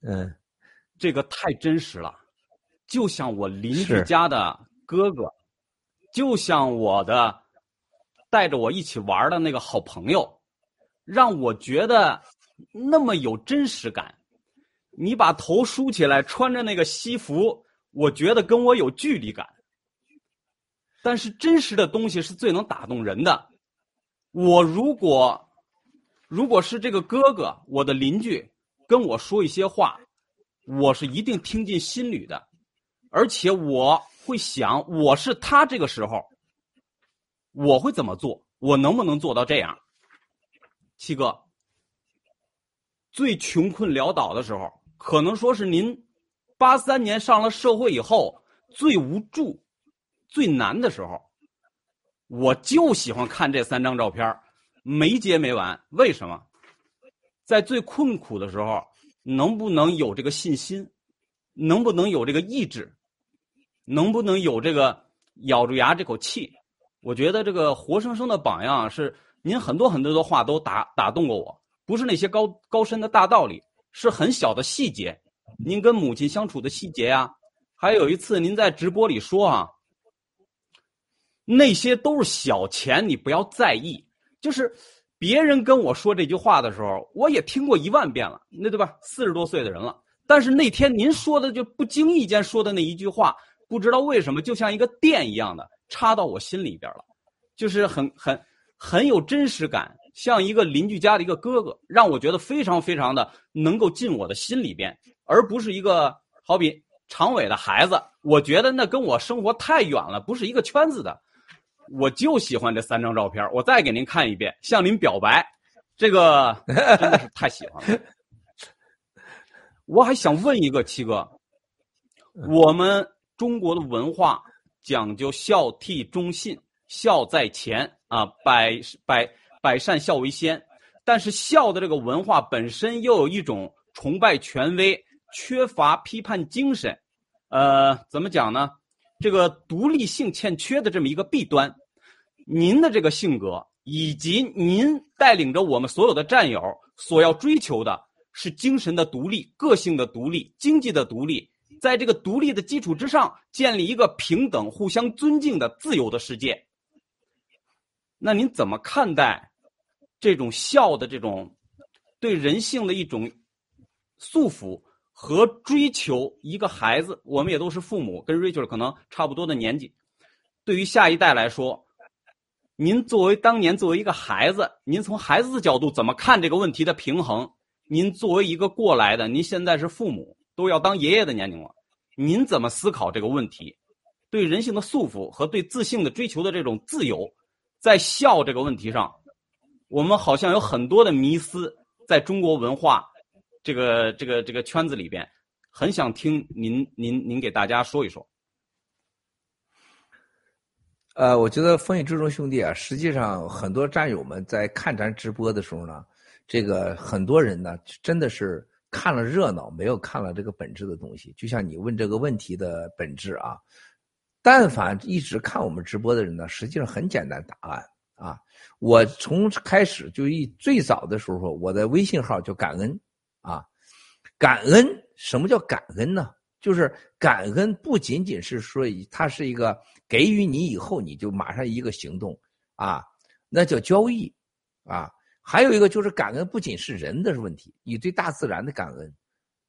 Speaker 10: 嗯，
Speaker 12: 这个太真实了，就像我邻居家的哥哥，就像我的带着我一起玩的那个好朋友，让我觉得那么有真实感。你把头梳起来，穿着那个西服，我觉得跟我有距离感。但是真实的东西是最能打动人的。我如果如果是这个哥哥，我的邻居跟我说一些话，我是一定听进心里的，而且我会想，我是他这个时候，我会怎么做？我能不能做到这样？七哥，最穷困潦倒的时候，可能说是您八三年上了社会以后最无助。最难的时候，我就喜欢看这三张照片没结没完。为什么？在最困苦的时候，能不能有这个信心？能不能有这个意志？能不能有这个咬住牙这口气？我觉得这个活生生的榜样是您很多很多的话都打打动过我，不是那些高高深的大道理，是很小的细节。您跟母亲相处的细节呀，还有一次您在直播里说啊。那些都是小钱，你不要在意。就是别人跟我说这句话的时候，我也听过一万遍了，那对吧？四十多岁的人了。但是那天您说的就不经意间说的那一句话，不知道为什么就像一个电一样的插到我心里边了，就是很很很有真实感，像一个邻居家的一个哥哥，让我觉得非常非常的能够进我的心里边，而不是一个好比常委的孩子。我觉得那跟我生活太远了，不是一个圈子的。我就喜欢这三张照片，我再给您看一遍，向您表白，这个真的是太喜欢了。我还想问一个七哥，我们中国的文化讲究孝悌忠信，孝在前啊，百百百善孝为先。但是孝的这个文化本身又有一种崇拜权威、缺乏批判精神，呃，怎么讲呢？这个独立性欠缺的这么一个弊端，您的这个性格以及您带领着我们所有的战友所要追求的是精神的独立、个性的独立、经济的独立，在这个独立的基础之上建立一个平等、互相尊敬的自由的世界。那您怎么看待这种孝的这种对人性的一种束缚？和追求一个孩子，我们也都是父母，跟 Rachel 可能差不多的年纪。对于下一代来说，您作为当年作为一个孩子，您从孩子的角度怎么看这个问题的平衡？您作为一个过来的，您现在是父母，都要当爷爷的年龄了，您怎么思考这个问题？对人性的束缚和对自信的追求的这种自由，在孝这个问题上，我们好像有很多的迷思，在中国文化。这个这个这个圈子里边，很想听您您您给大家说一说。
Speaker 10: 呃，我觉得风雨之中兄弟啊，实际上很多战友们在看咱直播的时候呢，这个很多人呢真的是看了热闹，没有看了这个本质的东西。就像你问这个问题的本质啊，但凡一直看我们直播的人呢，实际上很简单答案啊。我从开始就一最早的时候，我的微信号叫感恩。啊，感恩什么叫感恩呢？就是感恩不仅仅是说它是一个给予你以后你就马上一个行动啊，那叫交易啊。还有一个就是感恩不仅是人的问题，你对大自然的感恩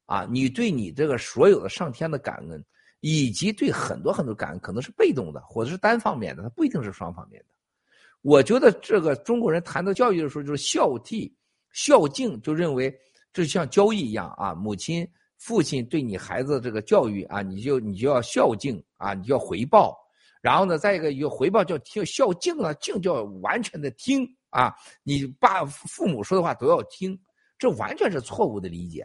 Speaker 10: 啊，你对你这个所有的上天的感恩，以及对很多很多感恩，可能是被动的或者是单方面的，它不一定是双方面的。我觉得这个中国人谈到教育的时候，就是孝悌孝敬，就认为。这像交易一样啊，母亲、父亲对你孩子这个教育啊，你就你就要孝敬啊，你就要回报。然后呢，再一个有回报叫听孝敬啊，敬就要完全的听啊，你爸父母说的话都要听，这完全是错误的理解。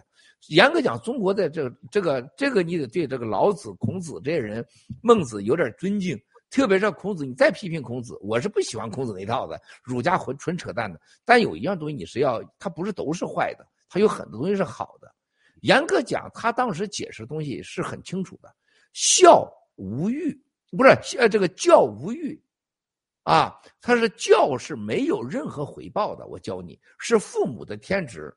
Speaker 10: 严格讲，中国的这这个这个你得对这个老子、孔子这些人、孟子有点尊敬，特别是孔子，你再批评孔子，我是不喜欢孔子那套的，儒家纯纯扯淡的。但有一样东西你是要，它不是都是坏的，他有很多东西是好的。严格讲，他当时解释东西是很清楚的，孝无欲，不是呃这个教无欲，啊，他是教是没有任何回报的，我教你是父母的天职，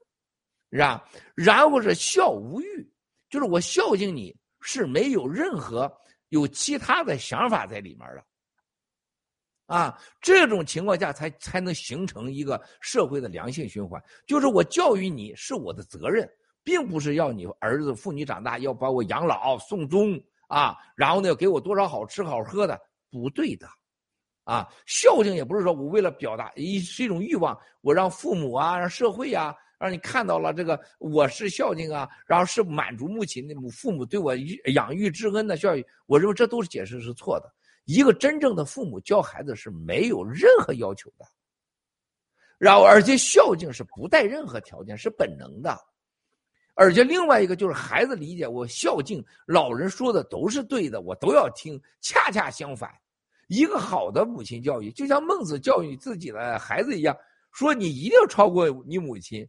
Speaker 10: 是吧？然后是孝无欲，就是我孝敬你是没有任何。有其他的想法在里面的，啊，这种情况下才才能形成一个社会的良性循环。就是我教育你是我的责任，并不是要你儿子妇女长大要把我养老送终啊，然后呢给我多少好吃好喝的，不对的，啊，孝敬也不是说我为了表达一是一种欲望，我让父母啊，让社会呀。让你看到了这个，我是孝敬啊，然后是满足母亲的母父母对我养育之恩的教育。我认为这都是解释是错的。一个真正的父母教孩子是没有任何要求的，然后而且孝敬是不带任何条件，是本能的。而且另外一个就是孩子理解我孝敬老人说的都是对的，我都要听。恰恰相反，一个好的母亲教育，就像孟子教育自己的孩子一样，说你一定要超过你母亲。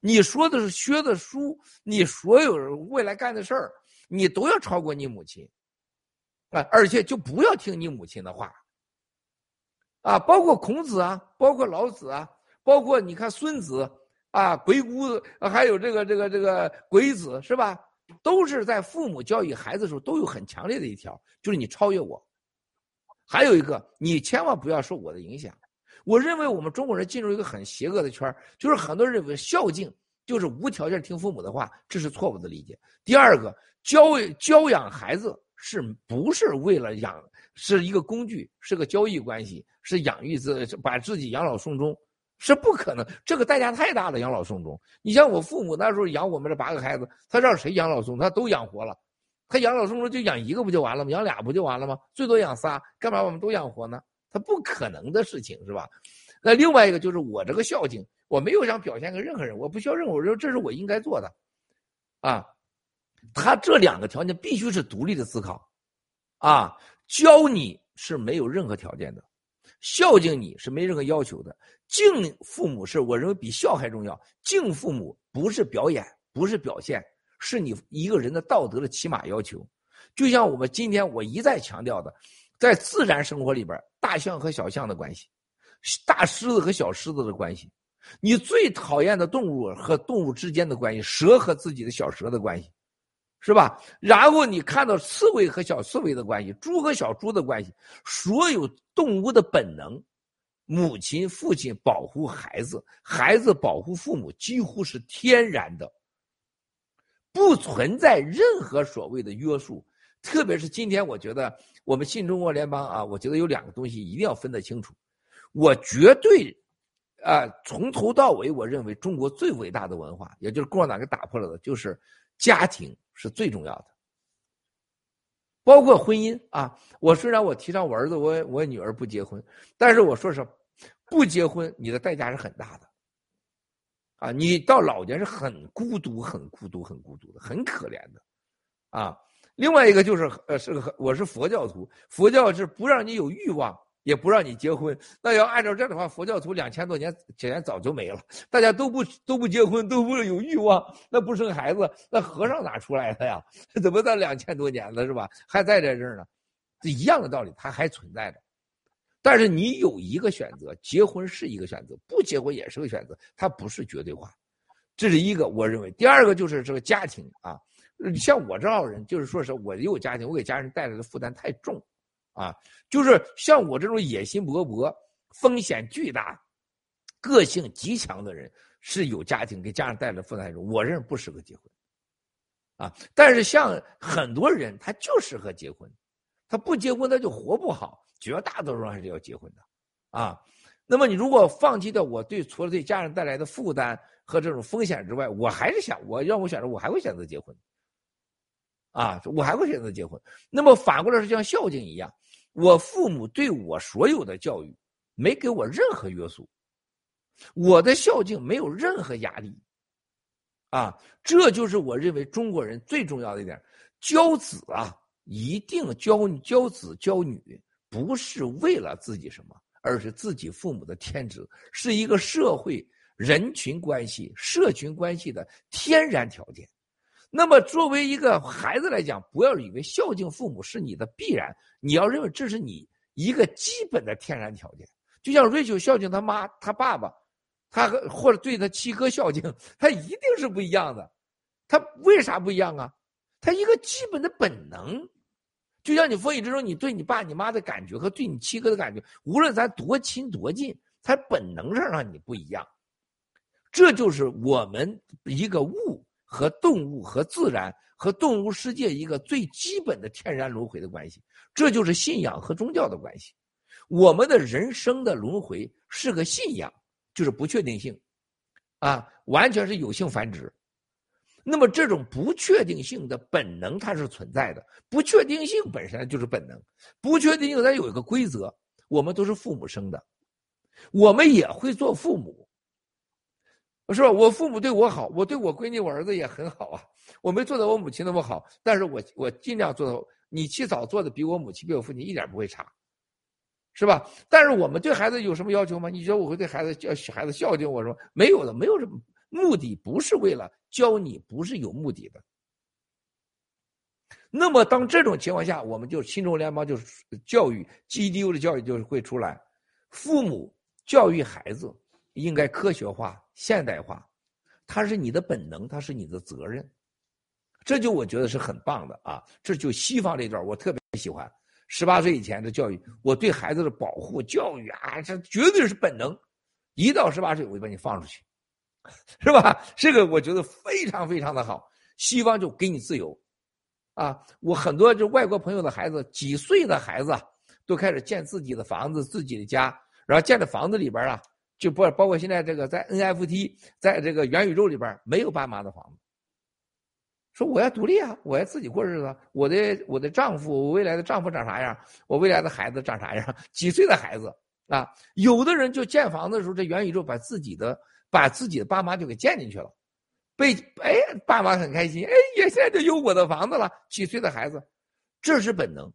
Speaker 10: 你说的是学的书，你所有未来干的事儿，你都要超过你母亲，啊，而且就不要听你母亲的话，啊，包括孔子啊，包括老子啊，包括你看孙子啊，鬼谷子，还有这个这个这个鬼子是吧？都是在父母教育孩子的时候都有很强烈的一条，就是你超越我。还有一个，你千万不要受我的影响。我认为我们中国人进入一个很邪恶的圈就是很多人认为孝敬就是无条件听父母的话，这是错误的理解。第二个，教教养孩子是不是为了养，是一个工具，是个交易关系，是养育自把自己养老送终，是不可能，这个代价太大了。养老送终，你像我父母那时候养我们这八个孩子，他让谁养老送，他都养活了，他养老送终就养一个不就完了吗？养俩不就完了吗？最多养仨，干嘛我们都养活呢？他不可能的事情是吧？那另外一个就是我这个孝敬，我没有想表现给任何人，我不需要任何人，这是我应该做的，啊，他这两个条件必须是独立的思考，啊，教你是没有任何条件的，孝敬你是没任何要求的，敬父母是我认为比孝还重要，敬父母不是表演，不是表现，是你一个人的道德的起码要求，就像我们今天我一再强调的。在自然生活里边，大象和小象的关系，大狮子和小狮子的关系，你最讨厌的动物和动物之间的关系，蛇和自己的小蛇的关系，是吧？然后你看到刺猬和小刺猬的关系，猪和小猪的关系，所有动物的本能，母亲、父亲保护孩子，孩子保护父母，几乎是天然的，不存在任何所谓的约束。特别是今天，我觉得我们新中国联邦啊，我觉得有两个东西一定要分得清楚。我绝对，啊，从头到尾，我认为中国最伟大的文化，也就是共产党给打破了的，就是家庭是最重要的，包括婚姻啊。我虽然我提倡我儿子我我女儿不结婚，但是我说实话，不结婚你的代价是很大的，啊，你到老年是很孤独、很孤独、很孤独的，很可怜的，啊。另外一个就是，呃，是个我是佛教徒，佛教是不让你有欲望，也不让你结婚。那要按照这样的话，佛教徒两千多年前早就没了，大家都不都不结婚，都不有欲望，那不生孩子，那和尚哪出来的呀？怎么到两千多年了是吧？还在在这儿呢？一样的道理，它还存在着。但是你有一个选择，结婚是一个选择，不结婚也是个选择，它不是绝对化。这是一个我认为。第二个就是这个家庭啊。像我这号人，就是说是我有家庭，我给家人带来的负担太重，啊，就是像我这种野心勃勃、风险巨大、个性极强的人，是有家庭给家人带来负担太重，我认为不适合结婚，啊，但是像很多人他就适合结婚，他不结婚他就活不好，绝大多数人还是要结婚的，啊，那么你如果放弃掉我对除了对家人带来的负担和这种风险之外，我还是想我让我选择，我还会选择结婚。啊，我还会选择结婚。那么反过来是像孝敬一样，我父母对我所有的教育没给我任何约束，我的孝敬没有任何压力。啊，这就是我认为中国人最重要的一点，教子啊，一定教教子教女，不是为了自己什么，而是自己父母的天职，是一个社会人群关系、社群关系的天然条件。那么，作为一个孩子来讲，不要以为孝敬父母是你的必然，你要认为这是你一个基本的天然条件。就像瑞秋孝敬他妈、他爸爸，他或者对他七哥孝敬，他一定是不一样的。他为啥不一样啊？他一个基本的本能。就像你风雨之中，你对你爸你妈的感觉和对你七哥的感觉，无论咱多亲多近，他本能上让你不一样。这就是我们一个物和动物和自然和动物世界一个最基本的天然轮回的关系。这就是信仰和宗教的关系。我们的人生的轮回是个信仰，就是不确定性，啊，完全是有性繁殖。那么这种不确定性的本能它是存在的，不确定性本身就是本能，不确定性它有一个规则，我们都是父母生的，我们也会做父母，是吧？我父母对我好，我对我闺女、我儿子也很好啊，我没做到我母亲那么好，但是我我尽量做到，你起早做的比我母亲、比我父亲一点不会差，是吧？但是我们对孩子有什么要求吗？你觉得我会对孩子教孩子孝敬我说没有的，没有什么。目的不是为了教你，不是有目的的。那么，当这种情况下，我们就新中联邦就是教育 GDU 的教育就是会出来，父母教育孩子应该科学化、现代化，它是你的本能，它是你的责任。这就我觉得是很棒的啊！这就西方这段我特别喜欢，十八岁以前的教育，我对孩子的保护教育啊，这绝对是本能。一到十八岁，我就把你放出去。是吧？这个我觉得非常非常的好。西方就给你自由，啊，我很多就外国朋友的孩子，几岁的孩子都开始建自己的房子、自己的家，然后建的房子里边啊，就不包括现在这个在 NFT，在这个元宇宙里边没有爸妈的房子。说我要独立啊，我要自己过日子。我的我的丈夫，我未来的丈夫长啥样？我未来的孩子长啥样？几岁的孩子啊？有的人就建房子的时候，这元宇宙把自己的。把自己的爸妈就给建进去了，被哎，爸妈很开心，哎，也现在就有我的房子了。几岁的孩子，这是本能，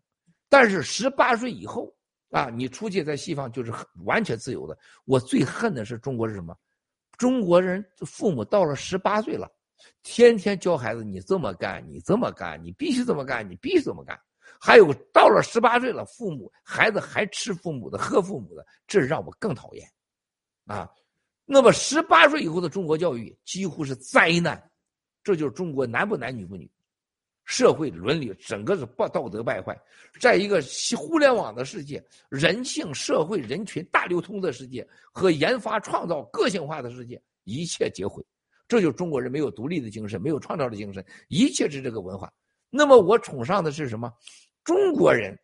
Speaker 10: 但是十八岁以后啊，你出去在西方就是完全自由的。我最恨的是中国是什么？中国人父母到了十八岁了，天天教孩子你这么干，你这么干，你必须这么干，你必须这么干。还有到了十八岁了，父母孩子还吃父母的，喝父母的，这让我更讨厌，啊。那么十八岁以后的中国教育几乎是灾难，这就是中国男不男女不女，社会伦理整个是不道德败坏，在一个互联网的世界、人性、社会、人群大流通的世界和研发创造个性化的世界，一切皆毁。这就是中国人没有独立的精神，没有创造的精神，一切是这个文化。那么我崇尚的是什么？中国人，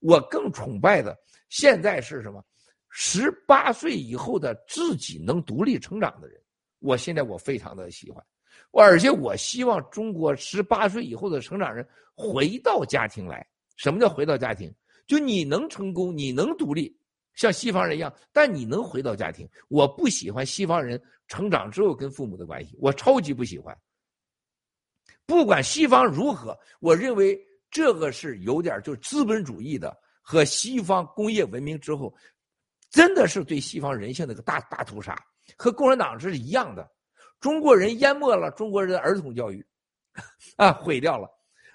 Speaker 10: 我更崇拜的现在是什么？十八岁以后的自己能独立成长的人，我现在我非常的喜欢，而且我希望中国十八岁以后的成长人回到家庭来。什么叫回到家庭？就你能成功，你能独立，像西方人一样，但你能回到家庭。我不喜欢西方人成长之后跟父母的关系，我超级不喜欢。不管西方如何，我认为这个是有点就资本主义的和西方工业文明之后。真的是对西方人性的个大大屠杀，和共产党是一样的。中国人淹没了中国人的儿童教育，啊，毁掉了。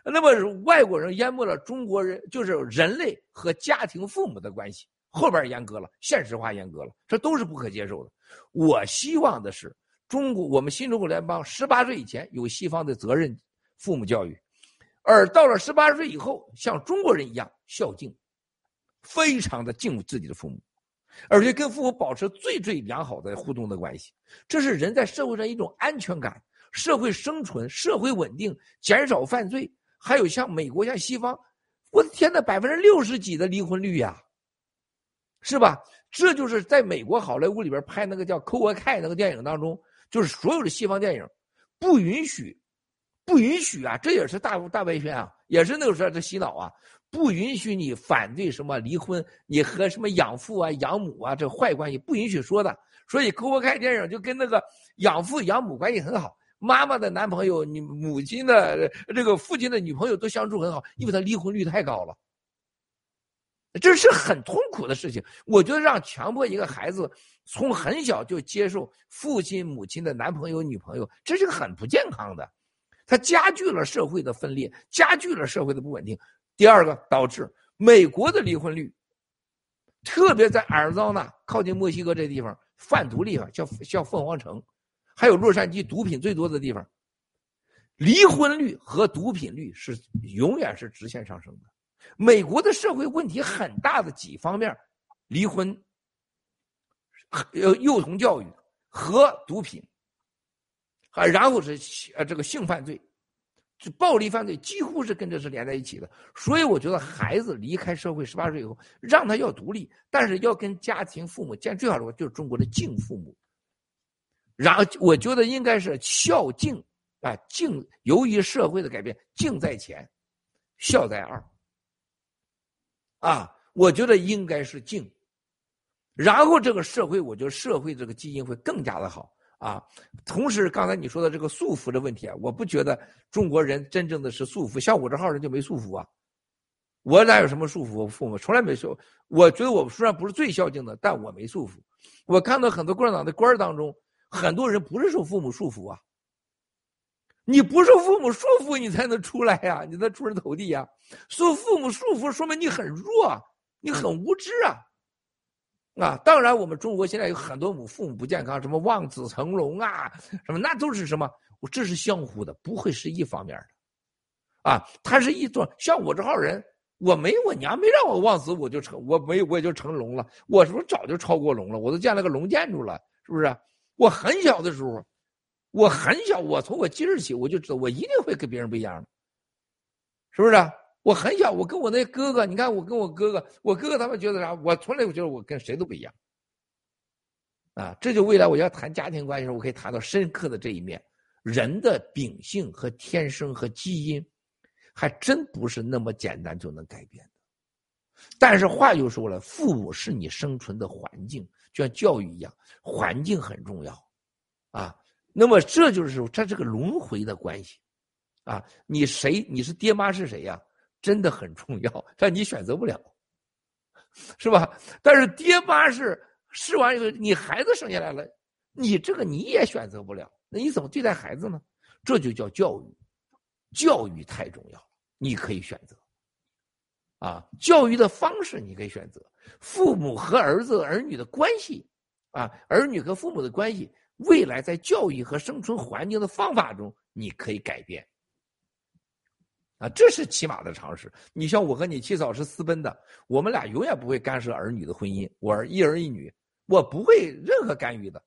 Speaker 10: 那么外国人淹没了中国人，就是人类和家庭父母的关系，后边严格了，现实化严格了，这都是不可接受的。我希望的是，中国我们新中国联邦十八岁以前有西方的责任父母教育，而到了十八岁以后，像中国人一样孝敬，非常的敬自己的父母。而且跟父母保持最最良好的互动的关系，这是人在社会上一种安全感、社会生存、社会稳定、减少犯罪。还有像美国、像西方，我的天呐，百分之六十几的离婚率呀，是吧？这就是在美国好莱坞里边拍那个叫《科沃凯》那个电影当中，就是所有的西方电影不允许，不允许啊！这也是大大外宣啊，也是那个时候这洗脑啊。不允许你反对什么离婚，你和什么养父啊、养母啊这坏关系不允许说的。所以，给我看电影就跟那个养父养母关系很好，妈妈的男朋友、你母亲的这个父亲的女朋友都相处很好，因为他离婚率太高了。这是很痛苦的事情。我觉得让强迫一个孩子从很小就接受父亲、母亲的男朋友、女朋友，这是个很不健康的，它加剧了社会的分裂，加剧了社会的不稳定。第二个，导致美国的离婚率，特别在阿尔桑那靠近墨西哥这地方，贩毒地方，叫叫凤凰城，还有洛杉矶毒品最多的地方，离婚率和毒品率是永远是直线上升的。美国的社会问题很大的几方面，离婚、呃幼童教育和毒品，啊，然后是呃这个性犯罪，就暴力犯罪几乎是跟这是连在一起的。所以我觉得孩子离开社会十八岁以后，让他要独立，但是要跟家庭父母见最好的话就是中国的敬父母。然后我觉得应该是孝敬啊敬，由于社会的改变，敬在前，孝在二。啊，我觉得应该是敬，然后这个社会，我觉得社会这个基因会更加的好啊。同时，刚才你说的这个束缚的问题啊，我不觉得中国人真正的是束缚，像我这号人就没束缚啊。我哪有什么束缚？我父母从来没说。我觉得我虽然不是最孝敬的，但我没束缚。我看到很多共产党的官当中，很多人不是受父母束缚啊。你不受父母束缚，你才能出来呀，你才出人头地呀。受父母束缚，说明你很弱，你很无知啊。啊，当然，我们中国现在有很多母父母不健康，什么望子成龙啊，什么那都是什么，这是相互的，不会是一方面的。啊，他是一种像我这号人，我没我娘没让我望子，我就成，我没我也就成龙了。我是不是早就超过龙了？我都建了个龙建筑了，是不是？我很小的时候。我很小，我从我记事起，我就知道我一定会跟别人不一样的，是不是？我很小，我跟我那哥哥，你看我跟我哥哥，我哥哥他们觉得啥？我从来我觉得我跟谁都不一样，啊，这就未来我要谈家庭关系时候，我可以谈到深刻的这一面。人的秉性和天生和基因，还真不是那么简单就能改变的。但是话又说了，父母是你生存的环境，就像教育一样，环境很重要，啊。那么这就是这是个轮回的关系，啊，你谁你是爹妈是谁呀？真的很重要，但你选择不了，是吧？但是爹妈是试完以后，你孩子生下来了，你这个你也选择不了，那你怎么对待孩子呢？这就叫教育，教育太重要了，你可以选择，啊，教育的方式你可以选择，父母和儿子儿女的关系，啊，儿女和父母的关系。未来在教育和生存环境的方法中，你可以改变，啊，这是起码的常识。你像我和你七嫂是私奔的，我们俩永远不会干涉儿女的婚姻。我儿一儿一女，我不会任何干预的，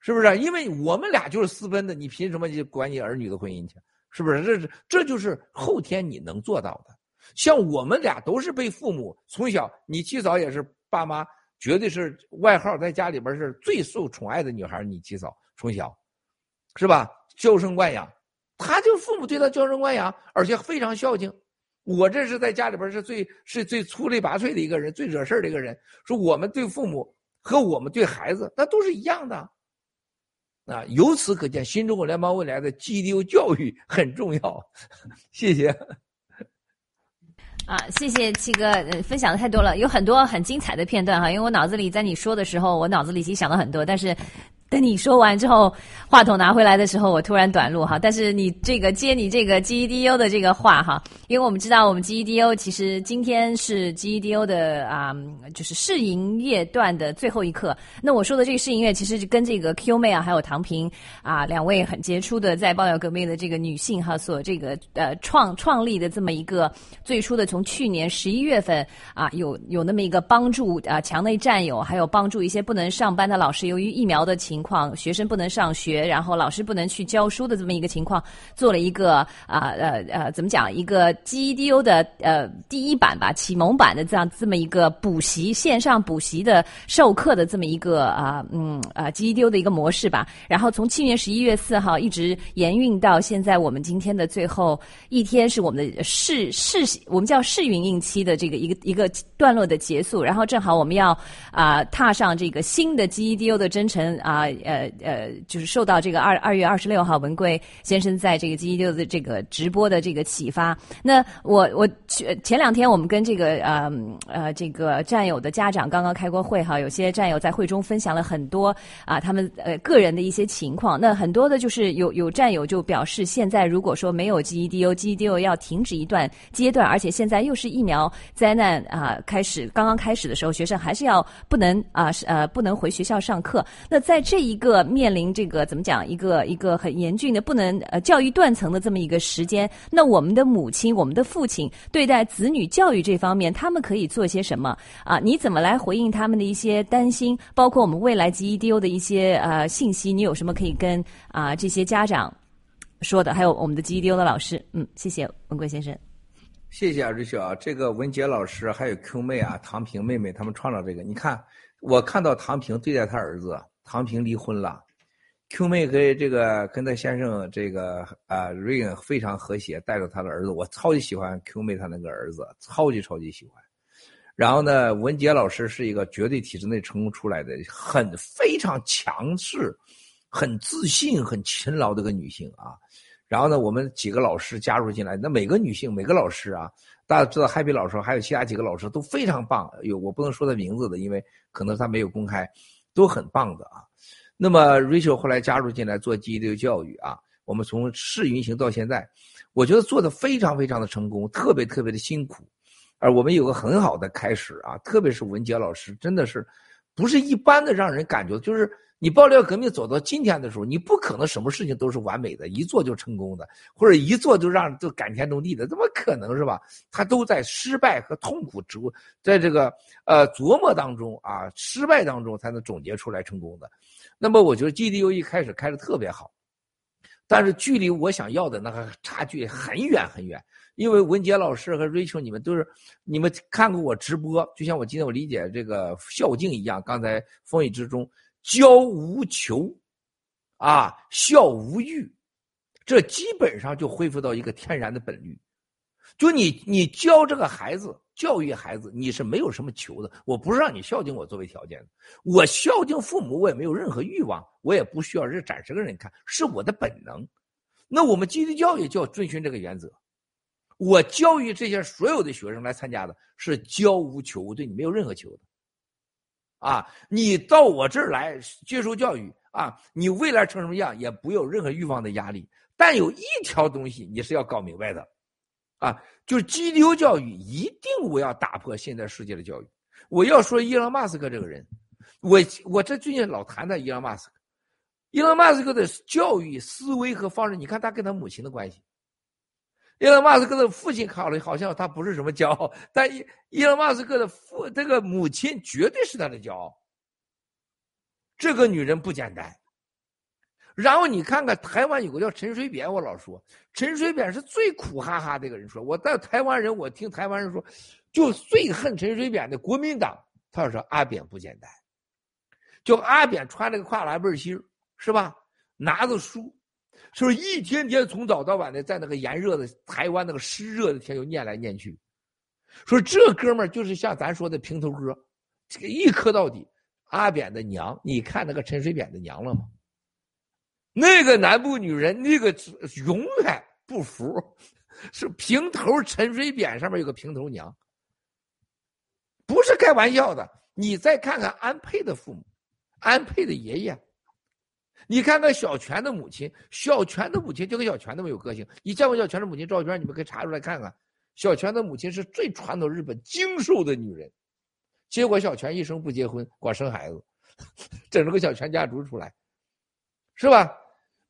Speaker 10: 是不是？因为我们俩就是私奔的，你凭什么就管你儿女的婚姻去？是不是？这是这就是后天你能做到的。像我们俩都是被父母从小，你七嫂也是爸妈。绝对是外号，在家里边是最受宠爱的女孩。你七嫂从小，是吧？娇生惯养，他就父母对他娇生惯养，而且非常孝敬。我这是在家里边是最是最出类拔萃的一个人，最惹事的一个人。说我们对父母和我们对孩子，那都是一样的。啊，由此可见，新中国联邦未来的 GDO 教育很重要。谢谢。
Speaker 11: 啊，谢谢七哥，分享的太多了，有很多很精彩的片段哈。因为我脑子里在你说的时候，我脑子里已经想了很多，但是。等你说完之后，话筒拿回来的时候，我突然短路哈。但是你这个接你这个 GEDU 的这个话哈，因为我们知道我们 GEDU 其实今天是 GEDU 的啊，就是试营业段的最后一课。那我说的这个试营业，其实跟这个 Q 妹啊，还有唐平啊两位很杰出的在爆料革命的这个女性哈，所这个呃创创立的这么一个最初的从去年十一月份啊，有有那么一个帮助啊墙内战友，还有帮助一些不能上班的老师，由于疫苗的情。况学生不能上学，然后老师不能去教书的这么一个情况，做了一个啊呃呃怎么讲一个 GEDU 的呃第一版吧启蒙版的这样这么一个补习线上补习的授课的这么一个啊嗯啊 GEDU 的一个模式吧。然后从去年十一月四号一直延运到现在，我们今天的最后一天是我们的试试我们叫试运营期的这个一个一个段落的结束。然后正好我们要啊踏上这个新的 GEDU 的征程啊。呃呃，就是受到这个二二月二十六号文贵先生在这个 G E D U 的这个直播的这个启发。那我我前两天我们跟这个呃呃这个战友的家长刚刚开过会哈，有些战友在会中分享了很多啊他们呃个人的一些情况。那很多的就是有有战友就表示，现在如果说没有 GEDO，GEDO 要停止一段阶段，而且现在又是疫苗灾难啊开始刚刚开始的时候，学生还是要不能啊呃不能回学校上课。那在这一个面临这个怎么讲一个一个很严峻的不能呃教育断层的这么一个时间，那我们的母亲、我们的父亲对待子女教育这方面，他们可以做些什么啊？你怎么来回应他们的一些担心？包括我们未来 GEDO 的一些呃信息，你有什么可以跟啊这些家长说的？还有我们的 GEDO 的老师，嗯，谢谢文贵先生。
Speaker 10: 谢谢啊，瑞雪啊，这个文杰老师还有 Q 妹啊、唐平妹妹他们创造这个，你看。我看到唐平对待他儿子，唐平离婚了，Q 妹跟这个跟他先生这个啊瑞恩非常和谐，带着他的儿子，我超级喜欢 Q 妹他那个儿子，超级超级喜欢。然后呢，文杰老师是一个绝对体制内成功出来的，很非常强势、很自信、很勤劳的一个女性啊。然后呢，我们几个老师加入进来，那每个女性、每个老师啊。大家知道，Happy 老师还有其他几个老师都非常棒。有我不能说他名字的，因为可能他没有公开，都很棒的啊。那么 Rachel 后来加入进来做基地教育啊，我们从试运行到现在，我觉得做的非常非常的成功，特别特别的辛苦。而我们有个很好的开始啊，特别是文杰老师，真的是不是一般的让人感觉就是。你爆料革命走到今天的时候，你不可能什么事情都是完美的，一做就成功的，或者一做就让就感天动地的，怎么可能是吧？他都在失败和痛苦之，在这个呃琢磨当中啊，失败当中才能总结出来成功的。那么我觉得 GDU 一开始开的特别好，但是距离我想要的那个差距很远很远。因为文杰老师和 Rachel 你们都是你们看过我直播，就像我今天我理解这个孝敬一样，刚才风雨之中。教无求，啊，孝无欲，这基本上就恢复到一个天然的本律。就你，你教这个孩子，教育孩子，你是没有什么求的。我不是让你孝敬我作为条件的，我孝敬父母，我也没有任何欲望，我也不需要这展示给人看，是我的本能。那我们基督教也就要遵循这个原则。我教育这些所有的学生来参加的是教无求，对你没有任何求的。啊，你到我这儿来接受教育啊，你未来成什么样也不有任何欲望的压力。但有一条东西你是要搞明白的，啊，就是激流教育一定我要打破现在世界的教育。我要说伊朗马斯克这个人，我我这最近老谈谈伊朗马斯克，伊朗马斯克的教育思维和方式，你看他跟他母亲的关系。伊隆马斯克的父亲考虑好像他不是什么骄傲，但伊伊隆马斯克的父这个母亲绝对是他的骄傲。这个女人不简单。然后你看看台湾有个叫陈水扁，我老说陈水扁是最苦哈哈的一个人。说我在台湾人，我听台湾人说，就最恨陈水扁的国民党。他说阿扁不简单，就阿扁穿那个跨栏背心是吧？拿着书。是不是一天天从早到晚的在那个炎热的台湾那个湿热的天就念来念去？说这哥们儿就是像咱说的平头哥，这个一磕到底。阿扁的娘，你看那个陈水扁的娘了吗？那个南部女人，那个永远不服，是平头陈水扁上面有个平头娘，不是开玩笑的。你再看看安沛的父母，安沛的爷爷。你看看小泉的母亲，小泉的母亲就跟小泉那么有个性。你见过小泉的母亲照片？你们可以查出来看看。小泉的母亲是最传统日本精瘦的女人，结果小泉一生不结婚，光生孩子，整了个小泉家族出来，是吧？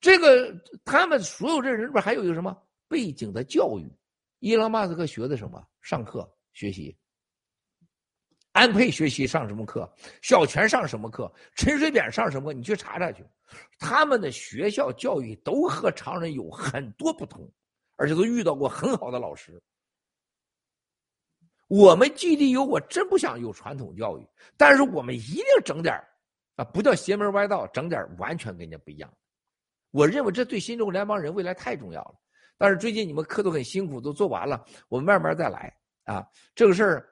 Speaker 10: 这个他们所有这人里边还有一个什么背景的教育？伊朗马斯克学的什么？上课学习。安沛学习上什么课？小泉上什么课？陈水扁上什么？你去查查去。他们的学校教育都和常人有很多不同，而且都遇到过很好的老师。我们基地有，我真不想有传统教育，但是我们一定整点啊，不叫邪门歪道，整点完全跟人家不一样。我认为这对新中国联邦人未来太重要了。但是最近你们课都很辛苦，都做完了，我们慢慢再来啊。这个事儿。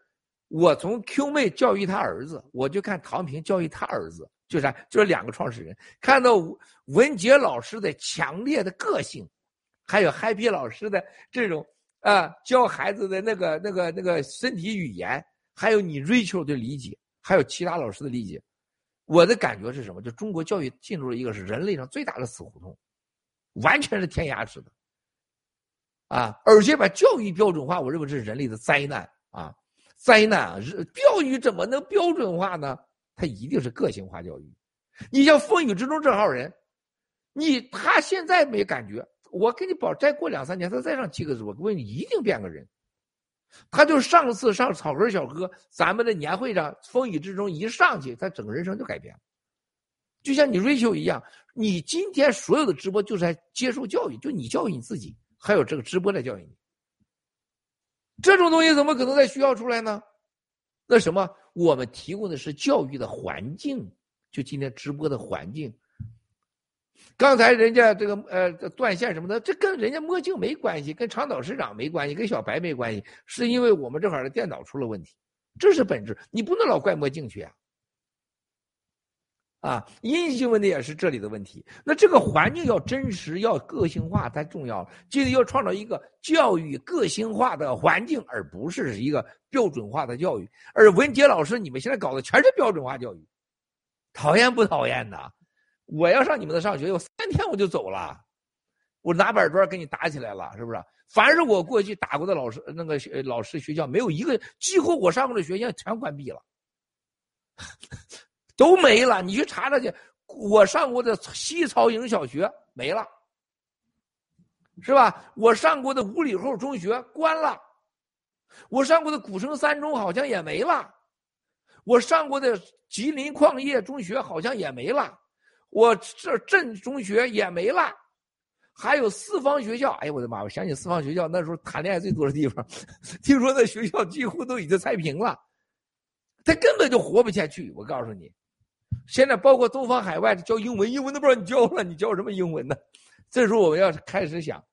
Speaker 10: 我从 Q 妹教育他儿子，我就看唐平教育他儿子，就是？就是两个创始人，看到文杰老师的强烈的个性，还有 Happy 老师的这种啊教孩子的那个那个那个身体语言，还有你 Rachel 的理解，还有其他老师的理解，我的感觉是什么？就中国教育进入了一个是人类上最大的死胡同，完全是填鸭式的，啊，而且把教育标准化，我认为这是人类的灾难啊。灾难啊！教育怎么能标准化呢？他一定是个性化教育。你像风雨之中这号人，你他现在没感觉，我给你保，再过两三年他再上七个直播，我问你一定变个人。他就上次上草根小哥咱们的年会上，风雨之中一上去，他整个人生就改变了。就像你瑞秋一样，你今天所有的直播就是在接受教育，就你教育你自己，还有这个直播在教育你。这种东西怎么可能在学校出来呢？那什么，我们提供的是教育的环境，就今天直播的环境。刚才人家这个呃断线什么的，这跟人家墨镜没关系，跟长岛市长没关系，跟小白没关系，是因为我们这块的电脑出了问题，这是本质。你不能老怪墨镜去啊。啊，阴性问题也是这里的问题。那这个环境要真实，要个性化才重要了。记得要创造一个教育个性化的环境，而不是一个标准化的教育。而文杰老师，你们现在搞的全是标准化教育，讨厌不讨厌呐？我要上你们的上学，我三天我就走了，我拿板砖跟你打起来了，是不是？凡是我过去打过的老师，那个老师学校没有一个，几乎我上过的学校全关闭了。都没了，你去查查去。我上过的西曹营小学没了，是吧？我上过的五里后中学关了，我上过的古城三中好像也没了，我上过的吉林矿业中学好像也没了，我这镇中学也没了，还有四方学校。哎呀，我的妈！我想起四方学校那时候谈恋爱最多的地方，听说那学校几乎都已经拆平了，他根本就活不下去。我告诉你。现在包括东方海外教英文，英文都不知道你教了，你教什么英文呢？这时候我们要开始想，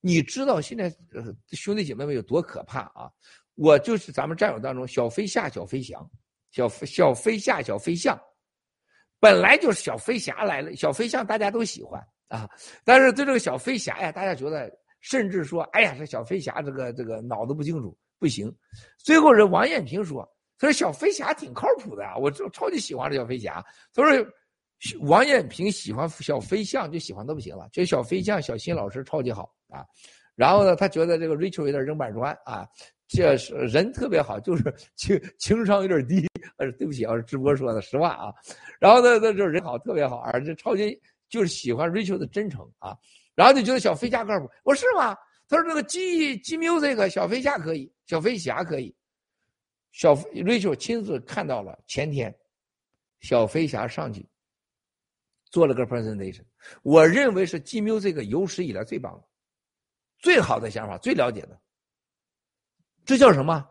Speaker 10: 你知道现在兄弟姐妹们有多可怕啊？我就是咱们战友当中小飞侠、小飞翔、小小飞侠、小飞象，本来就是小飞侠来了，小飞象大家都喜欢啊，但是对这个小飞侠呀，大家觉得甚至说，哎呀，这小飞侠这个这个脑子不清楚，不行。最后是王艳平说。他说：“小飞侠挺靠谱的啊，我就超级喜欢这小飞侠。”他说：“王艳平喜欢小飞象，就喜欢的不行了。觉得小飞象小新老师超级好啊。然后呢，他觉得这个 Rachel 有点扔板砖啊，这是人特别好，就是情情商有点低。呃，对不起啊，直播说的实话啊。然后呢，那这人好特别好，而且超级就是喜欢 Rachel 的真诚啊。然后就觉得小飞侠靠谱。我是吗？他说：“这个 G G Music 小飞侠可以，小飞侠可以。”小 Rachel 亲自看到了前天，小飞侠上去做了个 presentation，我认为是 G Music 有史以来最棒的、最好的想法、最了解的。这叫什么？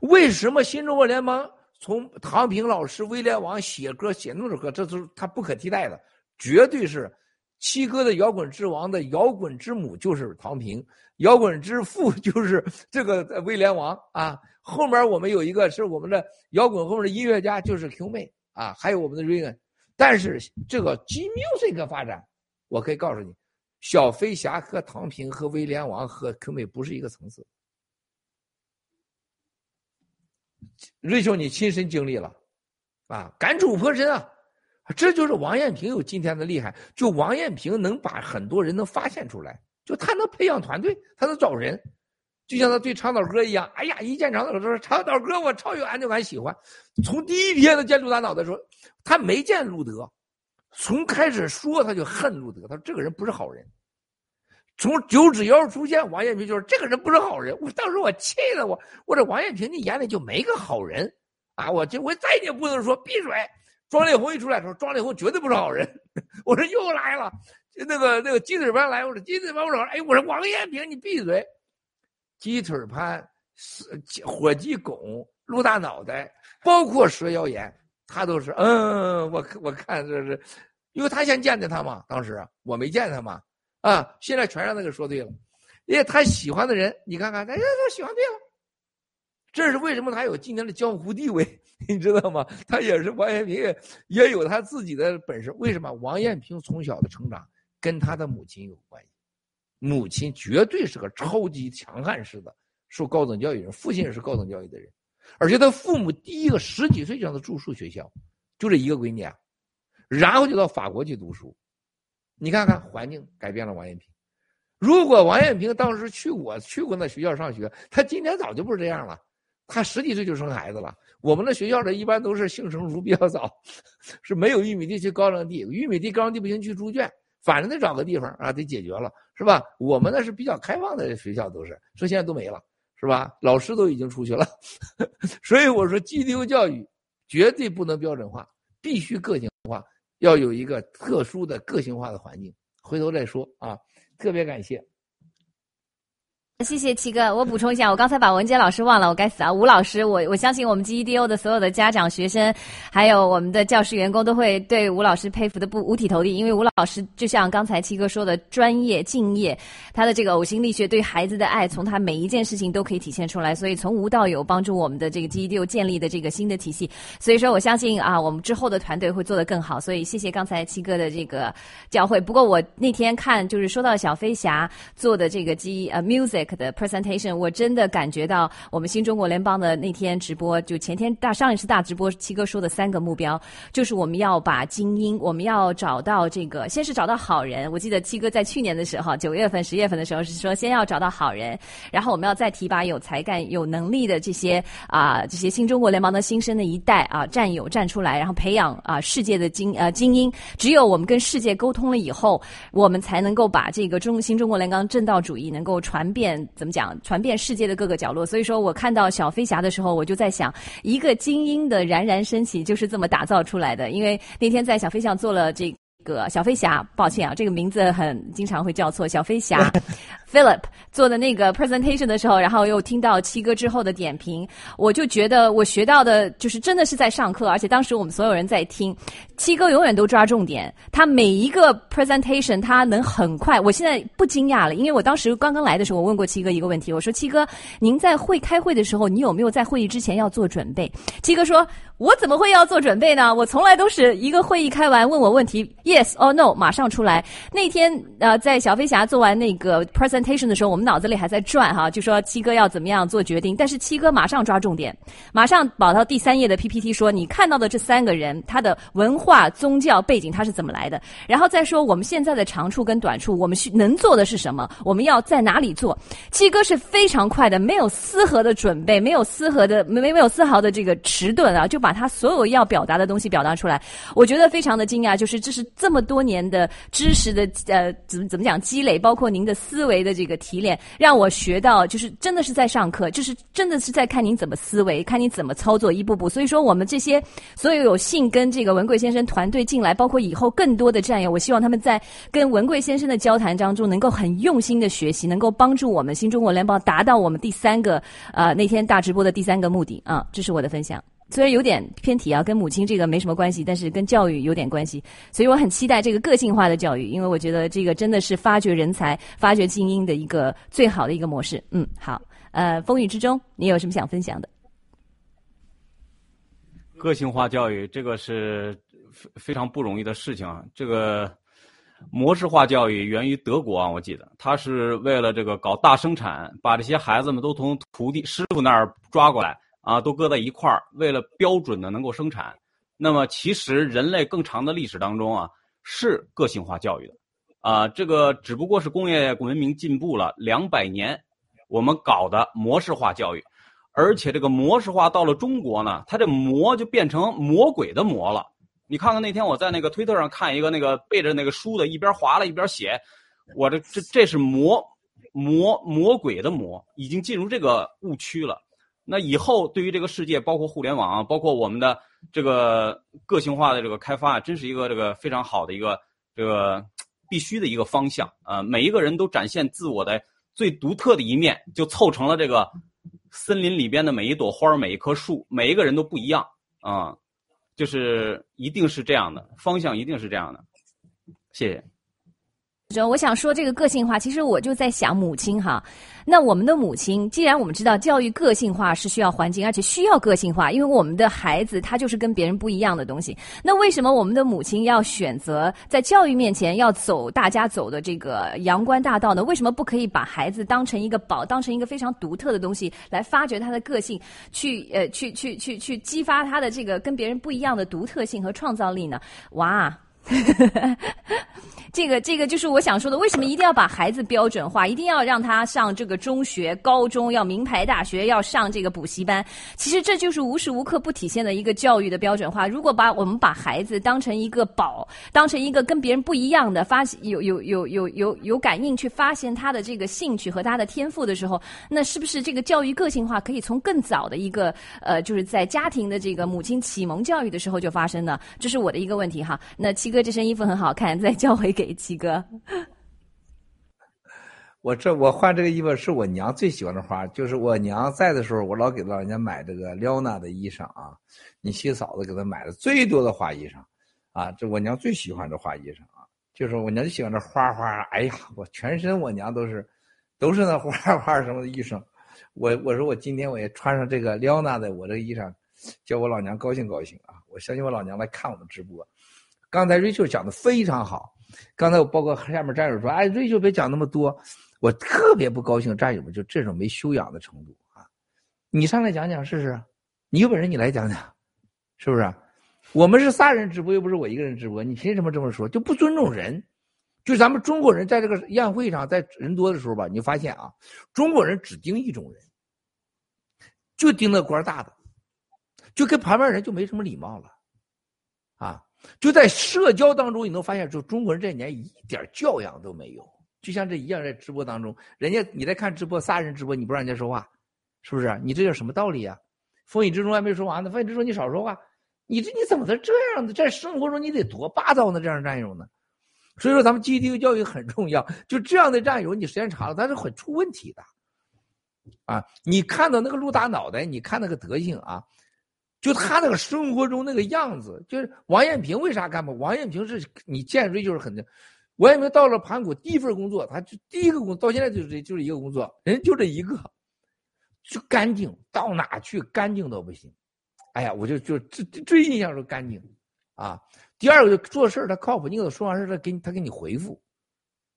Speaker 10: 为什么新中国联邦从唐平老师、威廉王写歌写那首歌，这都是他不可替代的，绝对是七哥的摇滚之王的摇滚之母就是唐平，摇滚之父 就是这个威廉王啊。后面我们有一个是我们的摇滚后面的音乐家，就是 Q 妹啊，还有我们的 Rain。但是这个 G Music 发展，我可以告诉你，小飞侠和唐平和威廉王和 Q 妹不是一个层次。瑞秋，你亲身经历了，啊，感触颇深啊。这就是王艳平有今天的厉害，就王艳平能把很多人能发现出来，就他能培养团队，他能找人。就像他对长岛哥一样，哎呀，一见长岛哥长岛哥，我超有安全感，喜欢。从第一天他见陆大脑的时候，他没见路德，从开始说他就恨路德，他说这个人不是好人。从九指妖出现，王艳平就说这个人不是好人。我当时我气的我，我说王艳平你眼里就没个好人啊！我就我再也不能说闭嘴。庄丽红一出来说庄丽红绝对不是好人，我说又来了，那个那个鸡腿潘来，我说鸡腿潘我说哎，我说王艳平你闭嘴。鸡腿潘、火鸡拱、鹿大脑袋，包括蛇妖眼，他都是嗯，我我看这是，因为他先见的他嘛，当时我没见他嘛，啊，现在全让他给说对了，因为他喜欢的人，你看看，他哎，他喜欢对了，这是为什么他有今天的江湖地位，你知道吗？他也是王艳平也有他自己的本事。为什么王艳平从小的成长跟他的母亲有关系？母亲绝对是个超级强悍式的受高等教育人，父亲也是高等教育的人，而且他父母第一个十几岁就让他住宿学校，就这一个闺女啊，然后就到法国去读书。你看看环境改变了王艳平。如果王艳平当时去我去过那学校上学，他今天早就不是这样了。他十几岁就生孩子了。我们的学校的一般都是性成熟比较早，是没有玉米地去高粱地，玉米地高粱地不行去猪圈，反正得找个地方啊，得解决了，是吧？我们那是比较开放的学校，都是说现在都没了，是吧？老师都已经出去了，所以我说基督教育绝对不能标准化，必须个性化，要有一个特殊的个性化的环境。回头再说啊。特别感谢。
Speaker 11: 谢谢七哥，我补充一下，我刚才把文杰老师忘了，我该死啊！吴老师，我我相信我们 GEDO 的所有的家长、学生，还有我们的教师员工，都会对吴老师佩服的不五体投地，因为吴老师就像刚才七哥说的，专业、敬业，他的这个呕心沥血对孩子的爱，从他每一件事情都可以体现出来。所以从无到有，帮助我们的这个 GEDO 建立的这个新的体系。所以说，我相信啊，我们之后的团队会做得更好。所以谢谢刚才七哥的这个教诲。不过我那天看，就是说到小飞侠做的这个 G 呃 music 的 presentation。我真的感觉到，我们新中国联邦的那天直播，就前天大上一次大直播，七哥说的三个目标，就是我们要把精英，我们要找到这个，先是找到好人。我记得七哥在去年的时候，九月份、十月份的时候是说，先要找到好人，然后我们要再提拔有才干、有能力的这些啊，这些新中国联邦的新生的一代啊，战友站出来，然后培养啊世界的精呃精英。只有我们跟世界沟通了以后，我们才能够把这个中新中国联邦正道主义能够传遍，怎么讲？传遍世界的各个角落，所以说我看到小飞侠的时候，我就在想，一个精英的冉冉升起就是这么打造出来的。因为那天在小飞象做了这个小飞侠，抱歉啊，这个名字很经常会叫错，小飞侠。Philip 做的那个 presentation 的时候，然后又听到七哥之后的点评，我就觉得我学到的就是真的是在上课，而且当时我们所有人在听，七哥永远都抓重点，他每一个 presentation 他能很快，我现在不惊讶了，因为我当时刚刚来的时候，我问过七哥一个问题，我说七哥，您在会开会的时候，你有没有在会议之前要做准备？七哥说，我怎么会要做准备呢？我从来都是一个会议开完问我问题，yes or no，马上出来。那天呃，在小飞侠做完那个 present。Presentation 的时候，我们脑子里还在转哈，就说七哥要怎么样做决定，但是七哥马上抓重点，马上跑到第三页的 PPT 说，你看到的这三个人，他的文化、宗教背景他是怎么来的，然后再说我们现在的长处跟短处，我们需能做的是什么，我们要在哪里做。七哥是非常快的，没有丝毫的准备，没有丝毫的没没有丝毫的这个迟钝啊，就把他所有要表达的东西表达出来。我觉得非常的惊讶，就是这是这么多年的知识的呃怎么怎么讲积累，包括您的思维的。这个提炼让我学到，就是真的是在上课，就是真的是在看您怎么思维，看你怎么操作，一步步。所以说，我们这些所有有幸跟这个文贵先生团队进来，包括以后更多的战友，我希望他们在跟文贵先生的交谈当中，能够很用心的学习，能够帮助我们新中国联邦达到我们第三个呃那天大直播的第三个目的啊，这是我的分享。虽然有点偏题啊，跟母亲这个没什么关系，但是跟教育有点关系，所以我很期待这个个性化的教育，因为我觉得这个真的是发掘人才、发掘精英的一个最好的一个模式。嗯，好，呃，风雨之中，你有什么想分享的？
Speaker 12: 个性化教育这个是非非常不容易的事情啊。这个模式化教育源于德国啊，我记得他是为了这个搞大生产，把这些孩子们都从徒弟师傅那儿抓过来。啊，都搁在一块儿，为了标准的能够生产。那么，其实人类更长的历史当中啊，是个性化教育的。啊，这个只不过是工业文明进步了两百年，我们搞的模式化教育。而且这个模式化到了中国呢，它这魔就变成魔鬼的魔了。你看看那天我在那个推特上看一个那个背着那个书的，一边划了一边写，我这这这是魔魔魔鬼的魔，已经进入这个误区了。那以后对于这个世界，包括互联网，包括我们的这个个性化的这个开发，真是一个这个非常好的一个这个必须的一个方向啊！每一个人都展现自我的最独特的一面，就凑成了这个森林里边的每一朵花、每一棵树，每一个人都不一样啊！就是一定是这样的方向，一定是这样的。谢谢。
Speaker 11: 我想说这个个性化，其实我就在想母亲哈。那我们的母亲，既然我们知道教育个性化是需要环境，而且需要个性化，因为我们的孩子他就是跟别人不一样的东西。那为什么我们的母亲要选择在教育面前要走大家走的这个阳关大道呢？为什么不可以把孩子当成一个宝，当成一个非常独特的东西来发掘他的个性，去呃去去去去激发他的这个跟别人不一样的独特性和创造力呢？哇！这个这个就是我想说的，为什么一定要把孩子标准化？一定要让他上这个中学、高中，要名牌大学，要上这个补习班？其实这就是无时无刻不体现的一个教育的标准化。如果把我们把孩子当成一个宝，当成一个跟别人不一样的发有有有有有有感应去发现他的这个兴趣和他的天赋的时候，那是不是这个教育个性化可以从更早的一个呃，就是在家庭的这个母亲启蒙教育的时候就发生呢？这是我的一个问题哈。那七哥这身衣服很好看，再交回给。七哥，
Speaker 10: 我这我换这个衣服是我娘最喜欢的花，就是我娘在的时候，我老给老人家买这个撩娜的衣裳啊。你媳嫂子给她买的最多的花衣裳啊，这我娘最喜欢这花衣裳啊，就是我娘就喜欢这花花。哎呀，我全身我娘都是都是那花花什么的衣裳。我我说我今天我也穿上这个撩娜的我这个衣裳，叫我老娘高兴高兴啊！我相信我老娘来看我们直播。刚才瑞秋讲的非常好。刚才我包括下面战友说：“哎，瑞秋别讲那么多，我特别不高兴。”战友们就这种没修养的程度啊！你上来讲讲试试，你有本事你来讲讲，是不是？我们是仨人直播，又不是我一个人直播，你凭什么这么说？就不尊重人？就咱们中国人在这个宴会上，在人多的时候吧，你就发现啊，中国人只盯一种人，就盯那官大的，就跟旁边人就没什么礼貌了，就在社交当中，你能发现，就中国人这年一点教养都没有。就像这一样，在直播当中，人家你在看直播，仨人直播，你不让人家说话，是不是？你这叫什么道理啊？风雨之中还没说完呢，风雨之中你少说话，你这你怎么能这样呢？在生活中你得多霸道呢？这样战友呢？所以说，咱们基地教育很重要。就这样的战友，你时间长了，他是会出问题的。啊，你看到那个陆大脑袋，你看那个德行啊。就他那个生活中那个样子，就是王艳平为啥干不？王艳平是你见瑞就是很，王艳平到了盘古第一份工作，他就第一个工到现在就是就是一个工作，人就这一个，就干净，到哪去干净都不行。哎呀，我就就最最印象是干净，啊，第二个就做事他靠谱，你给他说完事他给你他给你回复，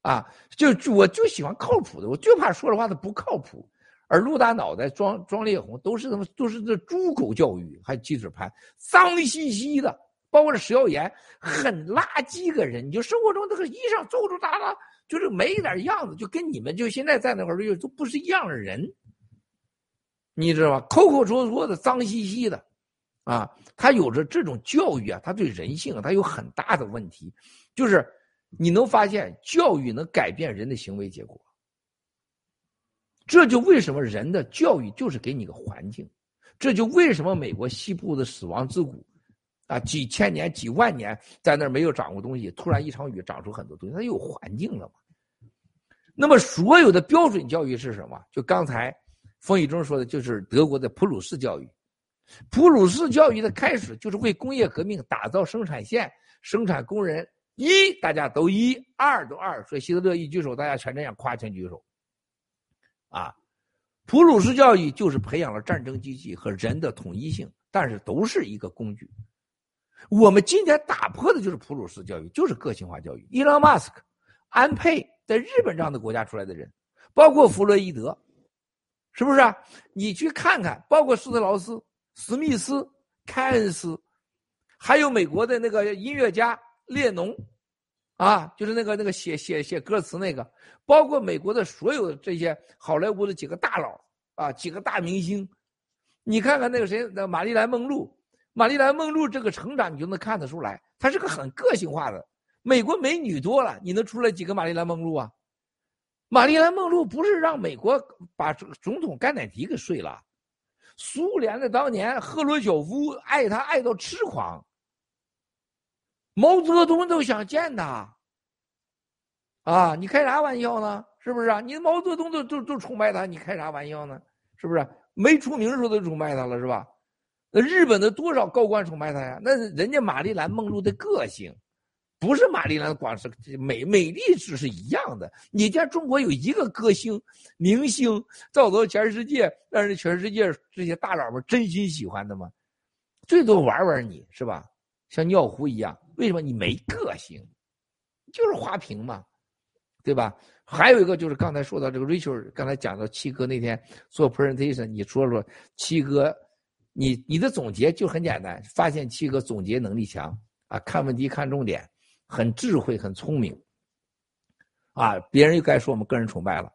Speaker 10: 啊，就我就喜欢靠谱的，我就怕说的话他不靠谱。而陆大脑袋、庄庄烈红都是他妈都是这猪狗教育，还鸡腿盘，脏兮兮的。包括这石耀岩，很垃圾个人。你就生活中这个衣裳皱皱搭搭，就是没一点样子，就跟你们就现在在那块儿就都不是一样的人，你知道吧？抠抠戳戳的，脏兮兮的，啊，他有着这种教育啊，他对人性啊他有很大的问题，就是你能发现教育能改变人的行为结果。这就为什么人的教育就是给你个环境，这就为什么美国西部的死亡之谷，啊，几千年、几万年在那儿没有长过东西，突然一场雨长出很多东西，它有环境了嘛？那么所有的标准教育是什么？就刚才风雨中说的，就是德国的普鲁士教育。普鲁士教育的开始就是为工业革命打造生产线，生产工人一大家都一，二都二，所以希特勒一举手，大家全这样夸全举手。啊，普鲁士教育就是培养了战争机器和人的统一性，但是都是一个工具。我们今天打破的就是普鲁士教育，就是个性化教育。伊朗马斯克、安倍在日本这样的国家出来的人，包括弗洛伊德，是不是？啊你去看看，包括施特劳斯、史密斯、凯恩斯，还有美国的那个音乐家列侬。啊，就是那个那个写写写歌词那个，包括美国的所有这些好莱坞的几个大佬啊，几个大明星，你看看那个谁，那玛丽兰梦露，玛丽兰梦露这个成长你就能看得出来，她是个很个性化的。美国美女多了，你能出来几个玛丽兰梦露啊？玛丽兰梦露不是让美国把总统甘乃迪给睡了，苏联的当年赫鲁晓夫爱她爱到痴狂。毛泽东都想见他，啊！你开啥玩笑呢？是不是啊？你毛泽东都都都崇拜他，你开啥玩笑呢？是不是？没出名的时候都崇拜他了，是吧？那日本的多少高官崇拜他呀？那人家玛丽兰梦露的个性，不是玛丽兰光是美美丽只是一样的。你见中国有一个歌星明星造到全世界，让人全世界这些大佬们真心喜欢的吗？最多玩玩你是吧？像尿壶一样，为什么你没个性？就是花瓶嘛，对吧？还有一个就是刚才说到这个 Rachel，刚才讲到七哥那天做 presentation，你说说七哥，你你的总结就很简单，发现七哥总结能力强啊，看问题看重点，很智慧，很聪明，啊，别人又该说我们个人崇拜了。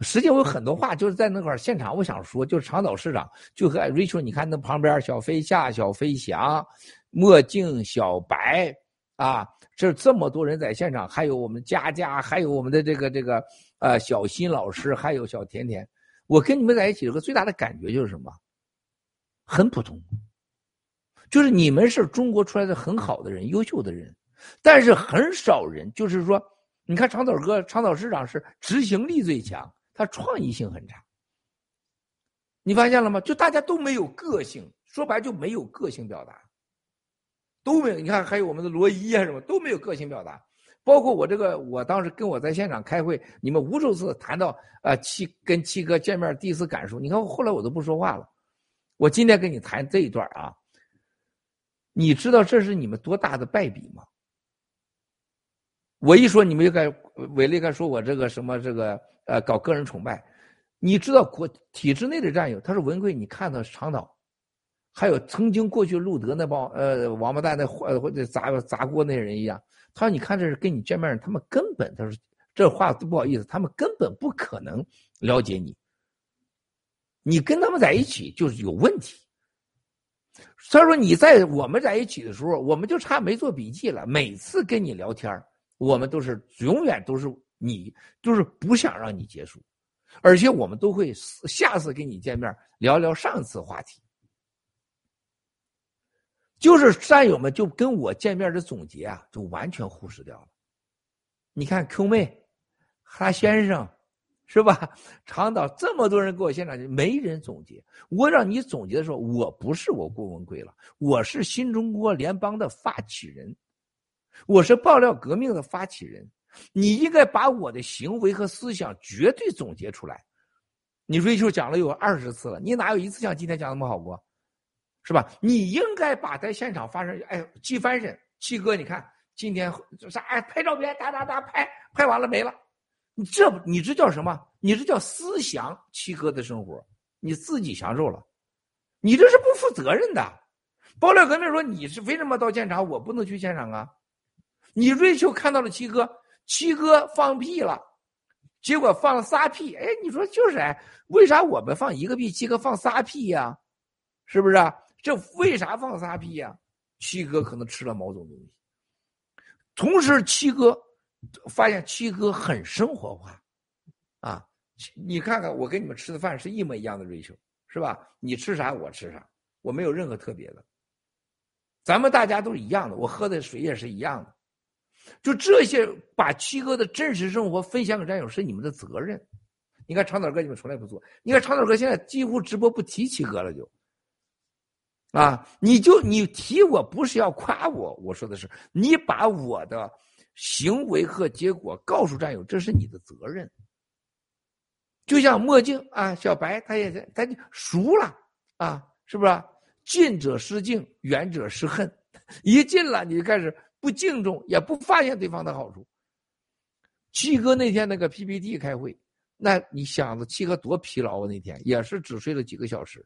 Speaker 10: 实际我有很多话就是在那块现场，我想说，就是长岛市长就和 Rachel，你看那旁边小飞夏、小飞翔、墨镜、小白啊，这这么多人在现场，还有我们佳佳，还有我们的这个这个呃小新老师，还有小甜甜，我跟你们在一起有个最大的感觉就是什么？很普通，就是你们是中国出来的很好的人、优秀的人，但是很少人，就是说，你看长岛哥、长岛市长是执行力最强。他创意性很差，你发现了吗？就大家都没有个性，说白就没有个性表达，都没有。你看，还有我们的罗伊啊，什么都没有个性表达。包括我这个，我当时跟我在现场开会，你们无数次谈到啊七跟七哥见面第一次感受。你看，后来我都不说话了。我今天跟你谈这一段啊，你知道这是你们多大的败笔吗？我一说，你们就该伟力该说我这个什么这个。呃，搞个人崇拜，你知道国体制内的战友，他说文贵，你看到长岛，还有曾经过去路德那帮呃王八蛋那或或者砸砸锅那些人一样，他说你看这是跟你见面，他们根本他说这话都不好意思，他们根本不可能了解你，你跟他们在一起就是有问题。所以说你在我们在一起的时候，我们就差没做笔记了，每次跟你聊天，我们都是永远都是。你就是不想让你结束，而且我们都会下次跟你见面聊聊上次话题。就是战友们就跟我见面的总结啊，就完全忽视掉了。你看 Q 妹、哈先生，是吧？长岛这么多人给我现场，没人总结。我让你总结的时候，我不是我郭文贵了，我是新中国联邦的发起人，我是爆料革命的发起人。你应该把我的行为和思想绝对总结出来。你瑞秋讲了有二十次了，你哪有一次像今天讲那么好过？是吧？你应该把在现场发生，哎，记翻身，七哥，你看今天啥？哎，拍照片，哒哒哒，拍拍完了没了。你这你这叫什么？你这叫思想七哥的生活，你自己享受了，你这是不负责任的。爆料革命说你是为什么到现场，我不能去现场啊？你瑞秋看到了七哥。七哥放屁了，结果放了仨屁。哎，你说就是哎，为啥我们放一个屁，七哥放仨屁呀？是不是啊？这为啥放仨屁呀？七哥可能吃了某种东西。同时，七哥发现七哥很生活化，啊，你看看我跟你们吃的饭是一模一样的 ratio，是吧？你吃啥我吃啥，我没有任何特别的。咱们大家都是一样的，我喝的水也是一样的。就这些，把七哥的真实生活分享给战友是你们的责任。你看长岛哥，你们从来不做。你看长岛哥现在几乎直播不提七哥了，就啊，你就你提我不是要夸我，我说的是你把我的行为和结果告诉战友，这是你的责任。就像墨镜啊，小白他也是，他就熟了啊，是不是？近者失敬，远者失恨，一近了你就开始。不敬重，也不发现对方的好处。七哥那天那个 PPT 开会，那你想着七哥多疲劳啊？那天也是只睡了几个小时，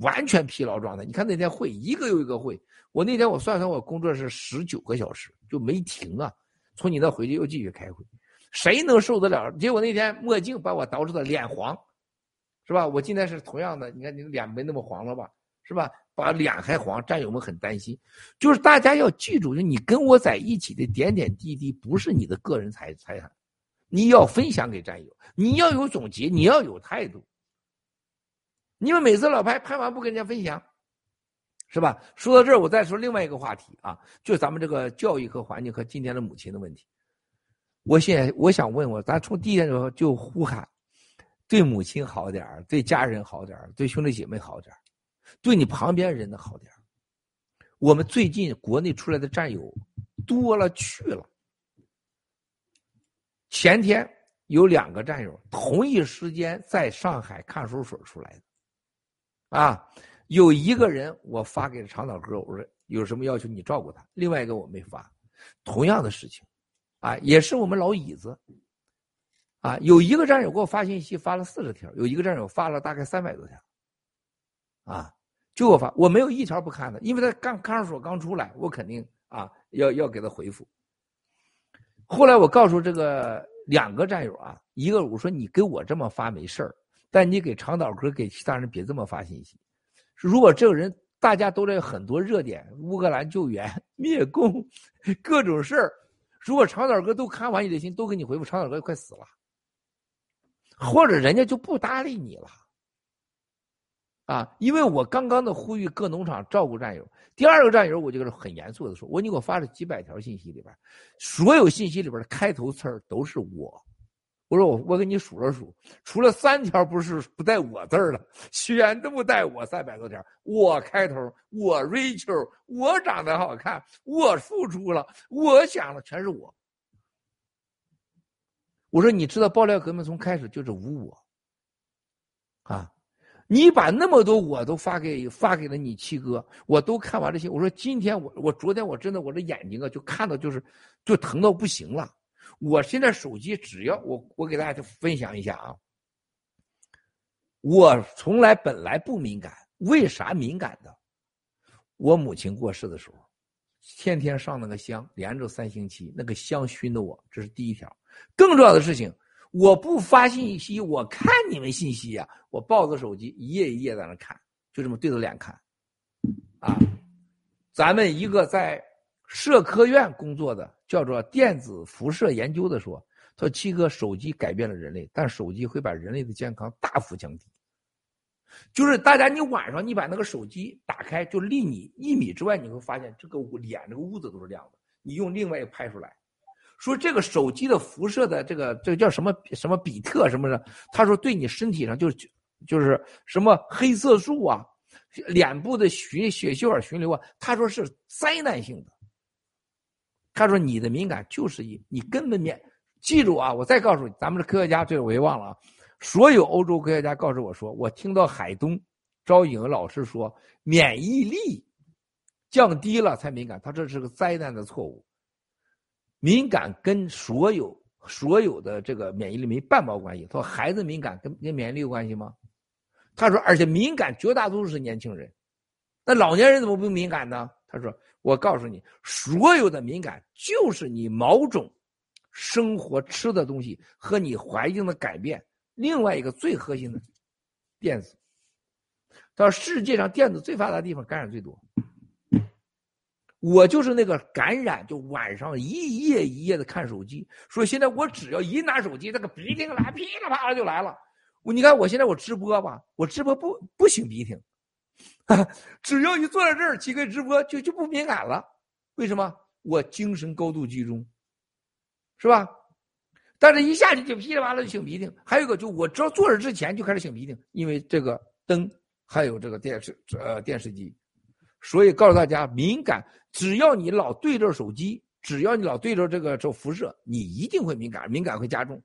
Speaker 10: 完全疲劳状态。你看那天会一个又一个会，我那天我算算，我工作是十九个小时就没停啊。从你那回去又继续开会，谁能受得了？结果那天墨镜把我捯饬的脸黄，是吧？我今天是同样的，你看你脸没那么黄了吧？是吧？把脸还黄，战友们很担心。就是大家要记住，就你跟我在一起的点点滴滴，不是你的个人财财产，你要分享给战友，你要有总结，你要有态度。你们每次老拍拍完不跟人家分享，是吧？说到这儿，我再说另外一个话题啊，就咱们这个教育和环境和今天的母亲的问题。我现在我想问我，咱从第一天就就呼喊，对母亲好点对家人好点对兄弟姐妹好点对你旁边人的好点我们最近国内出来的战友多了去了，前天有两个战友同一时间在上海看守所出来的，啊，有一个人我发给了长岛哥，我说有什么要求你照顾他，另外一个我没发，同样的事情，啊，也是我们老椅子，啊，有一个战友给我发信息发了四十条，有一个战友发了大概三百多条，啊，就我发我没有一条不看的，因为他刚看守所刚出来，我肯定啊要要给他回复。后来我告诉这个两个战友啊，一个我说你给我这么发没事儿，但你给长岛哥给其他人别这么发信息。如果这个人大家都在很多热点，乌克兰救援、灭共，各种事儿，如果长岛哥都看完你的信，都给你回复，长岛哥快死了，或者人家就不搭理你了。啊，因为我刚刚的呼吁各农场照顾战友。第二个战友，我就很严肃的说：“我你给我发了几百条信息里边，所有信息里边的开头词儿都是我。我说我我给你数了数，除了三条不是不带我字儿的，全都不带我三百多条。我开头，我 Rachel，我长得好看，我付出了，我想了，全是我。我说你知道爆料革命从开始就是无我，啊。”你把那么多我都发给发给了你七哥，我都看完这些。我说今天我我昨天我真的我的眼睛啊就看到就是就疼到不行了。我现在手机只要我我给大家分享一下啊，我从来本来不敏感，为啥敏感的？我母亲过世的时候，天天上那个香，连着三星期，那个香熏的我，这是第一条。更重要的事情。我不发信息，我看你们信息呀！我抱着手机一页一页在那看，就这么对着脸看，啊！咱们一个在社科院工作的，叫做电子辐射研究的说，说七哥，手机改变了人类，但手机会把人类的健康大幅降低。就是大家，你晚上你把那个手机打开，就离你一米之外，你会发现这个脸这个屋子都是亮的。你用另外一个拍出来。说这个手机的辐射的这个这个叫什么什么比特什么的，他说对你身体上就就是什么黑色素啊，脸部的血血小板循流啊，他说是灾难性的。他说你的敏感就是一你根本免记住啊，我再告诉你，咱们的科学家这个我也忘了啊，所有欧洲科学家告诉我说，我听到海东招颖老师说免疫力降低了才敏感，他这是个灾难的错误。敏感跟所有所有的这个免疫力没半毛关系。他说孩子敏感跟跟免疫力有关系吗？他说而且敏感绝大多数是年轻人，那老年人怎么不敏感呢？他说我告诉你，所有的敏感就是你某种生活吃的东西和你环境的改变。另外一个最核心的电子，他说世界上电子最发达的地方感染最多。我就是那个感染，就晚上一夜一夜的看手机。说现在我只要一拿手机，那个鼻涕来噼里啪啦就来了。我你看我现在我直播吧，我直播不不擤鼻涕，只要一坐在这儿，几个直播就就不敏感了。为什么？我精神高度集中，是吧？但是一下去就噼里啪啦就擤鼻涕。还有一个，就我只要坐着之前就开始擤鼻涕，因为这个灯还有这个电视呃电视机。所以告诉大家，敏感，只要你老对着手机，只要你老对着这个这辐射，你一定会敏感，敏感会加重。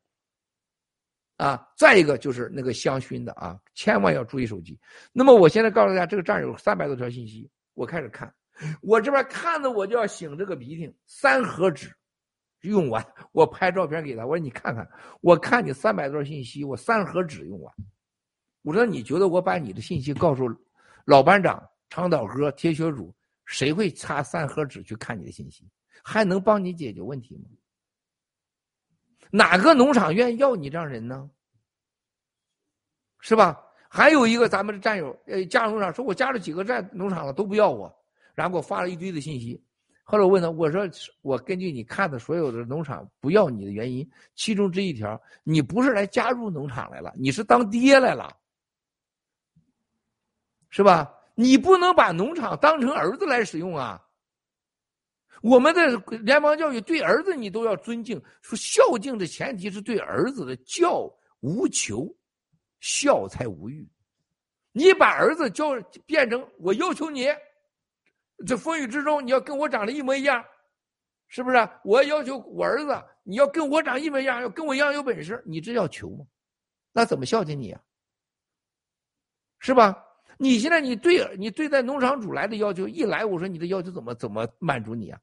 Speaker 10: 啊，再一个就是那个香薰的啊，千万要注意手机。那么我现在告诉大家，这个站有三百多条信息，我开始看，我这边看着我就要擤这个鼻涕，三盒纸用完，我拍照片给他，我说你看看，我看你三百多条信息，我三盒纸用完，我说你觉得我把你的信息告诉老班长？长岛哥、铁血主，谁会擦三盒纸去看你的信息？还能帮你解决问题吗？哪个农场愿意要你这样人呢？是吧？还有一个咱们的战友，呃，加入农场说，我加了几个战农场了都不要我，然后给我发了一堆的信息。后来我问他，我说我根据你看的所有的农场不要你的原因，其中这一条，你不是来加入农场来了，你是当爹来了，是吧？你不能把农场当成儿子来使用啊！我们的联邦教育对儿子你都要尊敬，说孝敬的前提是对儿子的教无求，孝才无欲。你把儿子教变成我要求你，这风雨之中你要跟我长得一模一样，是不是？我要求我儿子，你要跟我长一模一样，要跟我一样有本事，你这叫求吗？那怎么孝敬你啊？是吧？你现在你对你对待农场主来的要求一来，我说你的要求怎么怎么满足你啊？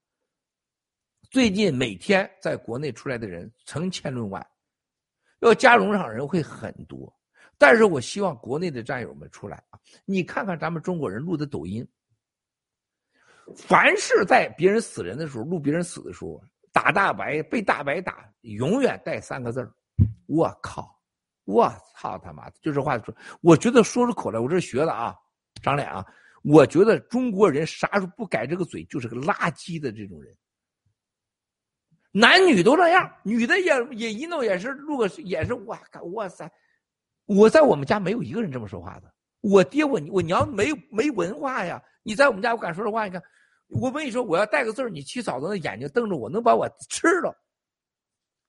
Speaker 10: 最近每天在国内出来的人成千论万，要加农场人会很多，但是我希望国内的战友们出来啊！你看看咱们中国人录的抖音。凡是在别人死人的时候录别人死的时候，打大白被大白打，永远带三个字我靠，我操他妈的！就这话说，我觉得说出口来，我这学的啊，长脸啊！我觉得中国人啥时候不改这个嘴，就是个垃圾的这种人。男女都这样，女的也也一弄也是录个也是哇靠哇塞！我在我们家没有一个人这么说话的。我爹我我娘没没文化呀！你在我们家我敢说这话，你看。我跟你说，我要带个字儿，你七嫂子那眼睛瞪着我，能把我吃了。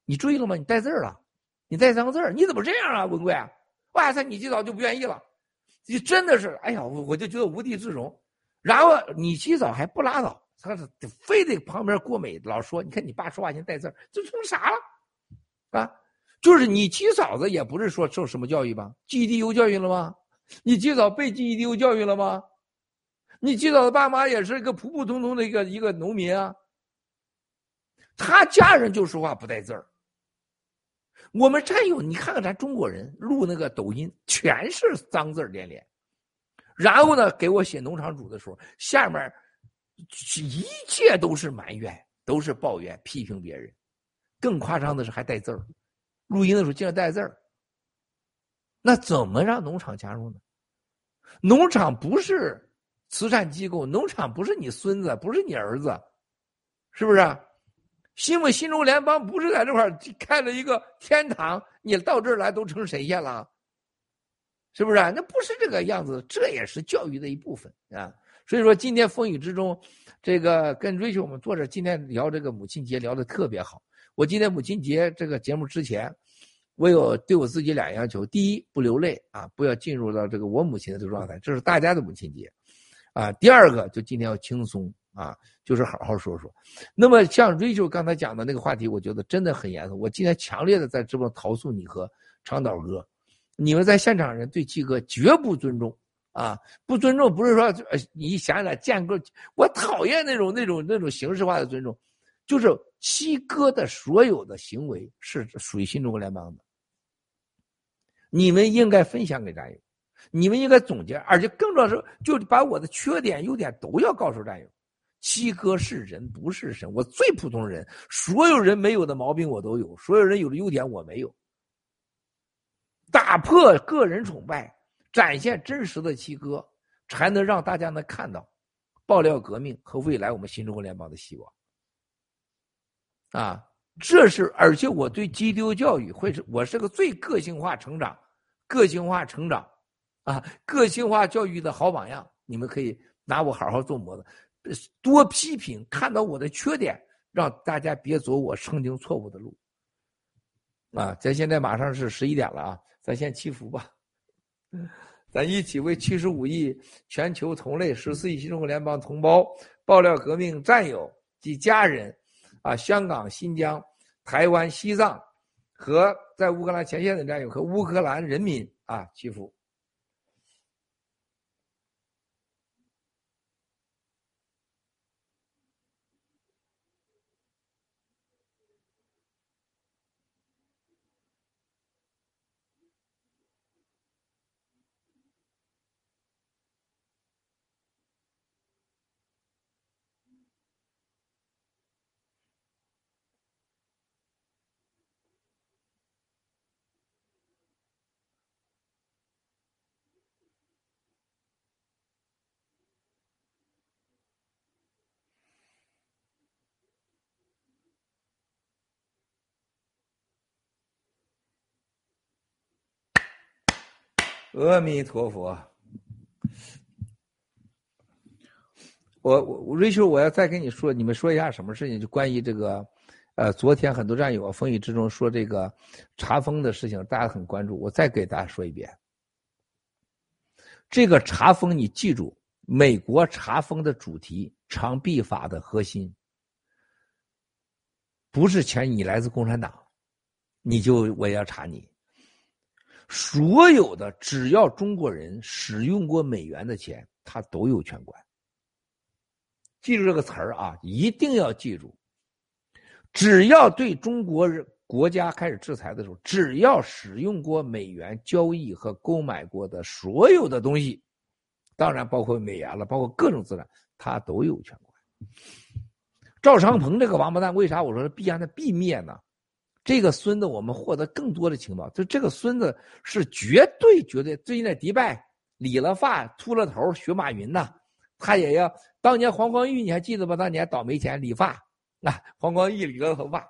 Speaker 10: 你注意了吗？你带字儿了，你带三个字儿，你怎么这样啊，文贵？哇塞，你七嫂就不愿意了，你真的是，哎呀，我我就觉得无地自容。然后你七嫂还不拉倒，他是非得旁边郭美老说，你看你爸说话先带字儿，这成啥了？啊，就是你七嫂子也不是说受什么教育吧？GED 教育了吗？你七嫂被 GED 教育了吗？你记得的爸妈也是一个普普通通的一个一个农民啊，他家人就说话不带字儿。我们战友，你看看咱中国人录那个抖音，全是脏字连连。然后呢，给我写农场主的时候，下面一切都是埋怨，都是抱怨、批评别人。更夸张的是还带字儿，录音的时候竟然带字儿。那怎么让农场加入呢？农场不是。慈善机构，农场不是你孙子，不是你儿子，是不是？新为新中联邦不是在这块儿开了一个天堂，你到这儿来都成神仙了，是不是？那不是这个样子，这也是教育的一部分啊。所以说，今天风雨之中，这个跟瑞秋我们坐着，今天聊这个母亲节聊的特别好。我今天母亲节这个节目之前，我有对我自己俩要求：第一，不流泪啊，不要进入到这个我母亲的这个状态，这是大家的母亲节。啊，第二个就今天要轻松啊，就是好好说说。那么像 Rachel 刚才讲的那个话题，我觉得真的很严肃。我今天强烈的在直播投诉你和长岛哥，你们在现场人对七哥绝不尊重啊！不尊重不是说呃，你想起来见个，我讨厌那种那种那种形式化的尊重，就是七哥的所有的行为是属于新中国联邦的，你们应该分享给战友。你们应该总结，而且更重要是，就把我的缺点、优点都要告诉战友。七哥是人，不是神，我最普通人，所有人没有的毛病我都有，所有人有的优点我没有。打破个人崇拜，展现真实的七哥，才能让大家能看到爆料革命和未来我们新中国联邦的希望。啊，这是而且我对基督教育会是，我是个最个性化成长，个性化成长。啊，个性化教育的好榜样，你们可以拿我好好做模子，多批评，看到我的缺点，让大家别走我曾经错误的路。啊，咱现在马上是十一点了啊，咱先祈福吧，咱一起为七十五亿全球同类、十四亿新中国联邦同胞、爆料革命战友及家人，啊，香港、新疆、台湾、西藏和在乌克兰前线的战友和乌克兰人民啊祈福。阿弥陀佛，我我瑞秋，我要再跟你说，你们说一下什么事情？就关于这个，呃，昨天很多战友风雨之中说这个查封的事情，大家很关注。我再给大家说一遍，这个查封你记住，美国查封的主题，长臂法的核心，不是钱你来自共产党，你就我要查你。所有的只要中国人使用过美元的钱，他都有权管。记住这个词儿啊，一定要记住。只要对中国人国家开始制裁的时候，只要使用过美元交易和购买过的所有的东西，当然包括美元了，包括各种资产，他都有权管。赵长鹏这个王八蛋，为啥我说必然的必灭呢？这个孙子，我们获得更多的情报，就这个孙子是绝对绝对。最近在迪拜理了发、秃了头学马云呐，他也要。当年黄光裕你还记得吧？当年倒霉钱理发。啊，黄光裕理了头发，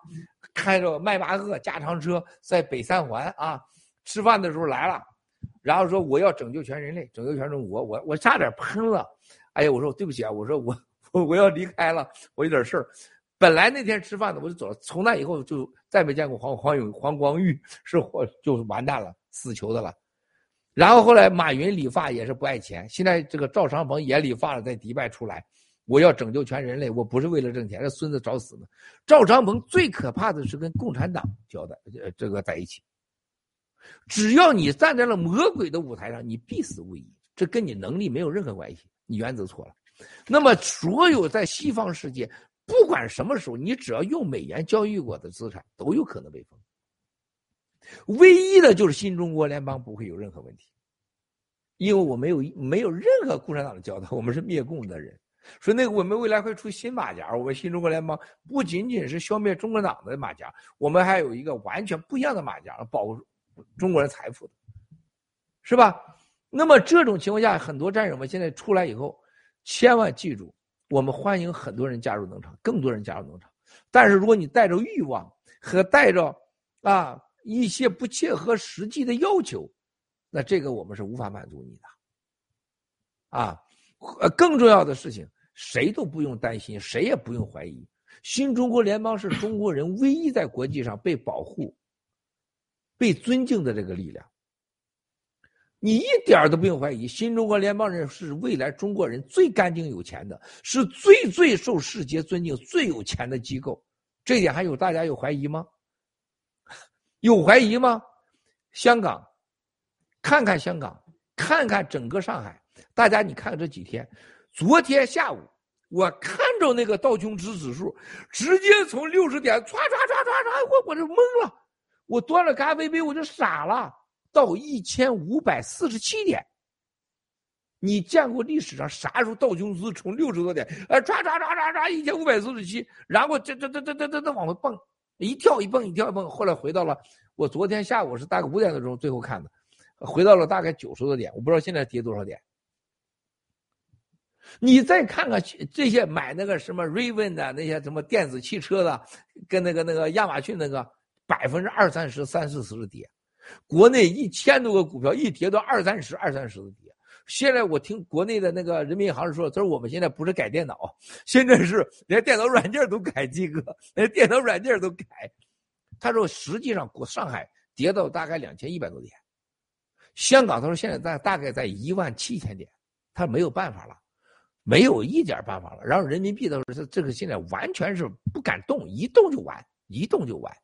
Speaker 10: 开着迈巴赫加长车在北三环啊，吃饭的时候来了，然后说我要拯救全人类，拯救全中国，我我差点喷了，哎呀，我说对不起啊，我说我 我要离开了，我有点事儿，本来那天吃饭的我就走了，从那以后就再没见过黄黄永黄光裕，是我就完蛋了，死球的了，然后后来马云理发也是不爱钱，现在这个赵长鹏也理发了，在迪拜出来。我要拯救全人类，我不是为了挣钱，这孙子找死呢。赵长鹏最可怕的是跟共产党交代，呃，这个在一起。只要你站在了魔鬼的舞台上，你必死无疑。这跟你能力没有任何关系，你原则错了。那么，所有在西方世界，不管什么时候，你只要用美元交易过的资产，都有可能被封。唯一的就是新中国联邦不会有任何问题，因为我没有没有任何共产党的交道，我们是灭共的人。说那个，我们未来会出新马甲。我们新中国联邦不仅仅是消灭中国党的马甲，我们还有一个完全不一样的马甲，保护中国人财富的，是吧？那么这种情况下，很多战友们现在出来以后，千万记住，我们欢迎很多人加入农场，更多人加入农场。但是如果你带着欲望和带着啊一些不切合实际的要求，那这个我们是无法满足你的，啊。呃，更重要的事情，谁都不用担心，谁也不用怀疑。新中国联邦是中国人唯一在国际上被保护、被尊敬的这个力量。你一点都不用怀疑，新中国联邦人是未来中国人最干净有钱的，是最最受世界尊敬、最有钱的机构。这点还有大家有怀疑吗？有怀疑吗？香港，看看香港，看看整个上海。大家，你看看这几天，昨天下午我看着那个道琼斯指数直接从六十点唰唰唰唰唰，我我就懵了，我端了咖啡杯我就傻了，到一千五百四十七点。你见过历史上啥时候道琼斯从六十多点，哎唰唰唰唰唰一千五百四十七，然后这这这这这这这往回蹦，一跳一蹦一跳一蹦，后来回到了我昨天下午是大概五点多钟最后看的，回到了大概九十多点，我不知道现在跌多少点。你再看看这些买那个什么 Raven 的那些什么电子汽车的，跟那个那个亚马逊那个百分之二三十、三四十的跌，国内一千多个股票一跌到二三十、二三十的跌。现在我听国内的那个人民银行说，他说我们现在不是改电脑，现在是连电脑软件都改，几个连电脑软件都改。他说实际上国上海跌到大概两千一百多点，香港他说现在在大概在一万七千点，他没有办法了。没有一点办法了，然后人民币的这这个现在完全是不敢动，一动就完，一动就完。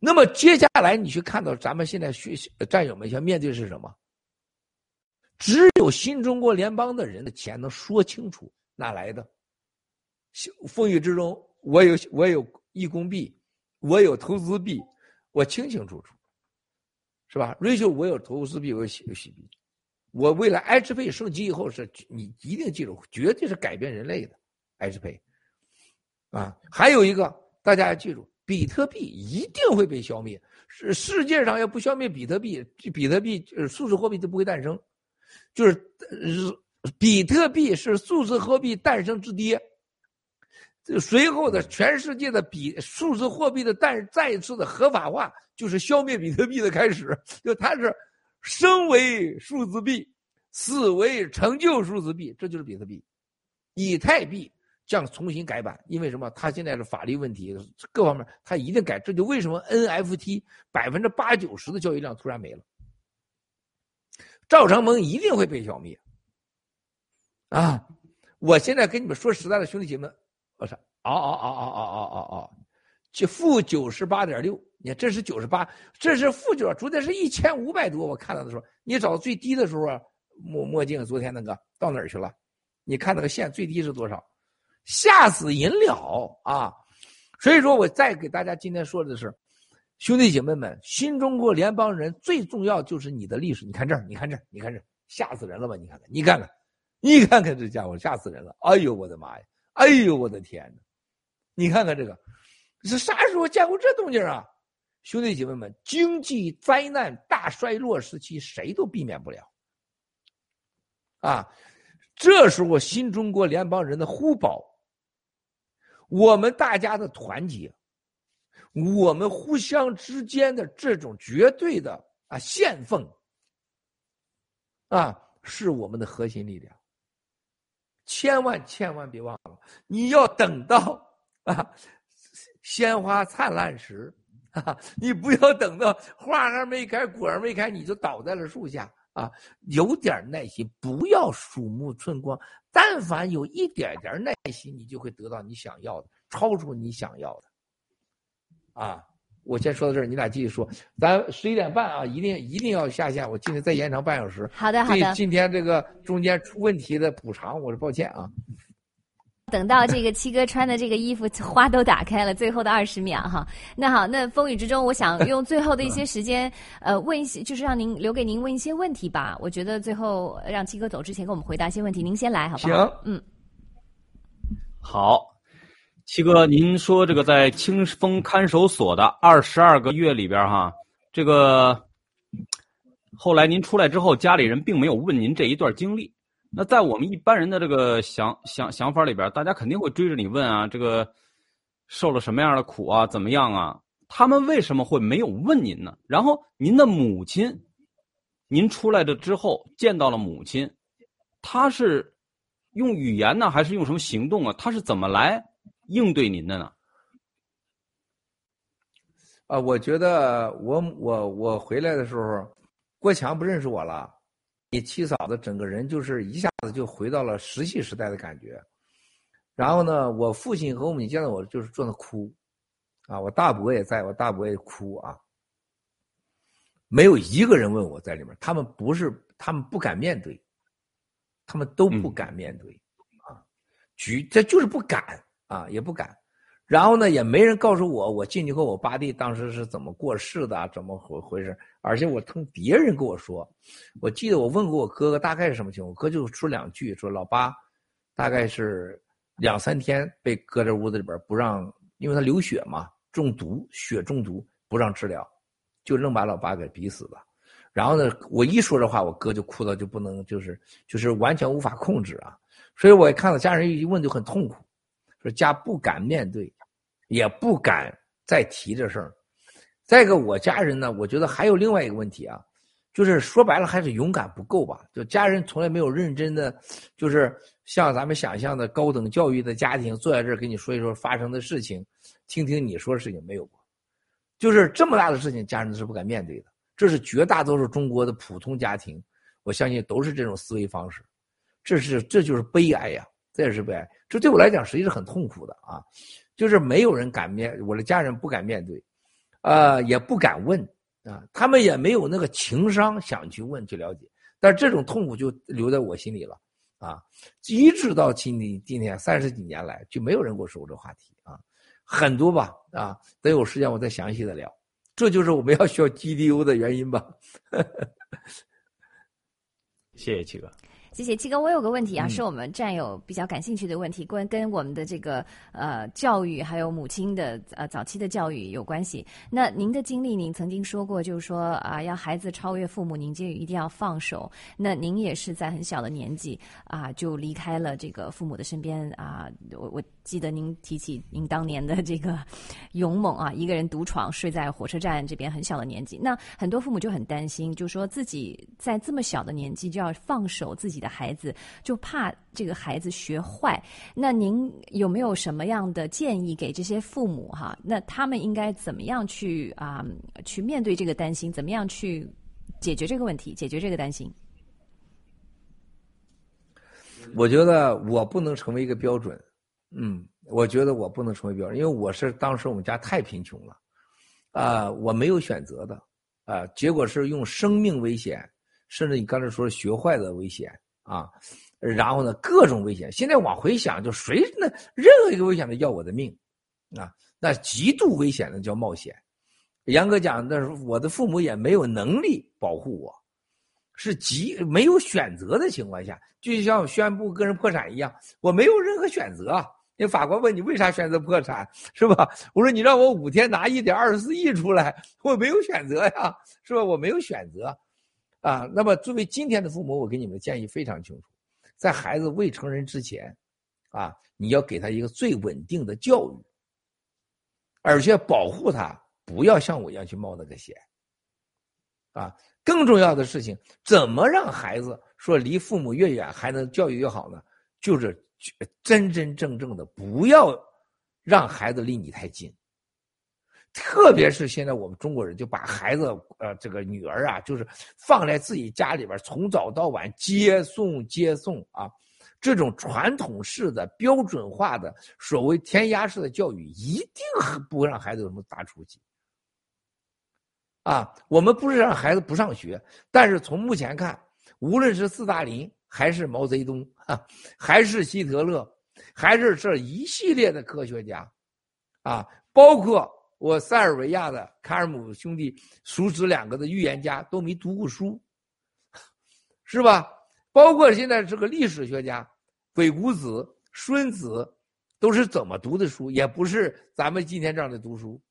Speaker 10: 那么接下来你去看到咱们现在学习战友们要面对是什么？只有新中国联邦的人的钱能说清楚哪来的。风雨之中，我有我有义工币，我有投资币，我清清楚楚，是吧？Rachel，我有投资币，我有洗洗币。我未来 H 配升级以后是，你一定记住，绝对是改变人类的 H 配，啊，还有一个大家要记住，比特币一定会被消灭。世世界上要不消灭比特币，比特币呃数字货币都不会诞生，就是比特币是数字货币诞生之爹。随后的全世界的比数字货币的诞再一次的合法化，就是消灭比特币的开始，就它是。生为数字币，死为成就数字币，这就是比特币。以太币这样重新改版，因为什么？它现在的法律问题各方面，它一定改。这就为什么 NFT 百分之八九十的交易量突然没了。赵长鹏一定会被消灭。啊！我现在跟你们说实在的，兄弟姐妹，我操，啊啊啊啊啊啊啊啊，就负九十八点六。你看，这是九十八，这是负九，昨天是一千五百多。我看到的时候，你找最低的时候啊，墨墨镜昨天那个到哪儿去了？你看那个线最低是多少？吓死人了啊！所以说我再给大家今天说的是，兄弟姐妹们，新中国联邦人最重要就是你的历史。你看这儿，你看这，你看这，吓死人了吧？你看看，你看看，你看看这家伙，吓死人了！哎呦我的妈呀！哎呦我的天哪！你看看这个，是啥时候见过这动静啊？兄弟姐妹们，经济灾难大衰落时期，谁都避免不了。啊，这时候新中国联邦人的呼保。我们大家的团结，我们互相之间的这种绝对的啊献奉，啊，是我们的核心力量。千万千万别忘了，你要等到啊鲜花灿烂时，啊，你不要等到花还没开，果儿没开，你就倒在了树下。啊，有点耐心，不要鼠目寸光。但凡有一点点耐心，你就会得到你想要的，超出你想要的。啊，我先说到这儿，你俩继续说。咱十一点半啊，一定一定要下线。我今天再延长半小时。
Speaker 11: 好的，好的。
Speaker 10: 今天这个中间出问题的补偿，我是抱歉啊。
Speaker 11: 等到这个七哥穿的这个衣服花都打开了，最后的二十秒哈。那好，那风雨之中，我想用最后的一些时间，呃，问一些，就是让您留给您问一些问题吧。我觉得最后让七哥走之前给我们回答一些问题，您先来好不
Speaker 10: 好？行，
Speaker 11: 嗯，
Speaker 12: 好，七哥，您说这个在清风看守所的二十二个月里边哈，这个后来您出来之后，家里人并没有问您这一段经历。那在我们一般人的这个想想想法里边，大家肯定会追着你问啊，这个受了什么样的苦啊，怎么样啊？他们为什么会没有问您呢？然后您的母亲，您出来的之后见到了母亲，他是用语言呢，还是用什么行动啊？他是怎么来应对您的呢？
Speaker 10: 啊，我觉得我我我回来的时候，郭强不认识我了。你七嫂子整个人就是一下子就回到了石器时代的感觉，然后呢，我父亲和我母亲见到我就是坐那哭，啊，我大伯也在我大伯也哭啊，没有一个人问我在里面，他们不是他们不敢面对，他们都不敢面对，啊，局这就是不敢啊，也不敢。然后呢，也没人告诉我，我进去后我八弟当时是怎么过世的，怎么回回事？而且我听别人跟我说，我记得我问过我哥哥大概是什么情况，我哥就说两句，说老八大概是两三天被搁在屋子里边不让，因为他流血嘛，中毒，血中毒不让治疗，就愣把老八给逼死了。然后呢，我一说这话，我哥就哭到就不能，就是就是完全无法控制啊。所以我看到家人一问就很痛苦，说家不敢面对。也不敢再提这事儿。再一个，我家人呢，我觉得还有另外一个问题啊，就是说白了还是勇敢不够吧。就家人从来没有认真的，就是像咱们想象的高等教育的家庭，坐在这儿跟你说一说发生的事情，听听你说的事情没有过。就是这么大的事情，家人是不敢面对的。这是绝大多数中国的普通家庭，我相信都是这种思维方式。这是这就是悲哀呀，这也是悲哀。这对我来讲实际是很痛苦的啊。就是没有人敢面，我的家人不敢面对，呃，也不敢问啊，他们也没有那个情商想去问去了解，但这种痛苦就留在我心里了啊，一直到今天今天三十几年来就没有人跟我说过这话题啊，很多吧啊，等有时间我再详细的聊，这就是我们要需要 GDU 的原因吧。
Speaker 12: 谢谢七哥。
Speaker 11: 谢谢七哥，我有个问题啊，是我们战友比较感兴趣的问题，关跟我们的这个呃教育还有母亲的呃早期的教育有关系。那您的经历，您曾经说过，就是说啊，要孩子超越父母，您就一定要放手。那您也是在很小的年纪啊，就离开了这个父母的身边啊。我我记得您提起您当年的这个勇猛啊，一个人独闯睡在火车站这边很小的年纪。那很多父母就很担心，就说自己在这么小的年纪就要放手自己。的孩子就怕这个孩子学坏，那您有没有什么样的建议给这些父母哈？那他们应该怎么样去啊去面对这个担心？怎么样去解决这个问题？解决这个担心？
Speaker 10: 我觉得我不能成为一个标准，嗯，我觉得我不能成为标准，因为我是当时我们家太贫穷了，啊，我没有选择的，啊，结果是用生命危险，甚至你刚才说学坏的危险啊，然后呢各种危险。现在往回想，就谁那任何一个危险都要我的命，啊，那极度危险的叫冒险。严格讲，那是我的父母也没有能力保护我，是极没有选择的情况下，就像宣布个人破产一样，我没有任何选择。那法官问你为啥选择破产，是吧？我说你让我五天拿一点二十四亿出来，我没有选择呀，是吧？我没有选择，啊。那么作为今天的父母，我给你们的建议非常清楚，在孩子未成人之前，啊，你要给他一个最稳定的教育，而且保护他，不要像我一样去冒那个险，啊。更重要的事情，怎么让孩子说离父母越远还能教育越好呢？就是。真真正正的，不要让孩子离你太近。特别是现在我们中国人就把孩子，呃，这个女儿啊，就是放在自己家里边，从早到晚接送接送啊，这种传统式的、标准化的、所谓填鸭式的教育，一定不会让孩子有什么大出息。啊，我们不是让孩子不上学，但是从目前看，无论是斯大林。还是毛泽东啊，还是希特勒，还是这一系列的科学家，啊，包括我塞尔维亚的卡尔姆兄弟叔侄两个的预言家都没读过书，是吧？包括现在这个历史学家，鬼谷子、孙子，都是怎么读的书？也不是咱们今天这样的读书。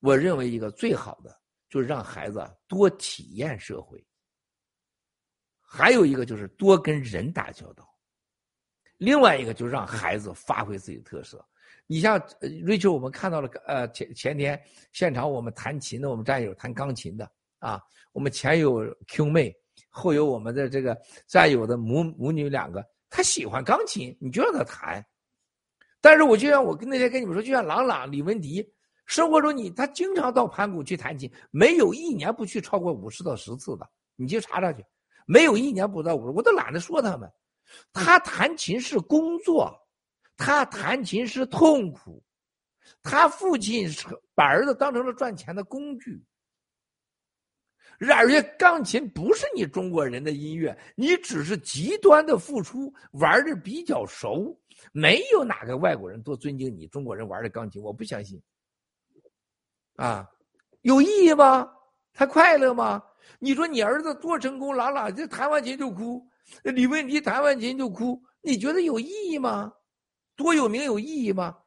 Speaker 10: 我认为一个最好的就是让孩子多体验社会。还有一个就是多跟人打交道，另外一个就是让孩子发挥自己的特色。你像 Rachel，我们看到了，呃，前前天现场我们弹琴的，我们战友弹钢琴的啊，我们前有 Q 妹，后有我们的这个战友的母母女两个，她喜欢钢琴，你就让她弹。但是我就像我跟那天跟你们说，就像朗朗、李文迪，生活中你他经常到盘古去弹琴，没有一年不去超过五十到十次的，你去查查去。没有一年不到五十，我都懒得说他们。他弹琴是工作，他弹琴是痛苦，他父亲是把儿子当成了赚钱的工具。然而钢琴不是你中国人的音乐，你只是极端的付出，玩的比较熟。没有哪个外国人多尊敬你中国人玩的钢琴，我不相信。啊，有意义吗？他快乐吗？你说你儿子多成功，朗朗这弹完琴就哭，李文迪弹完琴就哭，你觉得有意义吗？多有名有意义吗？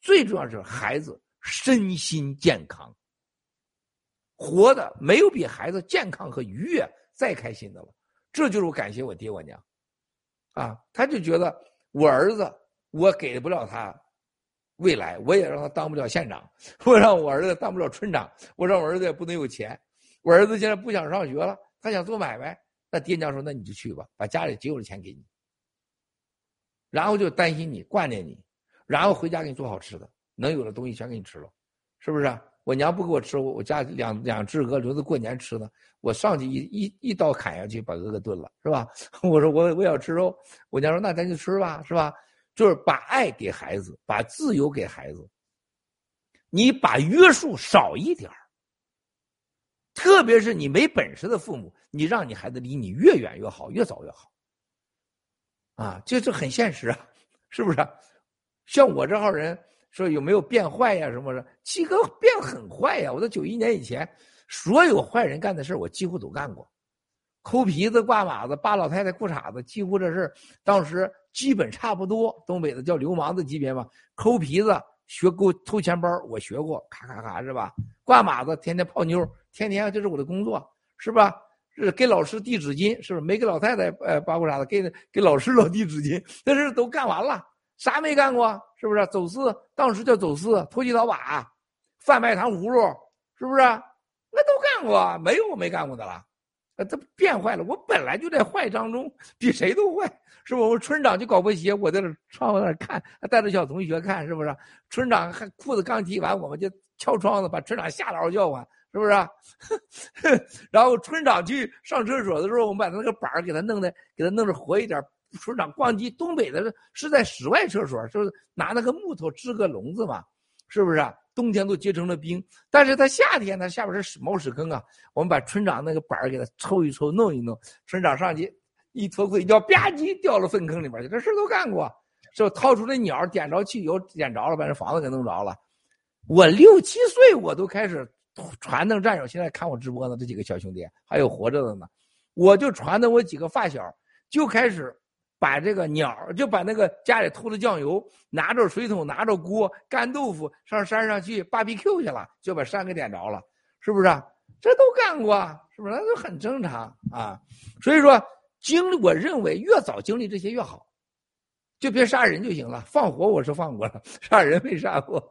Speaker 10: 最重要是孩子身心健康，活的没有比孩子健康和愉悦再开心的了。这就是我感谢我爹我娘，啊，他就觉得我儿子我给不了他未来，我也让他当不了县长，我让我儿子当不了村长，我让我儿子也不能有钱。我儿子现在不想上学了，他想做买卖。那爹娘说：“那你就去吧，把家里仅有的钱给你。”然后就担心你、挂念你，然后回家给你做好吃的，能有的东西全给你吃了，是不是？我娘不给我吃，我我家两两只鹅留着过年吃呢。我上去一一一刀砍下去，把鹅给炖了，是吧？我说我我要吃肉，我娘说那咱就吃吧，是吧？就是把爱给孩子，把自由给孩子，你把约束少一点特别是你没本事的父母，你让你孩子离你越远越好，越早越好。啊，这这很现实啊，是不是？像我这号人说有没有变坏呀？什么的？七哥变很坏呀！我在九一年以前，所有坏人干的事我几乎都干过，抠皮子、挂马子、扒老太太裤衩子，几乎这事当时基本差不多。东北的叫流氓的级别嘛，抠皮子。学过偷钱包，我学过，咔咔咔是吧？挂马子，天天泡妞，天天这是我的工作，是吧？是给老师递纸巾，是不是？没给老太太，呃，包括啥的，给给老师 老递纸巾，但是都干完了，啥没干过？是不是？走私，当时叫走私，投机倒把，贩卖糖葫芦，是不是？那都干过，没有我没干过的了。呃，他变坏了，我本来就在坏当中，比谁都坏，是不？我村长就搞破鞋，我在那窗户那看，带着小同学看，是不是？村长还裤子刚提完，我们就敲窗子，把村长吓嗷叫唤，是不是？然后村长去上厕所的时候，我们把他那个板儿给他弄的，给他弄的活一点，村长逛街，东北的是在室外厕所，就是拿那个木头支个笼子嘛，是不是？冬天都结成了冰，但是他夏天他下边是屎猫屎坑啊，我们把村长那个板儿给他抽一抽，弄一弄，村长上去一脱裤一掉，吧唧掉了粪坑里面去，这事都干过，是吧？掏出那鸟点着汽油，点着了，把这房子给弄着了。我六七岁我都开始传的战友，现在看我直播呢，这几个小兄弟还有活着的呢，我就传的我几个发小就开始。把这个鸟就把那个家里偷的酱油，拿着水桶，拿着锅干豆腐，上山上去 BBQ 去了，就把山给点着了，是不是？这都干过，是不是？那都很正常啊。所以说，经历，我认为越早经历这些越好，就别杀人就行了。放火我是放过了，杀人没杀过，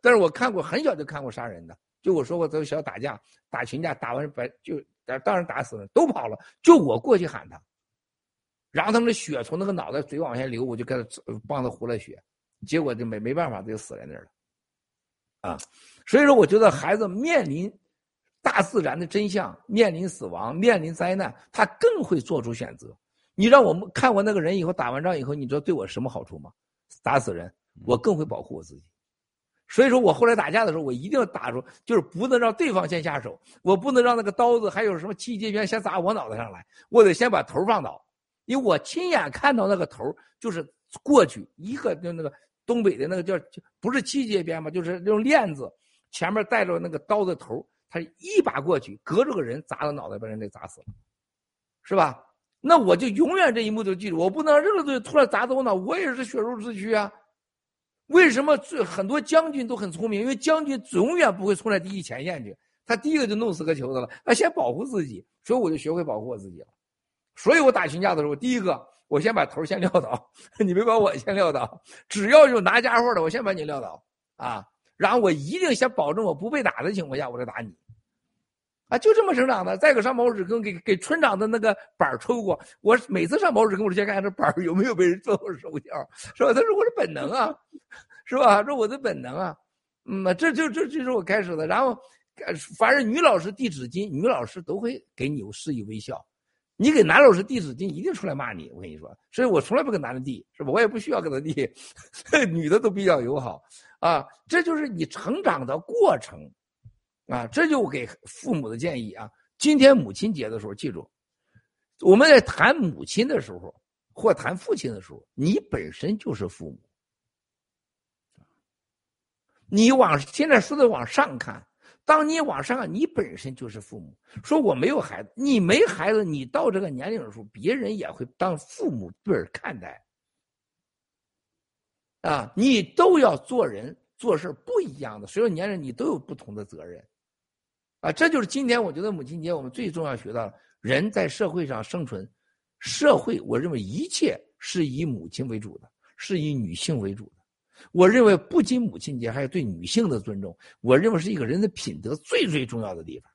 Speaker 10: 但是我看过很小就看过杀人的，就我说过都小打架，打群架，打完把就当然打死了，都跑了，就我过去喊他。然后他们的血从那个脑袋嘴往下流，我就给他帮他糊了血，结果就没没办法，就死在那儿了，啊！所以说，我觉得孩子面临大自然的真相，面临死亡，面临灾难，他更会做出选择。你让我们看完那个人以后，打完仗以后，你知道对我什么好处吗？打死人，我更会保护我自己。所以说我后来打架的时候，我一定要打出，就是不能让对方先下手，我不能让那个刀子还有什么气节鞭先砸我脑袋上来，我得先把头放倒。因为我亲眼看到那个头就是过去一个就那个东北的那个叫不是七节鞭嘛，就是用链子，前面带着那个刀的头，他一把过去，隔着个人砸到脑袋，把人给砸死了，是吧？那我就永远这一幕都记住，我不能让任何东西突然砸到我脑，我也是血肉之躯啊。为什么最很多将军都很聪明？因为将军永远不会冲在第一前线去，他第一个就弄死个球子了，他先保护自己，所以我就学会保护我自己了。所以我打群架的时候，第一个我先把头先撂倒，你别把我先撂倒。只要有拿家伙的，我先把你撂倒啊！然后我一定先保证我不被打的情况下，我再打你。啊，就这么成长的。再个上毛屎坑给给村长的那个板抽过，我每次上毛屎坑，我先看看这板有没有被人做过手脚，是吧？他说我的本能啊，是吧？这我的本能啊，嗯，这就这这是我开始的。然后，凡是女老师递纸巾，女老师都会给你示意微笑。你给男老师递纸巾，一定出来骂你。我跟你说，所以我从来不跟男的递，是吧？我也不需要给他递，女的都比较友好啊。这就是你成长的过程啊。这就给父母的建议啊。今天母亲节的时候，记住，我们在谈母亲的时候，或谈父亲的时候，你本身就是父母。你往现在说的往上看。当你往上，你本身就是父母。说我没有孩子，你没孩子，你到这个年龄的时候，别人也会当父母辈看待。啊，你都要做人做事不一样的，随着年龄你都有不同的责任。啊，这就是今天我觉得母亲节我们最重要学到，人在社会上生存，社会我认为一切是以母亲为主的，是以女性为主的。我认为不仅母亲节，还有对女性的尊重。我认为是一个人的品德最最重要的地方。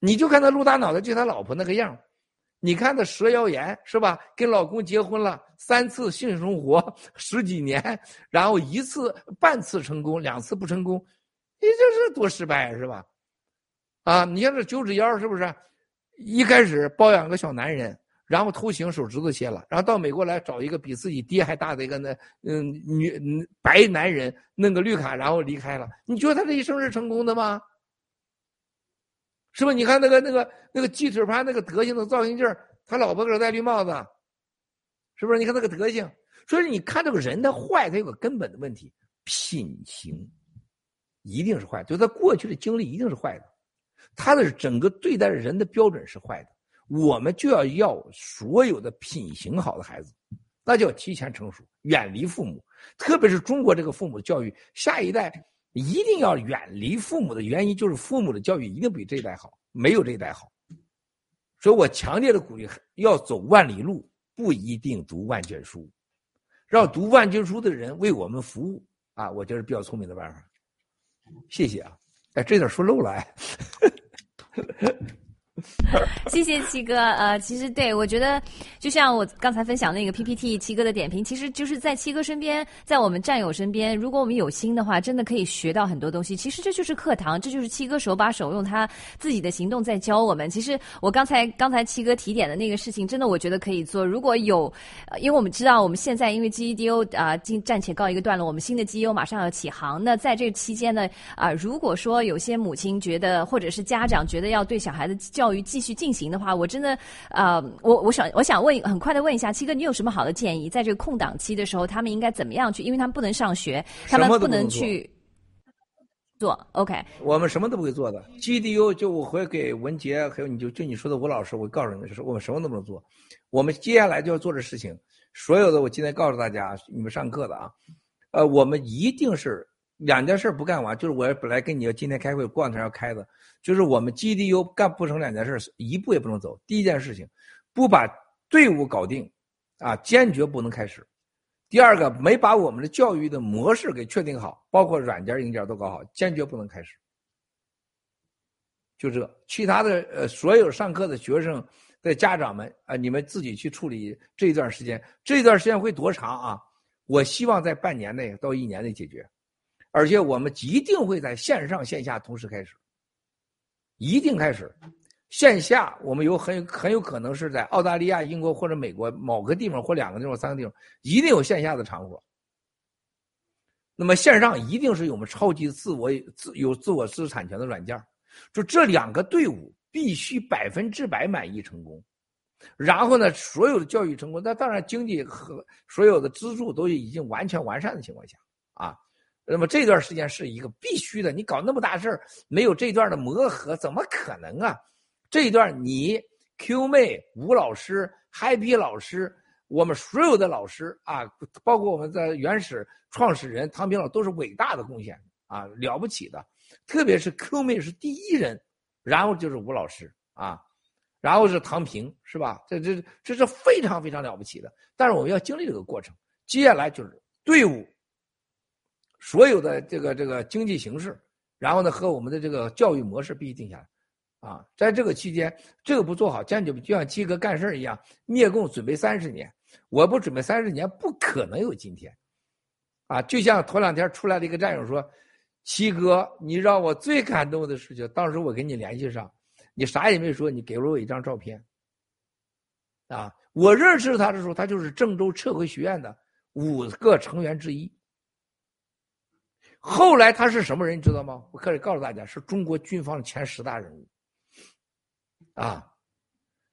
Speaker 10: 你就看他陆大脑袋就他老婆那个样你看他蛇妖言是吧？跟老公结婚了三次性生活十几年，然后一次半次成功，两次不成功，你这是多失败是吧？啊，你像这九指妖是不是？一开始包养个小男人。然后偷情，手指头切了，然后到美国来找一个比自己爹还大的一个那嗯女白男人，弄个绿卡，然后离开了。你觉得他这一生是成功的吗？是不是？你看那个那个那个鸡腿盘那个德行的造型劲儿，他老婆给他戴绿帽子，是不是？你看那个德行，所以你看这个人的坏，他有个根本的问题，品行一定是坏，就他过去的经历一定是坏的，他的整个对待人的标准是坏的。我们就要要所有的品行好的孩子，那就要提前成熟，远离父母。特别是中国这个父母的教育，下一代一定要远离父母的原因，就是父母的教育一定比这一代好，没有这一代好。所以我强烈的鼓励，要走万里路，不一定读万卷书，让读万卷书的人为我们服务啊！我觉得比较聪明的办法。谢谢啊！哎，这点说漏了哎。
Speaker 11: 谢谢七哥。呃，其实对我觉得，就像我刚才分享那个 PPT，七哥的点评，其实就是在七哥身边，在我们战友身边，如果我们有心的话，真的可以学到很多东西。其实这就是课堂，这就是七哥手把手用他自己的行动在教我们。其实我刚才刚才七哥提点的那个事情，真的我觉得可以做。如果有，因为我们知道我们现在因为 GEDO 啊，进暂且告一个段落，我们新的 G E O 马上要起航。那在这期间呢，啊，如果说有些母亲觉得，或者是家长觉得要对小孩的教育继续进行的话，我真的，呃，我我想我想问，很快的问一下七哥，你有什么好的建议？在这个空档期的时候，他们应该怎么样去？因为他们不能上学，他们不能去做。OK，
Speaker 10: 我们什么都不会做的。GDU 就我会给文杰，还有你就就你说的吴老师，我告诉你们，就是我们什么都不能做。我们接下来就要做的事情，所有的我今天告诉大家，你们上课的啊，呃，我们一定是两件事不干完，就是我本来跟你要今天开会，过两天要开的。就是我们 GDU 干不成两件事，一步也不能走。第一件事情，不把队伍搞定，啊，坚决不能开始。第二个，没把我们的教育的模式给确定好，包括软件、硬件都搞好，坚决不能开始。就这，其他的呃，所有上课的学生的家长们啊，你们自己去处理这一段时间。这一段时间会多长啊？我希望在半年内到一年内解决，而且我们一定会在线上线下同时开始。一定开始，线下我们有很很有可能是在澳大利亚、英国或者美国某个地方或两个地方、三个地方，一定有线下的场所。那么线上一定是有我们超级自我自有自我知识产权的软件就这两个队伍必须百分之百满意成功，然后呢，所有的教育成功，那当然经济和所有的资助都已经完全完善的情况下啊。那么这段时间是一个必须的，你搞那么大事儿，没有这段的磨合，怎么可能啊？这一段你 Q 妹、吴老师、Happy 老师，我们所有的老师啊，包括我们的原始创始人唐平老，都是伟大的贡献啊，了不起的。特别是 Q 妹是第一人，然后就是吴老师啊，然后是唐平，是吧？这这这是非常非常了不起的。但是我们要经历这个过程，接下来就是队伍。所有的这个这个经济形势，然后呢和我们的这个教育模式必须定下来，啊，在这个期间，这个不做好，坚决就像七哥干事一样，灭共准备三十年，我不准备三十年，不可能有今天，啊，就像头两天出来的一个战友说，七哥，你让我最感动的事情，当时我跟你联系上，你啥也没说，你给了我一张照片，啊，我认识他的时候，他就是郑州撤回学院的五个成员之一。后来他是什么人，你知道吗？我可以告诉大家，是中国军方的前十大人物。啊，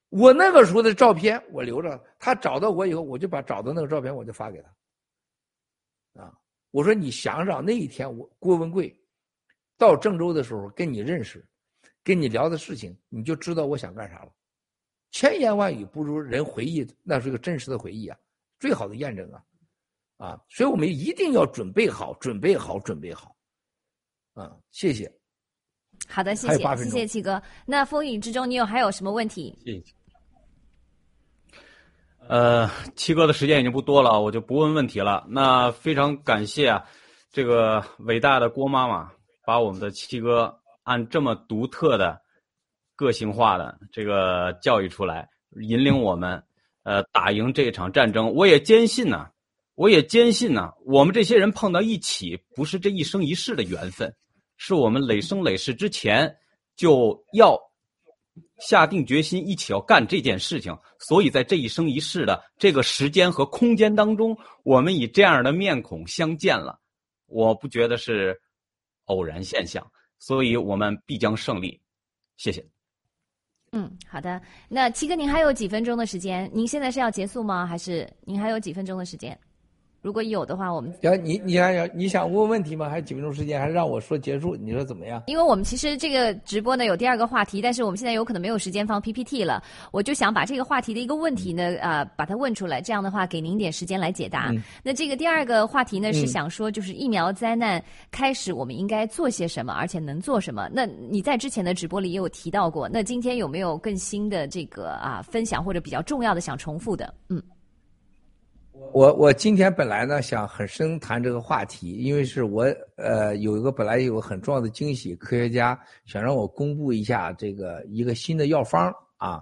Speaker 10: 我那个时候的照片我留着，他找到我以后，我就把找到那个照片我就发给他。啊，我说你想想那一天，我郭文贵到郑州的时候跟你认识，跟你聊的事情，你就知道我想干啥了。千言万语不如人回忆，那是个真实的回忆啊，最好的验证啊。啊，所以我们一定要准备好，准备好，准备好。啊，谢谢。
Speaker 11: 好的，谢谢，谢谢七哥。那风雨之中，你有还有什么问题？
Speaker 12: 谢谢。呃，七哥的时间已经不多了，我就不问问题了。那非常感谢啊，这个伟大的郭妈妈把我们的七哥按这么独特的、个性化的这个教育出来，引领我们呃打赢这场战争。我也坚信呢。我也坚信呢，我们这些人碰到一起，不是这一生一世的缘分，是我们累生累世之前就要下定决心一起要干这件事情。所以在这一生一世的这个时间和空间当中，我们以这样的面孔相见了，我不觉得是偶然现象，所以我们必将胜利。谢谢。
Speaker 11: 嗯，好的。那七哥，您还有几分钟的时间？您现在是要结束吗？还是您还有几分钟的时间？如果有的话，我们
Speaker 10: 要你你想要你想问问题吗？还有几分钟时间，还是让我说结束？你说怎么样？
Speaker 11: 因为我们其实这个直播呢有第二个话题，但是我们现在有可能没有时间放 PPT 了。我就想把这个话题的一个问题呢，呃，把它问出来，这样的话给您点时间来解答。那这个第二个话题呢是想说，就是疫苗灾难开始，我们应该做些什么，而且能做什么？那你在之前的直播里也有提到过，那今天有没有更新的这个啊分享或者比较重要的想重复的？嗯。
Speaker 10: 我我今天本来呢想很深谈这个话题，因为是我呃有一个本来有个很重要的惊喜，科学家想让我公布一下这个一个新的药方啊，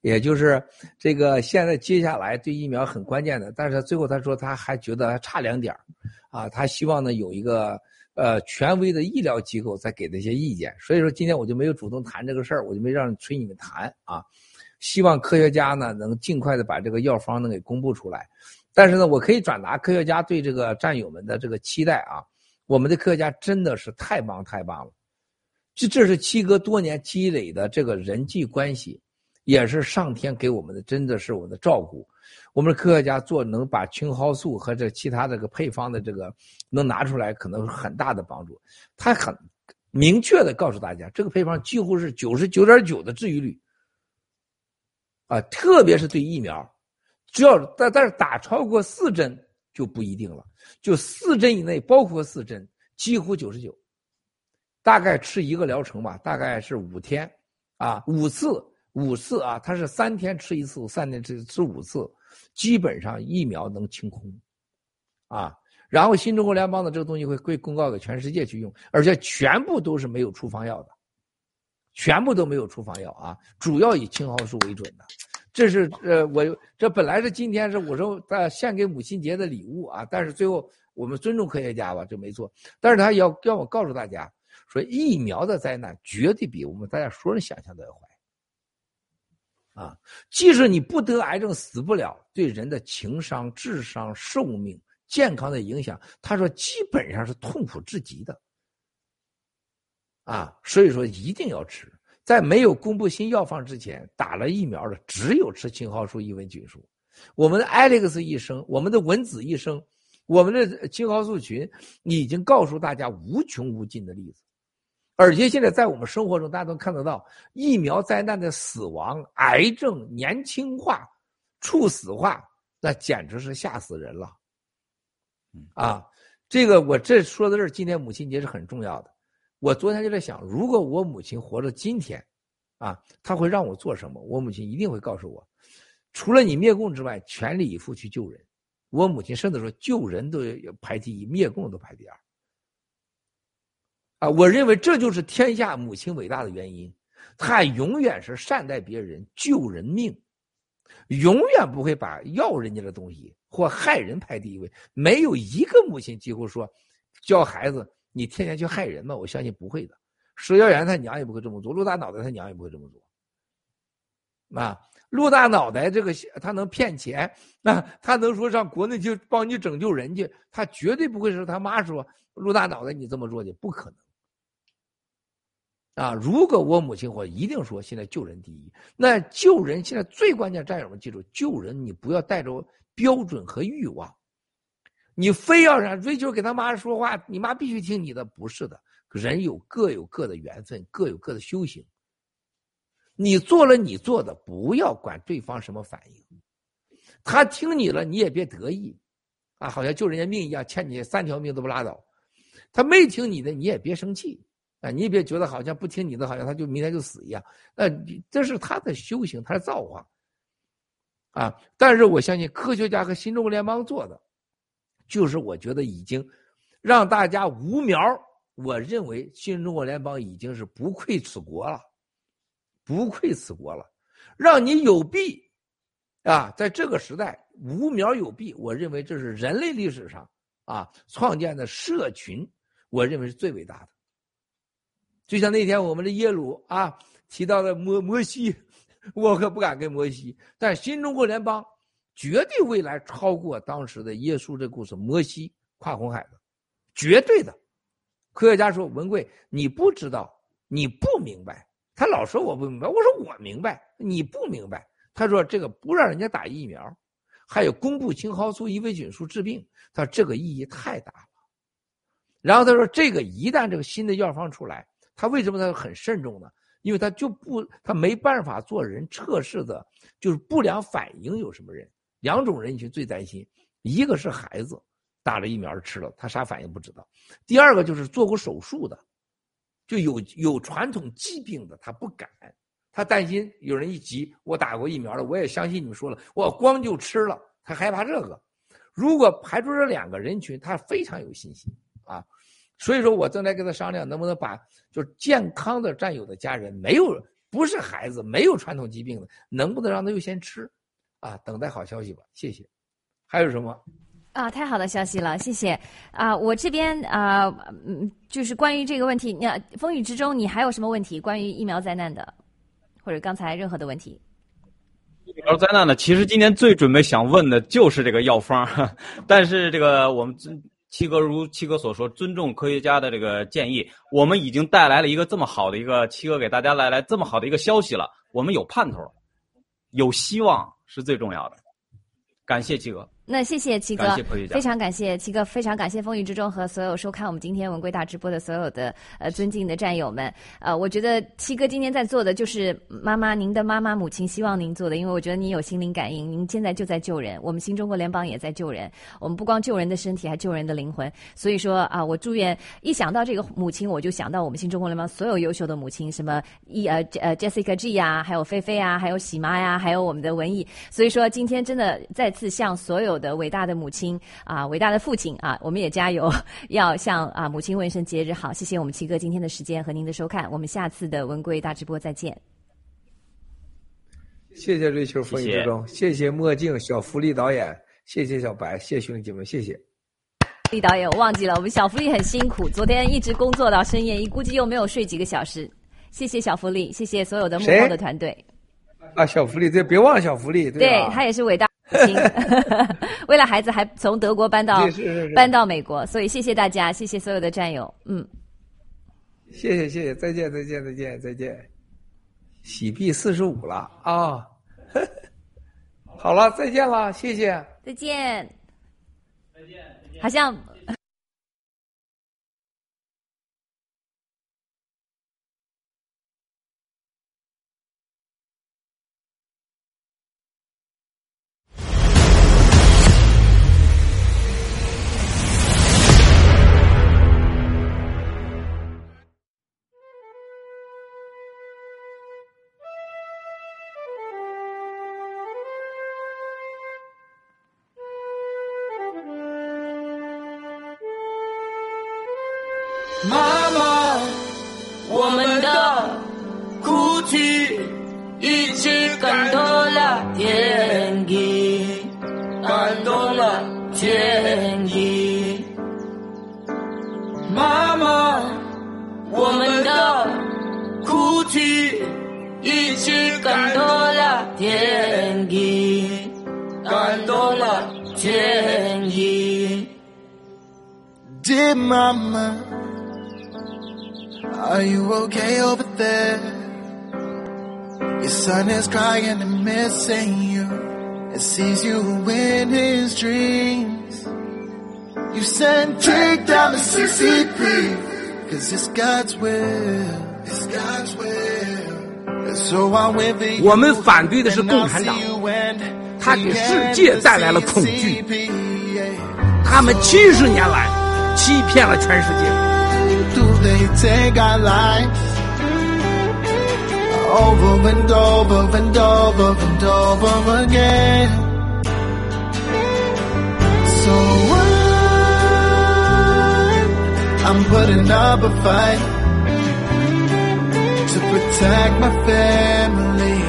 Speaker 10: 也就是这个现在接下来对疫苗很关键的，但是最后他说他还觉得还差两点啊，他希望呢有一个呃权威的医疗机构再给他一些意见，所以说今天我就没有主动谈这个事儿，我就没让催你们谈啊，希望科学家呢能尽快的把这个药方能给公布出来。但是呢，我可以转达科学家对这个战友们的这个期待啊！我们的科学家真的是太棒太棒了，这这是七哥多年积累的这个人际关系，也是上天给我们的，真的是我的照顾。我们的科学家做能把青蒿素和这其他这个配方的这个能拿出来，可能是很大的帮助。他很明确的告诉大家，这个配方几乎是九十九点九的治愈率啊，特别是对疫苗。只要但但是打超过四针就不一定了，就四针以内，包括四针，几乎九十九，大概吃一个疗程吧，大概是五天，啊，五次五次啊，它是三天吃一次，三天吃吃五次，基本上疫苗能清空，啊，然后新中国联邦的这个东西会会公告给全世界去用，而且全部都是没有处方药的，全部都没有处方药啊，主要以青蒿素为准的。这是呃，我这本来是今天是我说呃献给母亲节的礼物啊，但是最后我们尊重科学家吧，这没错。但是他要要我告诉大家，说疫苗的灾难绝对比我们大家所有人想象的要坏。啊，即使你不得癌症死不了，对人的情商、智商、寿命、健康的影响，他说基本上是痛苦至极的。啊，所以说一定要吃。在没有公布新药方之前，打了疫苗的只有吃青蒿素、伊维菌素。我们的 Alex 医生，我们的文子医生，我们的青蒿素群已经告诉大家无穷无尽的例子。而且现在在我们生活中，大家都看得到疫苗灾难的死亡、癌症年轻化、猝死化，那简直是吓死人了。啊，这个我这说到这儿，今天母亲节是很重要的。我昨天就在想，如果我母亲活到今天，啊，她会让我做什么？我母亲一定会告诉我，除了你灭共之外，全力以赴去救人。我母亲甚至说，救人都要排第一，灭共都排第二。啊，我认为这就是天下母亲伟大的原因，她永远是善待别人、救人命，永远不会把要人家的东西或害人排第一位。没有一个母亲几乎说教孩子。你天天去害人吗？我相信不会的。石耀元他娘也不会这么做，陆大脑袋他娘也不会这么做。啊，陆大脑袋这个他能骗钱，那他能说上国内去帮你拯救人去？他绝对不会是他妈说陆大脑袋你这么做的，不可能。啊，如果我母亲我，一定说现在救人第一。那救人现在最关键，战友们记住，救人你不要带着标准和欲望。你非要让追求给他妈说话，你妈必须听你的，不是的。人有各有各的缘分，各有各的修行。你做了你做的，不要管对方什么反应。他听你了，你也别得意，啊，好像救人家命一样，欠你三条命都不拉倒。他没听你的，你也别生气，啊，你也别觉得好像不听你的，好像他就明天就死一样。那这是他的修行，他的造化。啊，但是我相信科学家和新中国联邦做的。就是我觉得已经让大家无苗，我认为新中国联邦已经是不愧此国了，不愧此国了，让你有弊啊！在这个时代无苗有弊，我认为这是人类历史上啊创建的社群，我认为是最伟大的。就像那天我们的耶鲁啊提到的摩摩西，我可不敢跟摩西，但新中国联邦。绝对未来超过当时的耶稣这故事，摩西跨红海的，绝对的。科学家说：“文贵，你不知道，你不明白。”他老说我不明白，我说我明白，你不明白。他说：“这个不让人家打疫苗，还有公布青蒿素、伊维菌素治病，他说这个意义太大了。”然后他说：“这个一旦这个新的药方出来，他为什么他很慎重呢？因为他就不，他没办法做人测试的，就是不良反应有什么人。”两种人群最担心，一个是孩子打了疫苗吃了，他啥反应不知道；第二个就是做过手术的，就有有传统疾病的，他不敢，他担心有人一急，我打过疫苗了，我也相信你们说了，我光就吃了，他害怕这个。如果排除这两个人群，他非常有信心啊。所以说我正在跟他商量，能不能把就是健康的战友的家人，没有不是孩子，没有传统疾病的，能不能让他优先吃？啊，等待好消息吧，谢谢。还有什么？
Speaker 11: 啊，太好的消息了，谢谢。啊，我这边啊，嗯，就是关于这个问题，那风雨之中，你还有什么问题？关于疫苗灾难的，或者刚才任何的问题？
Speaker 12: 疫苗灾难呢？其实今天最准备想问的就是这个药方，但是这个我们。七哥如七哥所说，尊重科学家的这个建议，我们已经带来了一个这么好的一个七哥给大家带来这么好的一个消息了，我们有盼头，有希望是最重要的，感谢企鹅。
Speaker 11: 那谢谢七哥，非常感谢七哥，非常感谢风雨之中和所有收看我们今天文贵大直播的所有的呃尊敬的战友们。呃，我觉得七哥今天在做的就是妈妈您的妈妈母亲希望您做的，因为我觉得您有心灵感应，您现在就在救人，我们新中国联邦也在救人，我们不光救人的身体，还救人的灵魂。所以说啊，我祝愿一想到这个母亲，我就想到我们新中国联邦所有优秀的母亲，什么一呃呃 Jessica G 呀，还有菲菲啊，还有喜妈呀，还有我们的文艺。所以说今天真的再次向所有的伟大的母亲啊，伟大的父亲啊，我们也加油，要向啊母亲问声节日好。谢谢我们七哥今天的时间和您的收看，我们下次的文贵大直播再见。
Speaker 10: 谢谢瑞秋风雨之中，谢谢墨镜小福利导演，谢谢小白，谢谢兄弟们，谢谢。
Speaker 11: 李导演，我忘记了，我们小福利很辛苦，昨天一直工作到深夜，一估计又没有睡几个小时。谢谢小福利，谢谢所有的幕后的团队。
Speaker 10: 啊，小福利，对，别忘了小福利，
Speaker 11: 对他也是伟大。为了孩子，还从德国搬到搬到美国，所以谢谢大家，谢谢所有的战友，嗯，
Speaker 10: 谢谢谢谢，再见再见再见再见，喜币四十五了啊，好了，再见了，谢谢，
Speaker 11: 再见，再见，好像。
Speaker 17: Mama。Are you okay over there? Your son is crying and missing you and sees you in his dreams. You send Jake down to CCP cause it's God's will. It's God's will. So I went for you.
Speaker 18: 我们反对的是共产党，他给世界带来了恐惧。他们七十年来 欺骗了全世界。
Speaker 17: do they take our lives over and over and over and over again? So I'm putting up a fight to protect my family.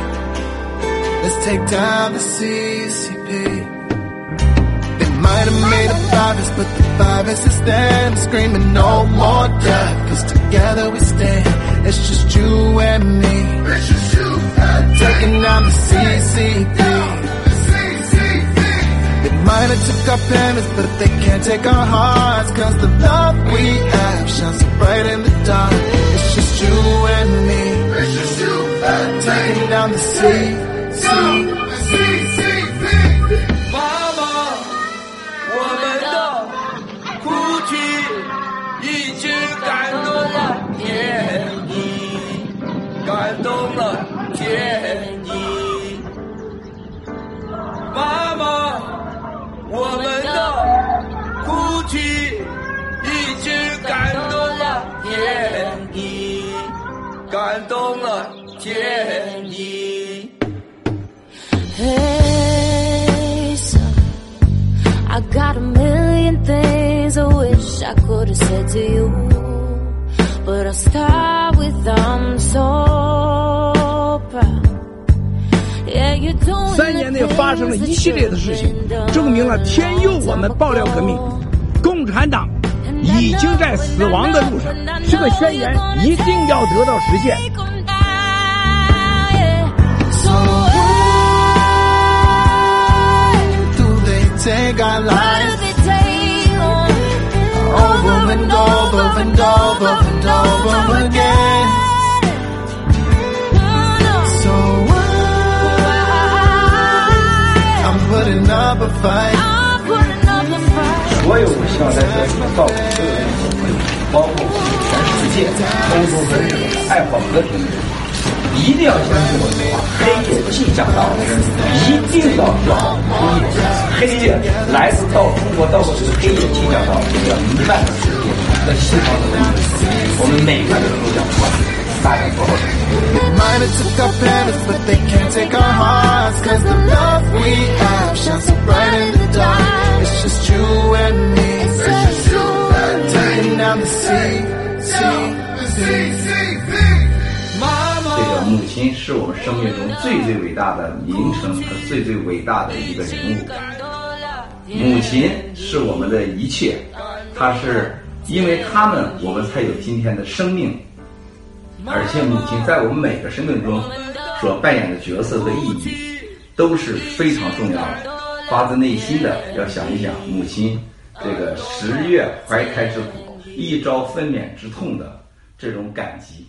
Speaker 17: Let's take down the CCP might have made a virus, but the virus is them screaming no more death. Cause together we stand, it's just you and me. It's just you and me. Taking down the CCP. They might have took our parents, but they can't take our hearts. Cause the love we have shines so bright in the dark. It's just you and me. It's just you and me. Taking down the CCP. 我们的哭泣一直感动了天意，感动了天意。Hey son,
Speaker 19: I got a million things I wish I could have said to you, but I'll start with I'm so proud.
Speaker 10: 三年内发生了一系列的事情，证明了天佑我们爆料革命。共产党已经在死亡的路上，这个宣言一定要得到实现。
Speaker 17: Over and over and over and over again.
Speaker 20: 所有我希望在这里告诉所有人的朋友，包括全世界欧洲和日本爱好和平的人，一定要相信我的话，黑夜即将到来，一定要做好公益。黑夜来自到中国到过去的黑夜即将到来，要弥漫着世界和西方的文明。我们每个人都想做，大家做好。
Speaker 17: Might have took our planets, but they can't take our hearts. Cause the love we have shines so bright in the dark. It's just you and me. It's just you and me. Taking down the sea, sea, sea, sea, sea.
Speaker 20: 这个母亲是我们生命中最最伟大的名称和最最伟大的一个人物。母亲是我们的一切，她是因为他们我们才有今天的生命，而且母亲在我们每个生命中所扮演的角色和意义都是非常重要的。发自内心的要想一想母亲这个十月怀胎之苦，一朝分娩之痛的这种感激。